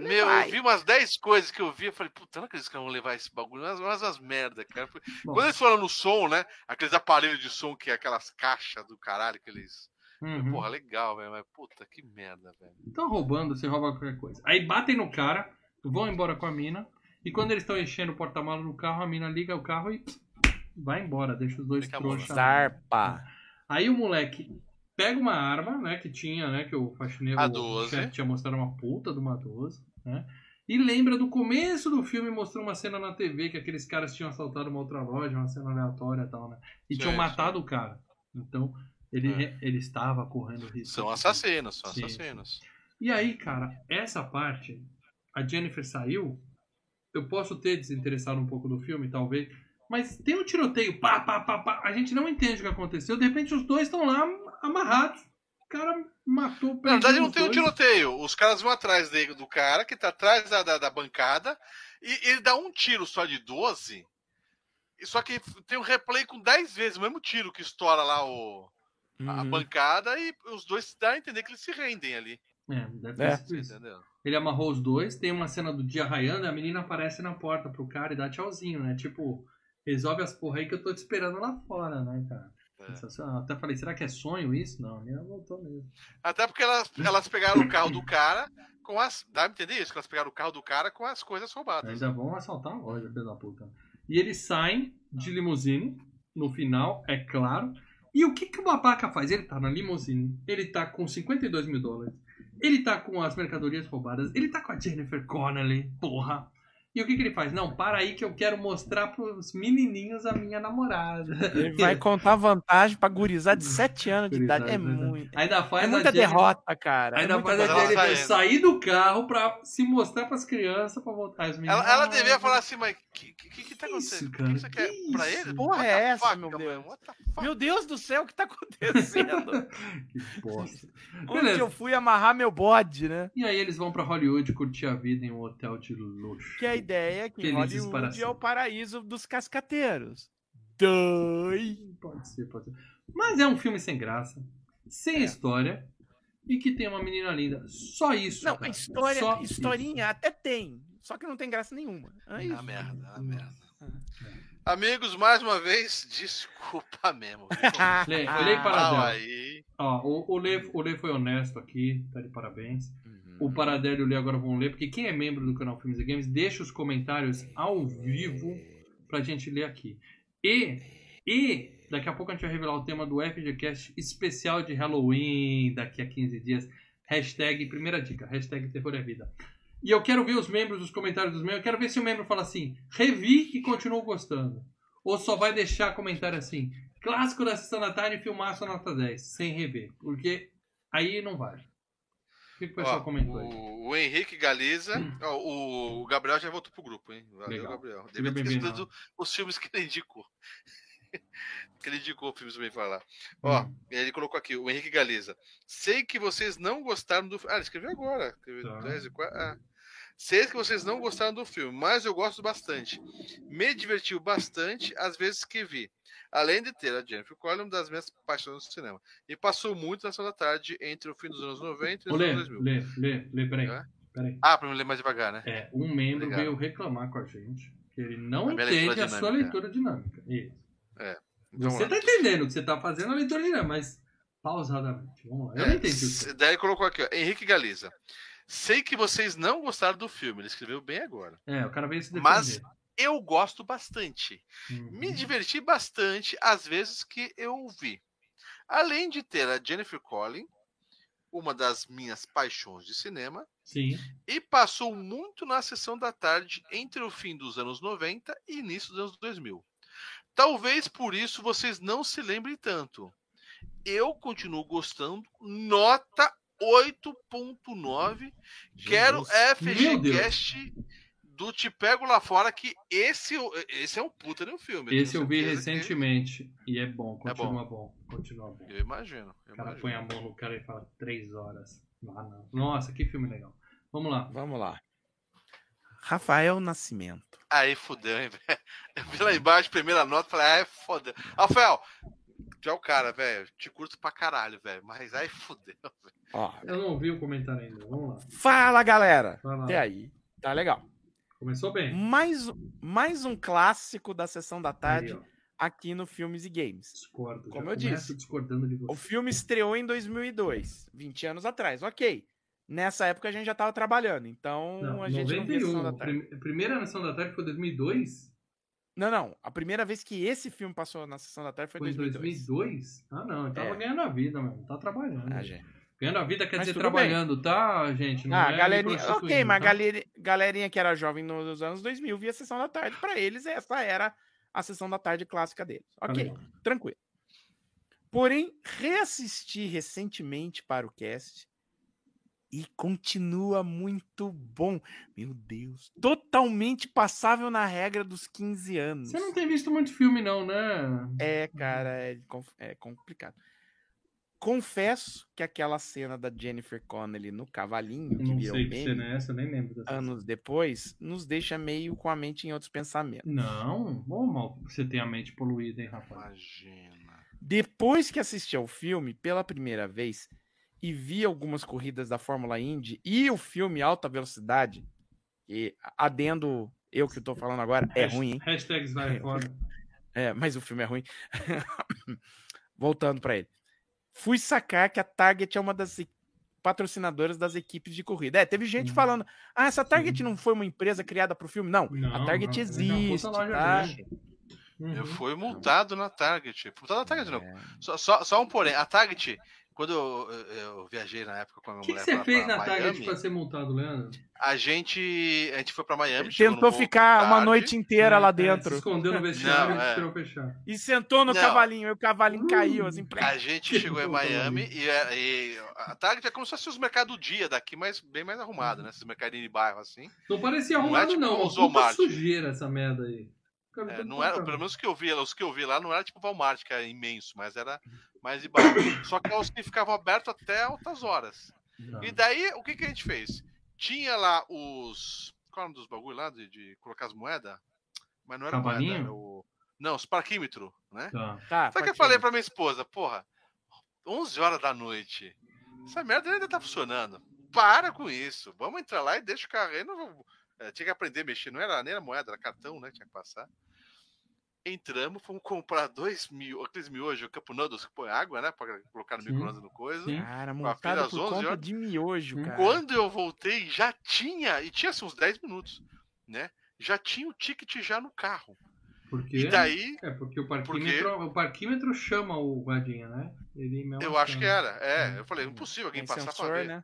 Meu, Vai. eu vi umas 10 coisas que eu vi, eu falei, puta, não acredito que vão levar esse bagulho, umas, umas, umas merda, cara. Bom, Quando eles foram no som, né? Aqueles aparelhos de som que é aquelas caixas do caralho que eles. uhum. Porra, legal, velho. Mas puta, que merda, velho. Estão roubando, você rouba qualquer coisa. Aí batem no cara, vão embora com a mina. E quando eles estão enchendo o porta-malas no carro, a mina liga o carro e vai embora, deixa os dois trouxas. Zarpa. Aí o moleque pega uma arma, né, que tinha, né, que o faxineiro, A o 12. chefe tinha mostrado uma puta de uma 12, né? E lembra do começo do filme, mostrou uma cena na TV que aqueles caras tinham assaltado uma outra loja, uma cena aleatória e tal, né? E Sim, tinham matado o cara. Então, ele, É. ele estava correndo risco. São assassinos, são Sim, assassinos. E aí, cara, essa parte, a Jennifer saiu. Eu posso ter desinteressado um pouco do filme, talvez. Mas tem um tiroteio, pá, pá, pá, pá. A gente não entende o que aconteceu. De repente, os dois estão lá amarrados. O cara matou Na verdade, não tem um tiroteio. Os caras vão atrás dele, do cara que tá atrás da, da, da bancada e ele dá um tiro só de 12. e Só que tem um replay com 10 vezes o mesmo tiro que estoura lá o, a Uhum. bancada e os dois dá a entender que eles se rendem ali. É, deve É. sido isso. Entendeu? Ele amarrou os dois. Tem uma cena do dia raiando. A menina aparece na porta pro cara e dá tchauzinho, né? Tipo, resolve as porra aí que eu tô te esperando lá fora, né, cara? É. Sensacional. Até falei, será que é sonho isso? Não, a menina voltou mesmo. Até porque elas, elas pegaram o carro do cara com as. Dá pra entender isso? Que elas pegaram o carro do cara com as coisas roubadas. Ainda vão assaltar a loja, filho da puta. E eles saem de limusine, no final, é claro. E o que, que o babaca faz? Ele tá na limusine, ele tá com 52 mil dólares, ele tá com as mercadorias roubadas, ele tá com a Jennifer Connelly, porra. E o que, que ele faz? Não, para aí que eu quero mostrar pros menininhos a minha namorada. [LAUGHS] Ele vai contar vantagem pra gurizar de 7 anos de idade. É Gurizada, muito. Ainda faz É a muita Jennifer- derrota, cara. É Ainda muita faz a. Jennifer Ela tá sair do carro pra se mostrar pras crianças pra voltar. As meninas, Ela, ela "Ah, devia falar assim, mas o que, que, que, que tá isso, acontecendo? O cara? que você quer Que pra isso? ele? Porra What é essa, fuck, meu? Deus? What the fuck? Meu Deus do céu, o que tá acontecendo? [LAUGHS] Que bosta. Onde Beleza. eu fui amarrar meu bode, né? E aí eles vão pra Hollywood curtir a vida em um hotel de luxo. Que a ideia é que Felizes para Hollywood é o paraíso dos cascateiros. Doi. Pode ser, pode ser. Mas é um filme sem graça, sem É. história e que tem uma menina linda. Só isso. Não, a cara. história, Só historinha até tem. Só que não tem graça nenhuma. É Ah, isso. merda, ah, merda. Ah. Amigos, mais uma vez, [LAUGHS] desculpa mesmo. [LAUGHS] Lê, olhei para aí. Ó, o, o, Lê, o Lê foi honesto aqui, tá de parabéns. O Paradelo e o Lê agora vão ler, porque quem é membro do canal Filmes e Games, deixa os comentários ao vivo pra gente ler aqui. E, e daqui a pouco a gente vai revelar o tema do FGCast especial de Halloween, daqui a 15 dias. Hashtag, primeira dica, hashtag terror é vida. E eu quero ver os membros, os comentários dos membros. Eu quero ver se o membro fala assim, revi e continuo gostando. Ou só vai deixar comentário assim, clássico da sessão da tarde, filmaço nota 10, sem rever. Porque aí não vale. O que, que o pessoal Ó, comentou aí? o, o Henrique Galiza, ó, o, o Gabriel já voltou pro grupo, hein? Valeu, Legal. Gabriel. Devia ter escrito os filmes que ele indicou. [LAUGHS] que ele indicou filmes mim falar. Ó, Hum. ele colocou aqui, o Henrique Galiza. Sei que vocês não gostaram do Ah, ele escreveu agora. Escreveu Tá. 10 e 4, ah. Sei que vocês não gostaram do filme, mas eu gosto bastante. Me divertiu bastante as vezes que vi. Além de ter a Jennifer Connelly, uma das minhas paixões do cinema. E passou muito na sessão da tarde entre o fim dos anos 90 e Ô, os Lê, anos 2000. Lê, Lê, Lê, peraí. É? peraí. Ah, pra me ler mais devagar, né? É, um membro Obrigado. veio reclamar com a gente que ele não A entende leitura a sua leitura dinâmica. Isso. Então, Você vamos tá entendendo que você tá fazendo a leitura dinâmica, mas pausadamente. Vamos lá. Eu não É, entendi o que s- Daí ele colocou aqui, ó, Henrique Galiza. Sei que vocês não gostaram do filme, ele escreveu bem agora. É, o cara veio se defender. Mas- Eu gosto bastante. Uhum. Me diverti bastante às vezes que eu vi. Além de ter a Jennifer Collin, uma das minhas paixões de cinema, Sim. e passou muito na sessão da tarde entre o fim dos anos 90 e início dos anos 2000. Talvez por isso vocês não se lembrem tanto. Eu continuo gostando. Nota 8.9. Quero. FGCast do Te Pego Lá Fora, que esse, esse é um puta de um filme. Esse eu vi certeza que- recentemente e é bom, É bom. continua bom. Continua bom. Eu imagino. eu O cara imagino. põe a mão no cara e fala três horas. Ah, não. Nossa, que filme legal. Vamos lá. Vamos lá. Rafael Nascimento. Aí fudeu, hein, [LAUGHS] velho. Eu vi lá embaixo, primeira nota, falei, ai, foda. Rafael, tu é o cara, velho. Te curto pra caralho, velho. Mas aí [LAUGHS] fudeu, velho. Ó, Eu não ouvi o comentário ainda. Vamos lá. fala, galera. Lá. Até aí. Tá legal. Começou bem. Mais, mais um clássico da sessão da tarde Aí, aqui no Filmes e Games. discordo. Como Já eu disse. discordando de O filme estreou em 2002, 20 anos atrás. Ok. Nessa época a gente já tava trabalhando, então Não, a gente não via Sessão da 91. Tarde. Prim- Primeira Nação da Tarde foi 2002? Não, não. A primeira vez que esse filme passou na Sessão da Tarde foi em em 2002. 2002? Ah, não. Eu tava É. ganhando a vida, mano. Tá trabalhando. Ah, gente. Ganhando a vida quer Mas dizer tudo bem. trabalhando, tá, gente? Não Ah, é galerinha. Ok, mas tá? galerinha, galerinha que era jovem nos anos 2000 via Sessão da Tarde. Pra eles, essa era a Sessão da Tarde clássica deles. Tá Ok. tranquilo. Porém, reassisti recentemente para o cast e continua muito bom. Meu Deus. Totalmente passável na regra dos 15 anos. Você não tem visto muito filme, não, né? É, cara, é, é complicado. Confesso que aquela cena da Jennifer Connelly no cavalinho, que Não virou sei que cena é essa, nem lembro dessa. anos depois, nos deixa meio com a mente em outros pensamentos. Não, ô mal, você tem a mente poluída, hein, rapaz? Imagina. Depois que assisti ao filme pela primeira vez e vi algumas corridas da Fórmula Indy e o filme Alta Velocidade, e adendo eu que tô falando agora, é ruim, hein? Hashtags vai fora. [LAUGHS] É, mas o filme é ruim. [LAUGHS] Voltando pra ele. Fui sacar que a Target é uma das patrocinadoras das equipes de corrida. É, teve gente Uhum. falando: "Ah, essa Target não foi uma empresa criada pro filme?" Não, Não, a Target não, é existe, loja tá? Uhum. Eu fui multado na Target. Multado na Target, não. É. Só, só, só um porém. A Target, quando eu, eu- viajei na época com a O minha que, que mulher você pra- fez pra na Target Miami, pra ser multado, Leandro? a gente, a gente foi pra Miami. Tentou ficar uma tarde. noite inteira lá É, Se dentro. escondeu no vestiário Não, e é. esperou fechar. E sentou no Não. cavalinho. E o cavalinho Uh. caiu, assim. A gente chegou em Miami e, é- e a Target é como se fosse os mercados do dia daqui, mas bem mais arrumado, né? Esses mercadinhos de bairro assim. Não parecia Não é arrumado, tipo não. Uma sujeira essa merda aí. Cara, É, tudo não era, pra- pelo menos os que eu vi, os que eu vi lá não era tipo Walmart, que era imenso, mas era mais de bairro. Só que os que ficavam abertos até altas horas. Tá. E daí, o que, que a gente fez? Tinha lá os. Qual é o nome dos bagulho lá de, de colocar as moedas? Mas não era Cavalinho? moeda, era o. Não, os parquímetros, né? Tá. Tá, Só que eu falei pra minha esposa, porra, 11 horas da noite, essa merda ainda tá funcionando. Para com isso. Vamos entrar lá e deixa o carro aí. Não vou- é, tinha que aprender a mexer, não era nem era moeda, era cartão, né? Tinha que passar. Entramos, fomos comprar dois mil, aqueles miojos, Campo Noodles, que põe água, né? Pra colocar no micro-ondas no coisa. Sim. Cara, montado por 11 conta horas. de miojo, cara. Quando eu voltei, já tinha, e tinha assim, uns 10 minutos, né? Já tinha o ticket já no carro. Por quê? E daí, É, porque o parquímetro, o parquímetro chama o guardinha, né? Ele mesmo eu acho chama. que era. É, eu falei, impossível alguém Tem passar pra sensor, ver. né?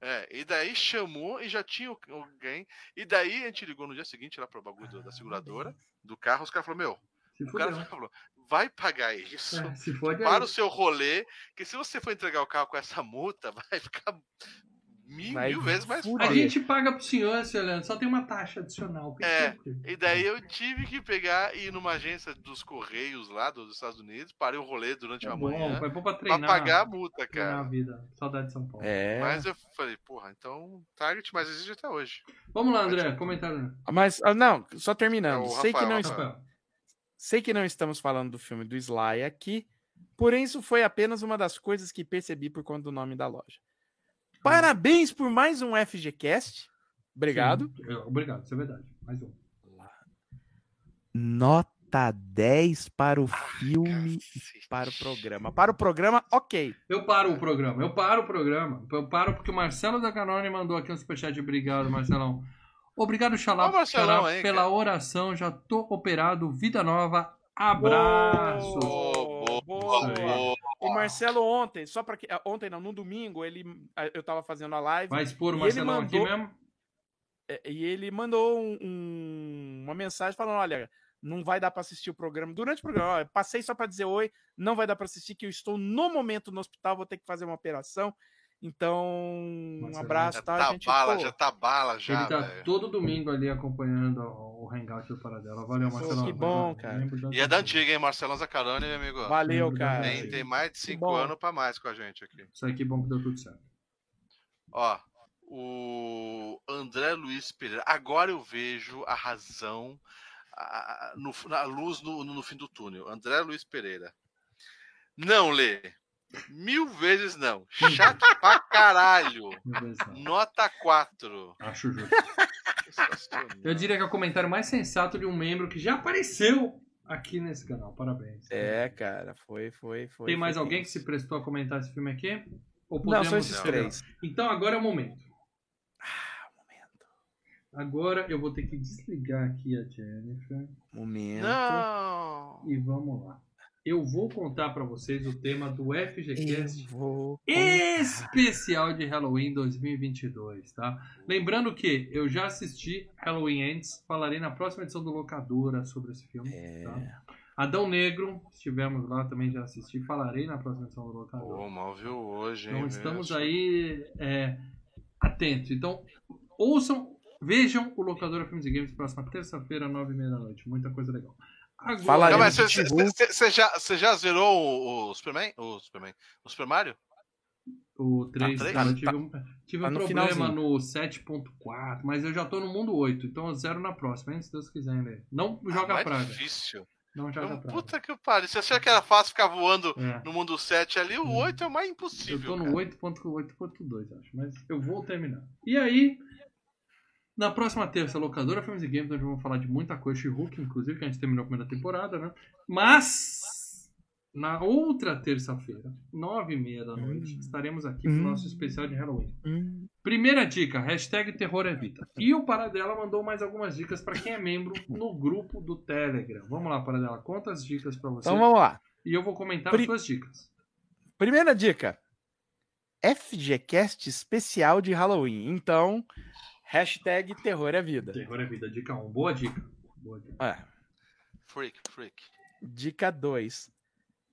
É, e daí chamou e já tinha alguém. E daí a gente ligou no dia seguinte lá pro bagulho do- da seguradora, do carro. Os caras falaram: Meu, o cara falou: Vai pagar isso. É, Para aí. o seu rolê, que se você for entregar o carro com essa multa, [LAUGHS] vai ficar mil, mil vezes mais fuder. A gente paga pro senhor, seu Leandro, só tem uma taxa adicional. É, E daí eu tive que pegar e ir numa agência dos Correios lá dos Estados Unidos, parei o rolê durante É a bom, manhã foi bom pra pra treinar, pagar a multa, treinar a cara. vida. Saudade de São Paulo. É. Mas eu falei, porra, então Target, mas existe até hoje. Vamos lá, André, comentário. Mas, ah, não, só É terminando. o sei, que Rafael, não, Rafael. Rafael. sei que não estamos falando do filme do Sly aqui, porém isso foi apenas uma das coisas que percebi por conta do nome da loja. Parabéns por mais um FGCast. Obrigado. Sim, eu- Obrigado, isso é verdade. Mais um. Nota 10 para o filme e para o programa. Para o programa, ok. Eu paro o programa, eu paro o programa. Eu paro porque o Marcelo da Canone mandou aqui um superchat. Obrigado, Marcelão. Obrigado, Xalá, Marcelão pela cara. oração. Já tô operado. Vida nova. Abraço. Boa, boa. Aí. O Marcelo ontem, só para que ah, ontem não, no domingo, ele eu tava fazendo a live Vai expor o ele Marcelão aqui mandou- mesmo? é, e ele mandou um- um- uma mensagem falando, olha, não vai dar para assistir o programa. Durante o programa, ó, passei só para dizer oi, não vai dar para assistir que eu estou no momento no hospital, vou ter que fazer uma operação. Então, um Marcelo, abraço, Já tá, tá gente? bala, Pô, já tá bala, já, Ele tá velho. todo domingo ali acompanhando o Hangout do Paradela. Valeu, Marcelão. que bom, cara. E é da antiga, hein? Marcelão Zacarone, meu amigo. Valeu, cara. Tem, tem mais de cinco anos pra mais com a gente aqui. Isso aí que bom que deu tudo certo. Ó, o André Luiz Pereira. Agora eu vejo a razão, a, a- no, na luz no, no fim do túnel. André Luiz Pereira. Não, Lê. Mil vezes não. Chato pra caralho. [LAUGHS] Nota 4. Acho justo. Eu diria que é o comentário mais sensato de um membro que já apareceu aqui nesse canal. Parabéns. É, cara, foi, foi, foi. Tem mais foi alguém que tenso. se prestou a comentar esse filme aqui? Ou Não, são esses três. Então agora é o momento. Ah, momento. Agora eu vou ter que desligar aqui a Jennifer. Momento. Não. E vamos lá. Eu vou contar pra vocês o tema do FGCast especial de Halloween 2022, tá? Lembrando que eu já assisti Halloween Ends, falarei na próxima edição do Locadora sobre esse filme, É. tá? Adão Negro, estivemos lá, também já assisti, falarei na próxima edição do Locadora. Pô, mal viu hoje, hein? Então estamos bicho? aí é, atentos. Então, ouçam, vejam o Locadora Filmes e Games próxima terça-feira, nove e meia da noite. Muita coisa legal. Agora, Fala aí, você já, você já zerou o, o Superman? O Superman? O Super Mario? o 3, três? cara, eu Tá- tive um, tive tá um no problema finalzinho. no 7.4, mas eu já tô no mundo 8, então eu zero na próxima, hein, se Deus quiser, né? Não joga ah, praga. difícil. Não joga Então, praga. puta que pariu. Você achou que era fácil ficar voando É. no mundo 7 ali? O Hum. 8 é o mais Eu impossível. tô no cara. 8.8.2, acho. Mas eu vou terminar. E aí, na próxima terça, locadora Filmes e Games, onde vamos falar de muita coisa. She-Hulk, inclusive, que a gente terminou a primeira temporada, né? Mas, na outra terça-feira, nove e meia da noite, Hum. estaremos aqui pro Hum. nosso especial de Halloween. Hum, Primeira dica, hashtag Terror é Vida. E o Paradela mandou mais algumas dicas para quem é membro no grupo do Telegram. Vamos lá, Paradela, conta as dicas para você. Então vamos lá. E eu vou comentar Pri- as suas dicas. Primeira dica. FGCast especial de Halloween. Então, hashtag terror é vida. Terror é vida, dica 1. Boa dica. Boa dica. É. Freak, freak. Dica 2.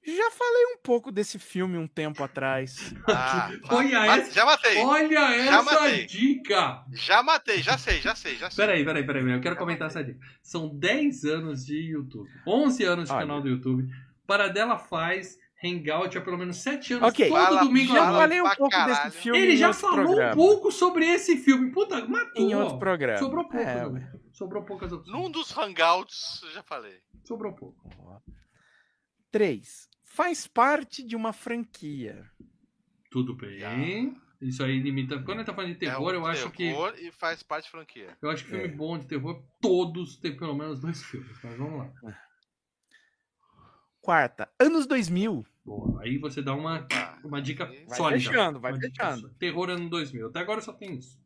Já falei um pouco desse filme um tempo atrás. Ah, [LAUGHS] Olha ma- essa- Já matei. Olha essa matei. dica! Já matei, já sei, já sei, já sei. Peraí, peraí, peraí, peraí, eu quero comentar essa dica. São 10 anos de YouTube, 11 anos de Olha. canal do YouTube. Paradela faz Hangout há pelo menos 7 anos, Ok. todo Fala- domingo Já à falei um pouco caralho. desse filme Ele já falou programa. um pouco sobre esse filme. Puta, matou. Em outro programa. Sobrou pouco. É, né? Sobrou poucas opções. Num dos hangouts, eu já falei. Sobrou pouco. 3. Faz parte de uma franquia. Tudo bem. Isso aí limita. Quando ele tá falando de terror, é um eu acho que. terror e faz parte de franquia. Eu acho que filme É. bom de terror, todos têm pelo menos dois filmes. Mas vamos lá. Quarta. Anos 2000. Boa. Aí você dá uma, uma dica Vai sólida. fechando, vai fechando. Terror ano 2000. Até agora só tem isso.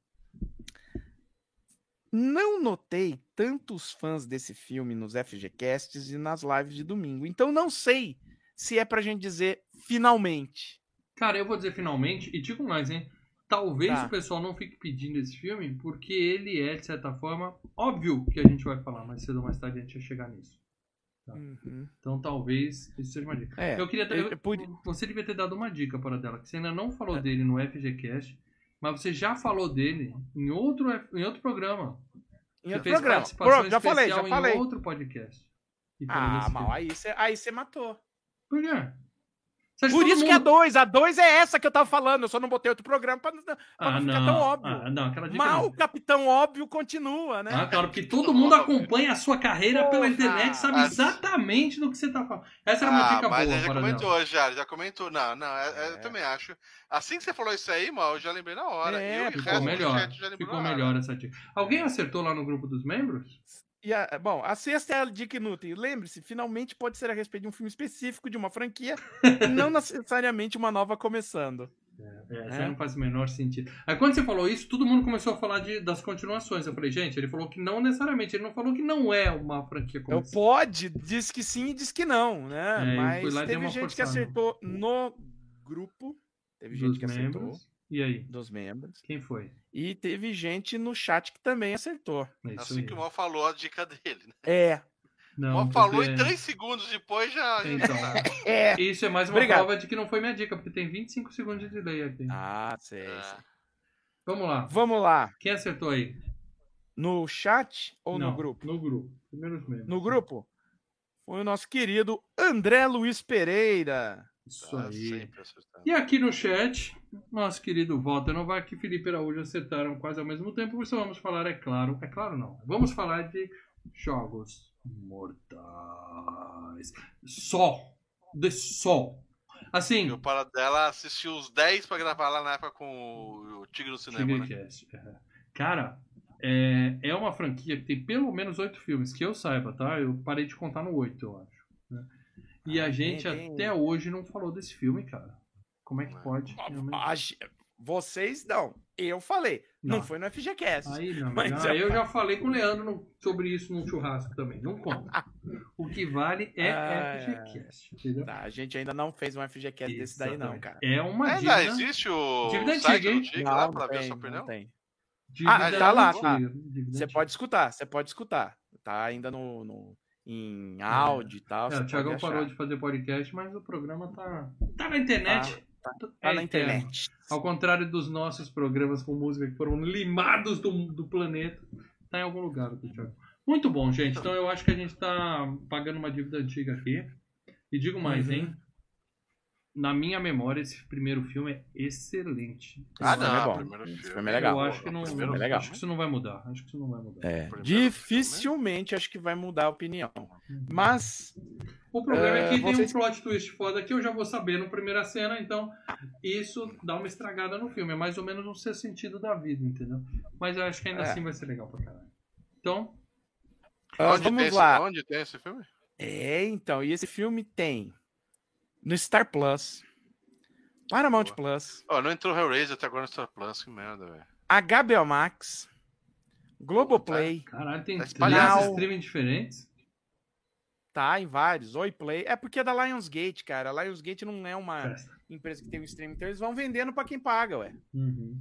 Não notei tantos fãs desse filme nos FGCasts e nas lives de domingo. Então não sei se é pra gente dizer finalmente. Cara, eu vou dizer finalmente, e digo mais, hein? Talvez Tá. o pessoal não fique pedindo esse filme, porque ele é, de certa forma, óbvio que a gente vai falar, mais cedo ou mais tarde a gente vai chegar nisso. Tá. Uhum. Então talvez isso seja uma dica. É, eu queria ter- eu- eu- por- Você devia ter dado uma dica para dela, que você ainda não falou É. dele no FGCast, mas você já falou dele em outro, em outro programa. Em Você outro fez programa. participação Pronto, já falei, já especial falei. em outro podcast. Ah, mal, aí você aí você matou. Por quê? Por isso que é mundo- dois. A dois é essa que eu tava falando. Eu só não botei outro programa pra, pra Ah, não ficar não. tão óbvio. Ah, não, Mal, não. o Capitão Óbvio continua, né? Ah, claro, porque todo mundo acompanha a sua carreira pela Porra! internet, sabe exatamente do que você tá falando. Essa era uma Ah, dica mas boa ele já comentou já, já comentou. Não, não, é- é, É. eu também acho. Assim que você falou isso aí, mal, eu já lembrei na hora. É, eu e ficou Ficou resto do melhor. chat já lembrou Ficou melhor essa dica. Alguém acertou lá no grupo dos membros? E a- bom, a sexta é a dica inútil. Lembre-se, finalmente pode ser a respeito de um filme específico, de uma franquia, e [LAUGHS] não necessariamente uma nova começando. É, isso É. aí não faz o menor sentido. Aí quando você falou isso, todo mundo começou a falar de, das continuações. Eu falei, gente, ele falou que não necessariamente, ele não falou que não é uma franquia Eu começando. pode, diz que sim e diz que não, né? É, Mas teve gente que forçada. acertou no grupo, teve gente dos que acertou membros. E aí? dos membros, Quem foi? e teve gente no chat que também acertou. É isso Assim aí. que o Mal falou a dica dele, né? É, O Não, Mal falou e três segundos depois já. Então, sabe. [LAUGHS] é. isso é mais uma Obrigado. prova de que não foi minha dica, porque tem 25 segundos de delay aqui. Ah, sei. Sei. Vamos lá. Vamos lá. Quem acertou aí? No chat ou Não, no grupo? No grupo. Primeiros membros. No grupo foi o nosso querido André Luiz Pereira. Isso Tá aí. E aqui no chat, nosso querido Walter Novak e Felipe Araújo acertaram quase ao mesmo tempo, isso vamos falar, é claro, é claro não, vamos falar de jogos mortais. Só. De só. Assim, o Paradela assistiu os 10 pra gravar lá na época com o, Tigre no cinema, né? Tigrecast, é. Cara, é, é uma franquia que tem pelo menos oito filmes, que eu saiba, tá? Eu parei de contar no oito, eu acho. né? E a Ah, gente tem- tem- até hoje não falou desse filme, cara. Como é que Não. pode? A ge- Vocês não. Eu falei. Não, Não. foi no FGCast. Aí, amigo, Mas ah, é- eu já falei com o Leandro no- sobre isso num churrasco também. Não conta. O que vale é [LAUGHS] Ah, FGCast, entendeu? Tá, a gente ainda não fez um FGCast desse daí, não, Exatamente. cara. É uma Ainda dívida. existe o Dívida site antiga, do lá Não, pra não ver a sua não opinião? tem. dívida Ah, tá lá, tá. Você pode escutar, você pode escutar. Tá ainda no, no- em áudio e tal. É, o Thiagão parou de fazer podcast, mas o programa tá, tá na internet. Tá É na internet. Ao contrário dos nossos programas com música que foram limados do, do planeta, tá em algum lugar do Thiago. Muito bom, gente. Então eu acho que a gente tá pagando uma dívida antiga aqui. E digo mais, Uhum. hein? Na minha memória, esse primeiro filme é excelente. Ah, Esse filme é não, bom. primeiro Esse filme. filme é legal. Eu acho que não. Primeiro é legal. Acho que isso não vai mudar. Acho que isso não vai mudar. É, Primeiro dificilmente acho que vai mudar a opinião. Mas O problema é, É, que vocês- tem um plot twist foda que eu já vou saber no primeira cena, então isso dá uma estragada no filme. É mais ou menos um ser sentido da vida, entendeu? Mas eu acho que ainda É. assim vai ser legal pra caralho. Então, ah, Onde vamos esse- lá. Onde tem esse filme? É, então, e esse filme tem no Star Plus, Paramount Boa. Plus, Ó, não entrou Hellraiser até agora no Star Plus, que merda, velho. HBO Max, Globoplay, caralho, tem Tá três espalhado. streaming diferentes. tá em vários, Oi Play. É porque é da Lionsgate, cara. A Lionsgate não é uma empresa que tem o streaming, então eles vão vendendo pra quem paga, ué. Uhum.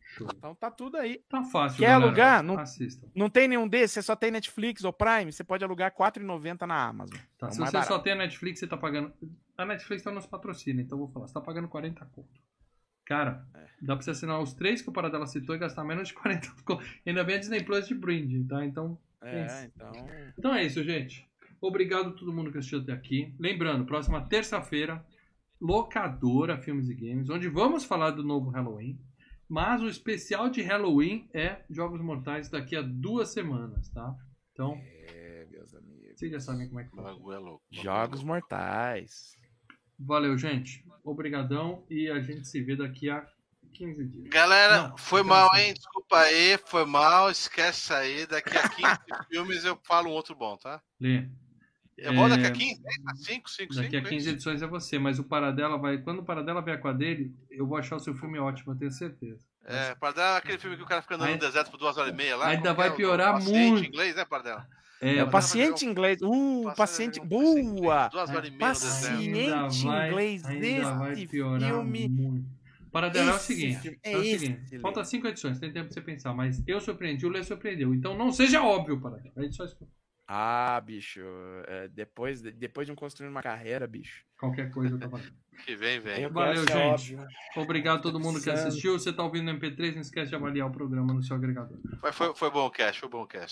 Show. Então tá tudo aí. Tá fácil, Quer galera. alugar? Não- Assista. Não tem nenhum desses, você só tem Netflix ou Prime, você pode alugar R$4,90 na Amazon. Tá, É se você só barato. tem a Netflix, você tá pagando. A Netflix tá nos patrocina, então eu vou falar. Você tá pagando 40 conto. Cara, É. dá pra você assinar os três que o Paradela citou e gastar menos de 40 [LAUGHS] conto. Ainda vem a Disney Plus de brinde, tá? Então. É, Isso. então. Então é isso, gente. Obrigado a todo mundo que assistiu até aqui. Lembrando, próxima terça-feira, locadora Filmes e Games, onde vamos falar do novo Halloween. Mas o especial de Halloween é Jogos Mortais daqui a duas semanas, tá? Então, É, meus amigos. vocês já sabem como é que é é Jogos. Mortais. Valeu, gente. Obrigadão e a gente se vê daqui a 15 dias. Galera, Não, foi mal, hein? Desculpa aí, foi mal. Esquece aí. Daqui a 15 [LAUGHS] filmes eu falo um outro bom, tá? Lê. É bom daqui a É, 15? 5, 5, 5. Daqui a 15 edições é você, mas o Paradela vai. Quando o Paradela vier com a dele, eu vou achar o seu filme ótimo, eu tenho certeza. É, Pardela, aquele filme que o cara fica andando no Ainda- deserto por duas horas e meia lá. ainda vai é? Piorar paciente muito. em inglês, né, Pardela? É, É, o paciente inglês. Uh, paciente. Boa! Duas horas e meia no deserto. Paciente inglês desse piorar filme. muito. Paradela é o seguinte, é, é o seguinte, falta cinco edições, tem tempo pra você pensar, mas eu surpreendi, o Lê surpreendeu, então não seja óbvio, Paradela. É só isso. Ah, bicho. é, depois, depois de um construir uma carreira, bicho. Qualquer coisa tá valendo. [LAUGHS] Que vem, vem. Eu Valeu, gente. óbvio. Obrigado a todo mundo que assistiu. Você tá ouvindo no MP3, não esquece de avaliar o programa no seu agregador. Mas foi, foi bom o cast, foi bom o cast.